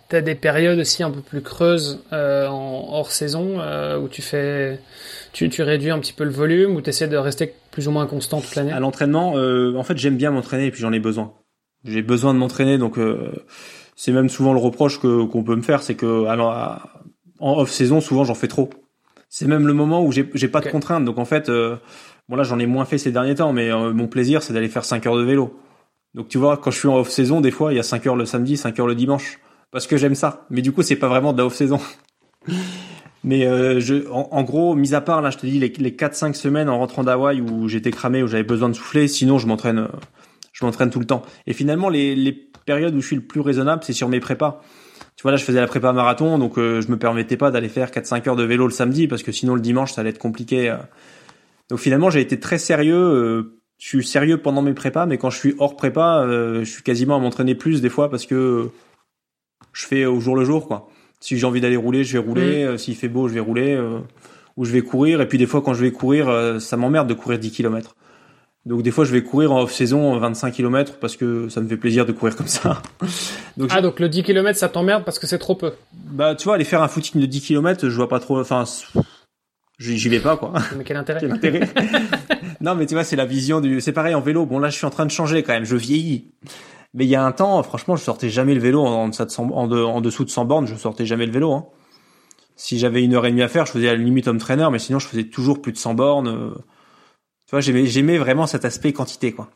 t'as des périodes aussi un peu plus creuses euh, en hors saison euh, où tu fais, tu, tu réduis un petit peu le volume, ou tu essaies de rester plus ou moins constant toute l'année? À l'entraînement, euh, en fait, j'aime bien m'entraîner et puis j'en ai besoin. J'ai besoin de m'entraîner, donc c'est même souvent le reproche que qu'on peut me faire, c'est que alors, en off saison, souvent j'en fais trop. C'est même le moment où j'ai j'ai pas de contraintes. Donc en fait, euh, bon là j'en ai moins fait ces derniers temps, mais euh, mon plaisir c'est d'aller faire 5 heures de vélo. Donc tu vois, quand je suis en off saison, des fois il y a 5 heures le samedi, 5 heures le dimanche, parce que j'aime ça. Mais du coup c'est pas vraiment de la off saison. Mais euh, je, en, gros, mis à part là, je te dis les, les 4-5 semaines en rentrant d'Hawaï où j'étais cramé, où j'avais besoin de souffler, sinon je m'entraîne, euh, je m'entraîne tout le temps. Et finalement, les, les période où je suis le plus raisonnable, c'est sur mes prépas. Tu vois, là, je faisais la prépa marathon, donc euh, je me permettais pas d'aller faire 4-5 heures de vélo le samedi, parce que sinon le dimanche, ça allait être compliqué. Euh. Donc finalement, j'ai été très sérieux. Euh, je suis sérieux pendant mes prépas, mais quand je suis hors prépa, je suis quasiment à m'entraîner plus des fois, parce que je fais au jour le jour, quoi. Si j'ai envie d'aller rouler, je vais rouler. Mm. S'il fait beau, je vais rouler. ou je vais courir. Et puis des fois, quand je vais courir, ça m'emmerde de courir 10 km. Donc des fois, je vais courir en off-saison 25 km parce que ça me fait plaisir de courir comme ça. donc, ah, donc le 10 km, ça t'emmerde parce que c'est trop peu. Bah, tu vois, aller faire un footing de 10 km, je vois pas trop. Enfin, j'y vais pas, quoi. Mais quel intérêt, quel intérêt Non, mais tu vois, c'est la vision du. C'est pareil en vélo. Bon, là, je suis en train de changer quand même. Je vieillis. Mais il y a un temps, franchement, je sortais jamais le vélo en, en, dessous de 100 bornes. Je sortais jamais le vélo. Hein. Si j'avais une heure et demie à faire, je faisais à la limite home trainer, mais sinon, je faisais toujours plus de 100 bornes. Tu vois, j'aimais vraiment cet aspect quantité, quoi.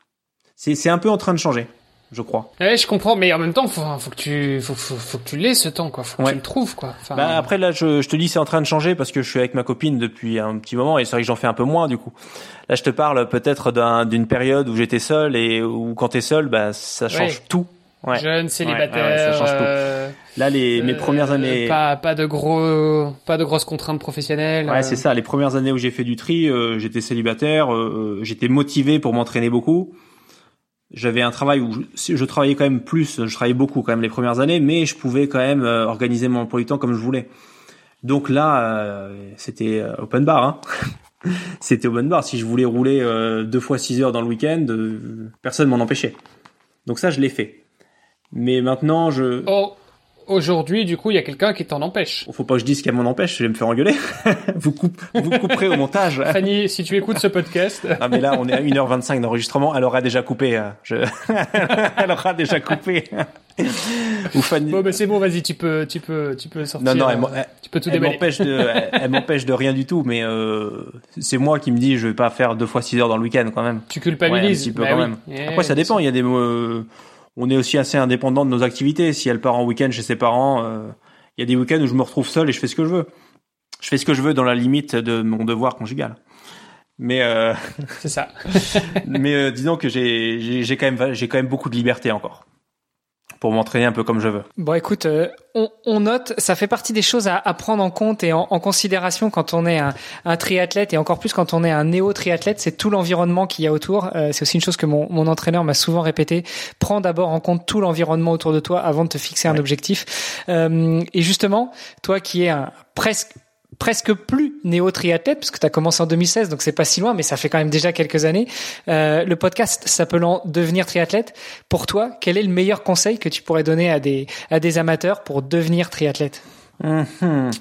C'est un peu en train de changer, je crois. Ouais, je comprends, mais en même temps, faut, faut que tu, faut, faut, faut que tu l'aies ce temps, quoi. Faut que tu le trouves, quoi. Enfin... Bah après là, je, je te dis, c'est en train de changer parce que je suis avec ma copine depuis un petit moment et c'est vrai que j'en fais un peu moins du coup. Là, je te parle peut-être d'une période où j'étais seul et où quand t'es seul, bah ça change tout. Ouais. Jeune, célibataire. ça change tout. Euh, Là, les mes premières années. Pas pas de gros, pas de grosses contraintes professionnelles. Ouais, c'est ça. Les premières années où j'ai fait du tri, euh, j'étais célibataire, euh, j'étais motivé pour m'entraîner beaucoup. J'avais un travail où je, je, travaillais quand même plus, je travaillais beaucoup quand même les premières années, mais je pouvais quand même organiser mon emploi du temps comme je voulais. Donc là, c'était open bar. Hein. c'était open bar. Si je voulais rouler deux fois six heures dans le week-end, personne m'en empêchait. Donc ça, je l'ai fait. Mais maintenant, je. Oh, aujourd'hui, du coup, il y a quelqu'un qui t'en empêche. Faut pas que je dise qu'elle m'en empêche, je vais me faire engueuler. vous, coupe, vous couperez au montage. Fanny, si tu écoutes ce podcast. ah, mais là, on est à 1h25 d'enregistrement, elle aura déjà coupé. Euh, je... elle aura déjà coupé. Ou Fanny. Bon, mais c'est bon, vas-y, tu peux, tu peux, tu peux sortir. Non, non, elle, tu peux tout elle m'empêche de, elle, m'empêche de rien du tout, mais euh, c'est moi qui me dis, je vais pas faire deux fois six heures dans le week-end quand même. Tu culpabilises. Ouais, un petit peu bah quand même. Après, ça dépend. Il y a des, euh, on est aussi assez indépendant de nos activités. Si elle part en week-end chez ses parents, euh, il y a des week-ends où je me retrouve seul et je fais ce que je veux. Je fais ce que je veux dans la limite de mon devoir conjugal. Mais euh... c'est ça. mais euh, disons que j'ai j'ai quand même j'ai quand même beaucoup de liberté encore pour m'entraîner un peu comme je veux. Bon, écoute, euh, on, on, note, ça fait partie des choses à, à prendre en compte et en, en, considération quand on est un, un, triathlète et encore plus quand on est un néo-triathlète, c'est tout l'environnement qu'il y a autour. Euh, c'est aussi une chose que mon, mon entraîneur m'a souvent répété. Prends d'abord en compte tout l'environnement autour de toi avant de te fixer un objectif. Euh, et justement, toi qui es un presque presque plus néo-triathlète, parce que tu as commencé en 2016, donc c'est pas si loin, mais ça fait quand même déjà quelques années. Euh, le podcast s'appelant Devenir triathlète. Pour toi, quel est le meilleur conseil que tu pourrais donner à des, à des amateurs pour devenir triathlète? Mhm.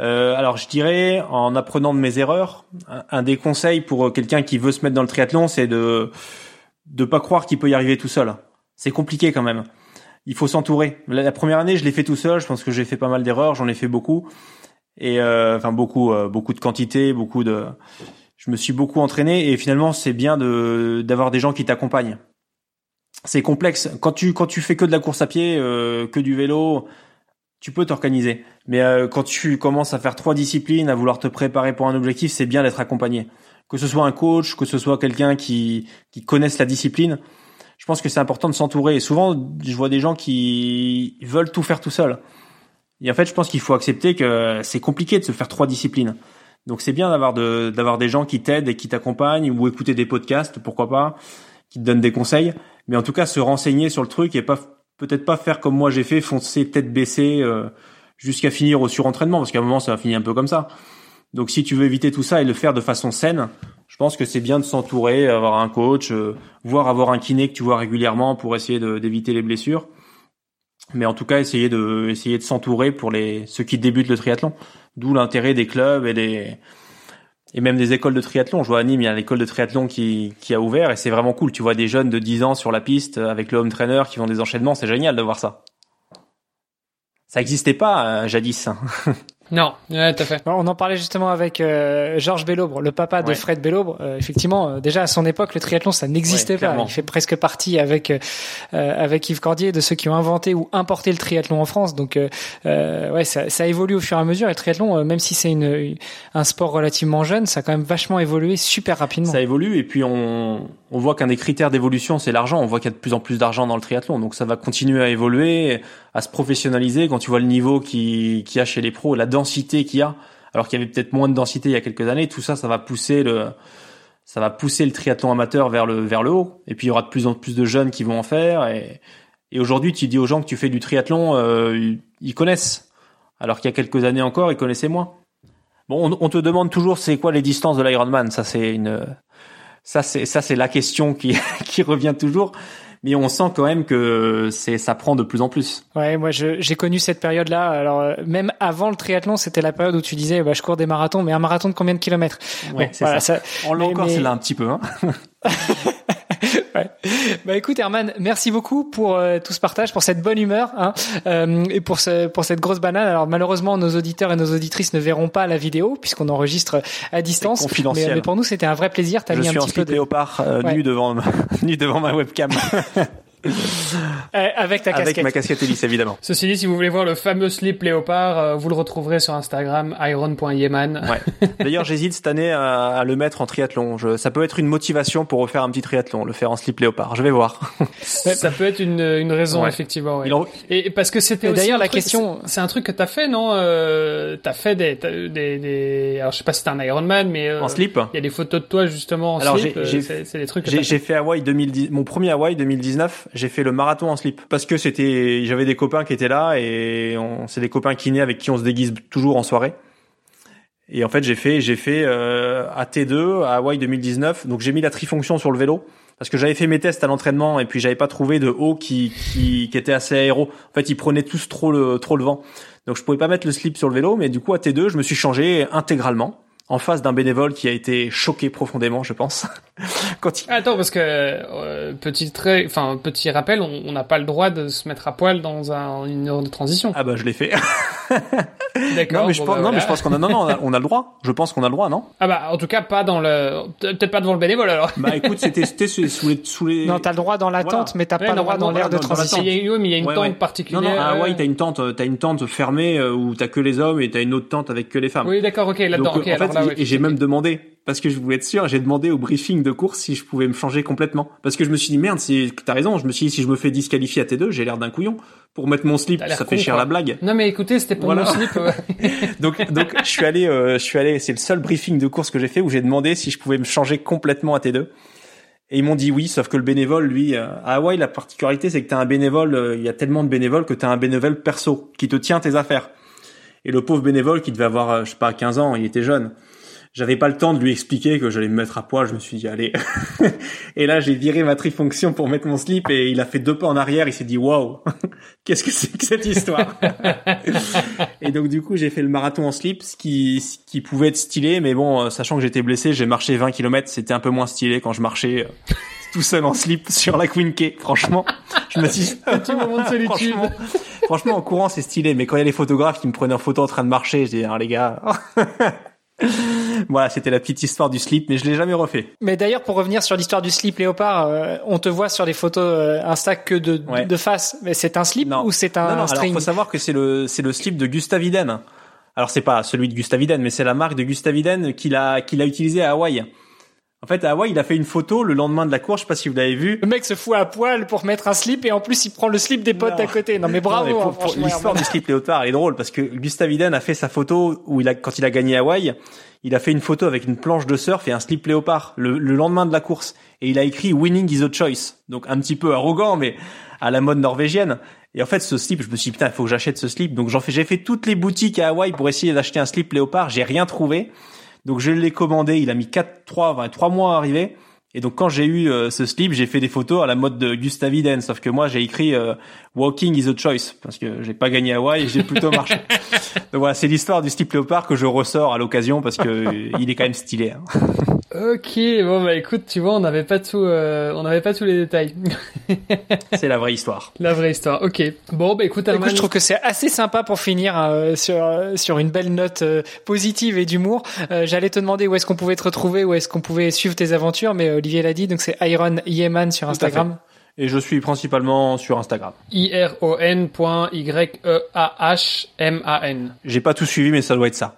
euh, Alors, je dirais, en apprenant de mes erreurs, un, des conseils pour quelqu'un qui veut se mettre dans le triathlon, c'est de de pas croire qu'il peut y arriver tout seul. C'est compliqué quand même. Il faut s'entourer. La, première année, je l'ai fait tout seul. Je pense que j'ai fait pas mal d'erreurs. J'en ai fait beaucoup et euh, enfin beaucoup euh, beaucoup de quantité, beaucoup de je me suis beaucoup entraîné et finalement c'est bien de d'avoir des gens qui t'accompagnent. C'est complexe quand tu quand tu fais que de la course à pied, euh, que du vélo, tu peux t'organiser. Mais quand tu commences à faire trois disciplines, à vouloir te préparer pour un objectif, c'est bien d'être accompagné. Que ce soit un coach, que ce soit quelqu'un qui qui connaisse la discipline, je pense que c'est important de s'entourer. Et souvent, je vois des gens qui veulent tout faire tout seul. Et en fait, je pense qu'il faut accepter que c'est compliqué de se faire trois disciplines. Donc c'est bien d'avoir de, d'avoir des gens qui t'aident et qui t'accompagnent ou écouter des podcasts, pourquoi pas, qui te donnent des conseils. Mais en tout cas, se renseigner sur le truc et pas peut-être pas faire comme moi j'ai fait, foncer tête baissée euh, jusqu'à finir au surentraînement, parce qu'à un moment ça va finir un peu comme ça. Donc si tu veux éviter tout ça et le faire de façon saine, je pense que c'est bien de s'entourer, avoir un coach, euh, voire avoir un kiné que tu vois régulièrement pour essayer d'éviter les blessures mais en tout cas essayer de essayer de s'entourer pour les ceux qui débutent le triathlon. D'où l'intérêt des clubs et des et même des écoles de triathlon. Je vois à Nîmes, il y a l'école de triathlon qui, qui a ouvert et c'est vraiment cool. Tu vois des jeunes de 10 ans sur la piste avec le home trainer qui font des enchaînements, c'est génial de voir ça. Ça n'existait pas euh, jadis. Non, ouais, tout à fait. On en parlait justement avec euh, Georges Bellobre, le papa de Fred Bellobre. Euh, effectivement, euh, déjà à son époque, le triathlon, ça n'existait pas. Il fait presque partie avec avec Yves Cordier de ceux qui ont inventé ou importé le triathlon en France. Donc, ouais, ça, ça évolue au fur et à mesure. Et le triathlon, même si c'est une, un sport relativement jeune, ça a quand même vachement évolué super rapidement. Ça évolue et puis on on voit qu'un des critères d'évolution, c'est l'argent. On voit qu'il y a de plus en plus d'argent dans le triathlon. Donc ça va continuer à évoluer, à se professionnaliser. Quand tu vois le niveau qui, qui a chez les pros, la densité qu'il y a, alors qu'il y avait peut-être moins de densité il y a quelques années, tout ça, ça va pousser le, ça va pousser le triathlon amateur vers le, vers le haut. Et puis il y aura de plus en plus de jeunes qui vont en faire. Et, et aujourd'hui, tu dis aux gens que tu fais du triathlon, euh, ils connaissent. Alors qu'il y a quelques années encore, ils connaissaient moins. Bon, on, te demande toujours c'est quoi les distances de l'Ironman? Ça c'est une, ça c'est ça c'est la question qui qui revient toujours. Mais on sent quand même que c'est ça prend de plus en plus. Ouais, moi j'ai connu cette période-là. Alors euh, même avant le triathlon, c'était la période où tu disais bah, je cours des marathons, mais un marathon de combien de kilomètres? Ouais, c'est ça. ça. On l'a encore, c'est là un petit peu. Hein ouais. Bah écoute Herman, merci beaucoup pour euh, tout ce partage, pour cette bonne humeur hein, euh, et pour ce, pour cette grosse banane. Alors malheureusement, nos auditeurs et nos auditrices ne verront pas la vidéo puisqu'on enregistre à distance. Confidentiel. Mais, pour nous, c'était un vrai plaisir. As Je mis suis un petit peu de... léopard euh, nu devant nu devant ma webcam. Euh, avec ta casquette. Avec ma casquette Elise, évidemment. Ceci dit, si vous voulez voir le fameux slip léopard, euh, vous le retrouverez sur Instagram, iron.yeman. Ouais. D'ailleurs, j'hésite cette année à, le mettre en triathlon. Je, ça peut être une motivation pour refaire un petit triathlon, le faire en slip léopard. Je vais voir. ça peut être une, une raison, effectivement. Ouais. Et parce que c'était d'ailleurs la question. C'est un truc que t'as fait, non euh, T'as fait des, des, des, alors je sais pas si c'était un Ironman, mais euh, en slip. Il y a des photos de toi justement en alors, slip. C'est des trucs. J'ai fait Hawaï 2010, mon premier Hawaï 2019 j'ai fait le marathon en slip parce que c'était j'avais des copains qui étaient là et c'est des copains kinés avec qui on se déguise toujours en soirée. Et en fait, j'ai fait j'ai fait euh, à T2 à Hawaï 2019. Donc j'ai mis la trifonction sur le vélo parce que j'avais fait mes tests à l'entraînement et puis j'avais pas trouvé de haut qui, qui qui était assez aéro. En fait, ils prenaient tous trop le trop le vent. Donc je pouvais pas mettre le slip sur le vélo, mais du coup à T2, je me suis changé intégralement en face d'un bénévole qui a été choqué profondément, je pense. Quand il... Attends, parce que euh, petit trait, enfin petit rappel, on n'a pas le droit de se mettre à poil dans un, une heure de transition. Ah bah je l'ai fait. D'accord. Non mais je pense, bah, non mais je pense qu'on a non non on a, le droit. Je pense qu'on a le droit, non? Ah bah en tout cas pas dans le peut-être pas devant le bénévole alors. Bah écoute, c'était sous les sous les. Non, t'as le droit dans la tente, mais t'as pas le droit dans l'air de transition. Il y a, mais il y a une tente particulière. Non non, ah ouais, t'as une tente, t'as une tente fermée euh, où t'as que les hommes et t'as une autre tente avec que les femmes. Oui d'accord, ok là-dedans. en fait, j'ai même demandé parce que je voulais être sûr, j'ai demandé au briefing de course si je pouvais me changer complètement. Parce que je me suis dit, merde, si, t'as raison, je me suis dit, si je me fais disqualifier à T2, j'ai l'air d'un couillon. Pour mettre mon slip, ça fait cher la blague. Non, mais écoutez, c'était pour mon slip. donc, donc, je suis allé, euh, je suis allé, c'est le seul briefing de course que j'ai fait où j'ai demandé si je pouvais me changer complètement à T2. Et ils m'ont dit oui, sauf que le bénévole, lui, euh, à Hawaï, la particularité, c'est que t'as un bénévole, euh, il y a tellement de bénévoles que t'as un bénévole perso, qui te tient tes affaires. Et le pauvre bénévole qui devait avoir, je sais pas, 15 ans, il était jeune j'avais pas le temps de lui expliquer que j'allais me mettre à poil. Je me suis dit allez. et là, j'ai viré ma trifonction pour mettre mon slip et il a fait deux pas en arrière. Il s'est dit waouh, qu'est-ce que c'est que cette histoire? Et donc du coup, j'ai fait le marathon en slip, ce qui, ce qui pouvait être stylé, mais bon, euh, sachant que j'étais blessé, j'ai marché 20 km. C'était un peu moins stylé quand je marchais euh, tout seul en slip sur la Queen Key. Franchement, je me suis petit moment de solitude. Franchement, franchement, en courant, c'est stylé, mais quand il y a les photographes qui me prenaient en photo en train de marcher, je dis ah, les gars. voilà, c'était la petite histoire du slip, mais je l'ai jamais refait. Mais d'ailleurs, pour revenir sur l'histoire du slip léopard, euh, on te voit sur les photos euh, Insta que de, de face. Mais c'est un slip ou c'est un, non, non, string Alors, faut savoir que c'est le c'est le slip de Gustav Iden. Alors c'est pas celui de Gustav Iden, mais c'est la marque de Gustav Iden qu'il a qu'il a utilisé à Hawaï. En fait, à Hawaï, il a fait une photo le lendemain de la course, je sais pas si vous l'avez vu. Le mec se fout à poil pour mettre un slip et en plus il prend le slip des potes à côté. Non mais bravo. Hein, l'histoire du slip léopard est drôle parce que Gustav Iden a fait sa photo où il a quand il a gagné Hawaï, il a fait une photo avec une planche de surf et un slip léopard le, lendemain de la course et il a écrit Winning is a choice. Donc un petit peu arrogant mais à la mode norvégienne. Et en fait, ce slip, je me suis dit, putain, il faut que j'achète ce slip. Donc j'en fais, j'ai fait toutes les boutiques à Hawaï pour essayer d'acheter un slip léopard. J'ai rien trouvé. Donc je l'ai commandé. Il a mis 4, 3, 3 mois à arriver. Et donc quand j'ai eu euh, ce slip, j'ai fait des photos à la mode de Gustav Iden, sauf que moi j'ai écrit euh, Walking is a choice parce que j'ai pas gagné Hawaï j'ai plutôt marché. donc voilà, c'est l'histoire du slip léopard que je ressors à l'occasion parce que euh, il est quand même stylé. Hein. Ok, bon bah écoute, tu vois, on n'avait pas tout, on n'avait pas tous les détails. c'est la vraie histoire. La vraie histoire. Ok. Bon bah écoute, écoute je trouve que c'est assez sympa pour finir sur sur une belle note positive et d'humour. J'allais te demander où est-ce qu'on pouvait te retrouver, où est-ce qu'on pouvait suivre tes aventures, mais Olivier l'a dit, donc c'est Iron Yeman sur Instagram. Et je suis principalement sur Instagram. I-R-O-N.Y-E-A-H-M-A-N. J'ai pas tout suivi, mais ça doit être ça.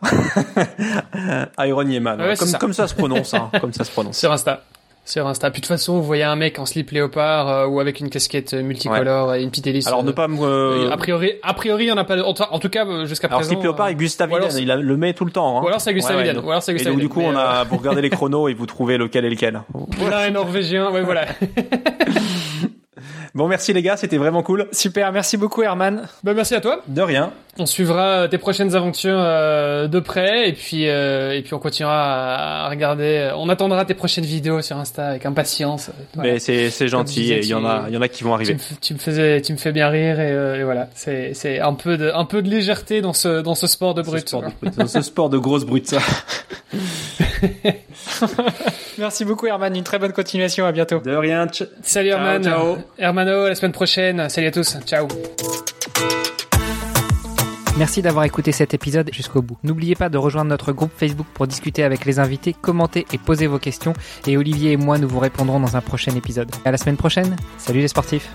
Iron Yeman. comme, ça. comme ça se prononce, hein. comme ça se prononce. Sur Insta sur Insta. Puis de toute façon, vous voyez un mec en slip léopard euh, ou avec une casquette multicolore et une petite hélice. Alors ne pas me... Euh, a priori, a priori, il en a pas. En, tout cas, euh, jusqu'à présent. Alors slip léopard et Gustave il le met tout le temps. Hein. Ou alors c'est Gustave ouais, Ou alors c'est Gustave Et donc du coup, on a vous regardez les chronos et vous trouvez lequel est lequel. Voilà un norvégien. Ouais, voilà. Bon, merci les gars, c'était vraiment cool. Super, merci beaucoup Herman. Ben, merci à toi. De rien. On suivra tes prochaines aventures euh, de près et puis euh, et puis on continuera à regarder. On attendra tes prochaines vidéos sur Insta avec impatience. Mais c'est c'est gentil. Il y en a il y en a qui vont arriver. Tu me, faisais tu me fais bien rire et, voilà. C'est c'est un peu de un peu de légèreté dans ce dans ce sport de brut. dans ce sport de grosse brute. Merci beaucoup Herman. Une très bonne continuation. À bientôt. De rien. Salut Herman. Ciao. Hermano, la semaine prochaine. Salut à tous. Ciao. Merci d'avoir écouté cet épisode jusqu'au bout. N'oubliez pas de rejoindre notre groupe Facebook pour discuter avec les invités, commenter et poser vos questions. Et Olivier et moi, nous vous répondrons dans un prochain épisode. À la semaine prochaine. Salut les sportifs.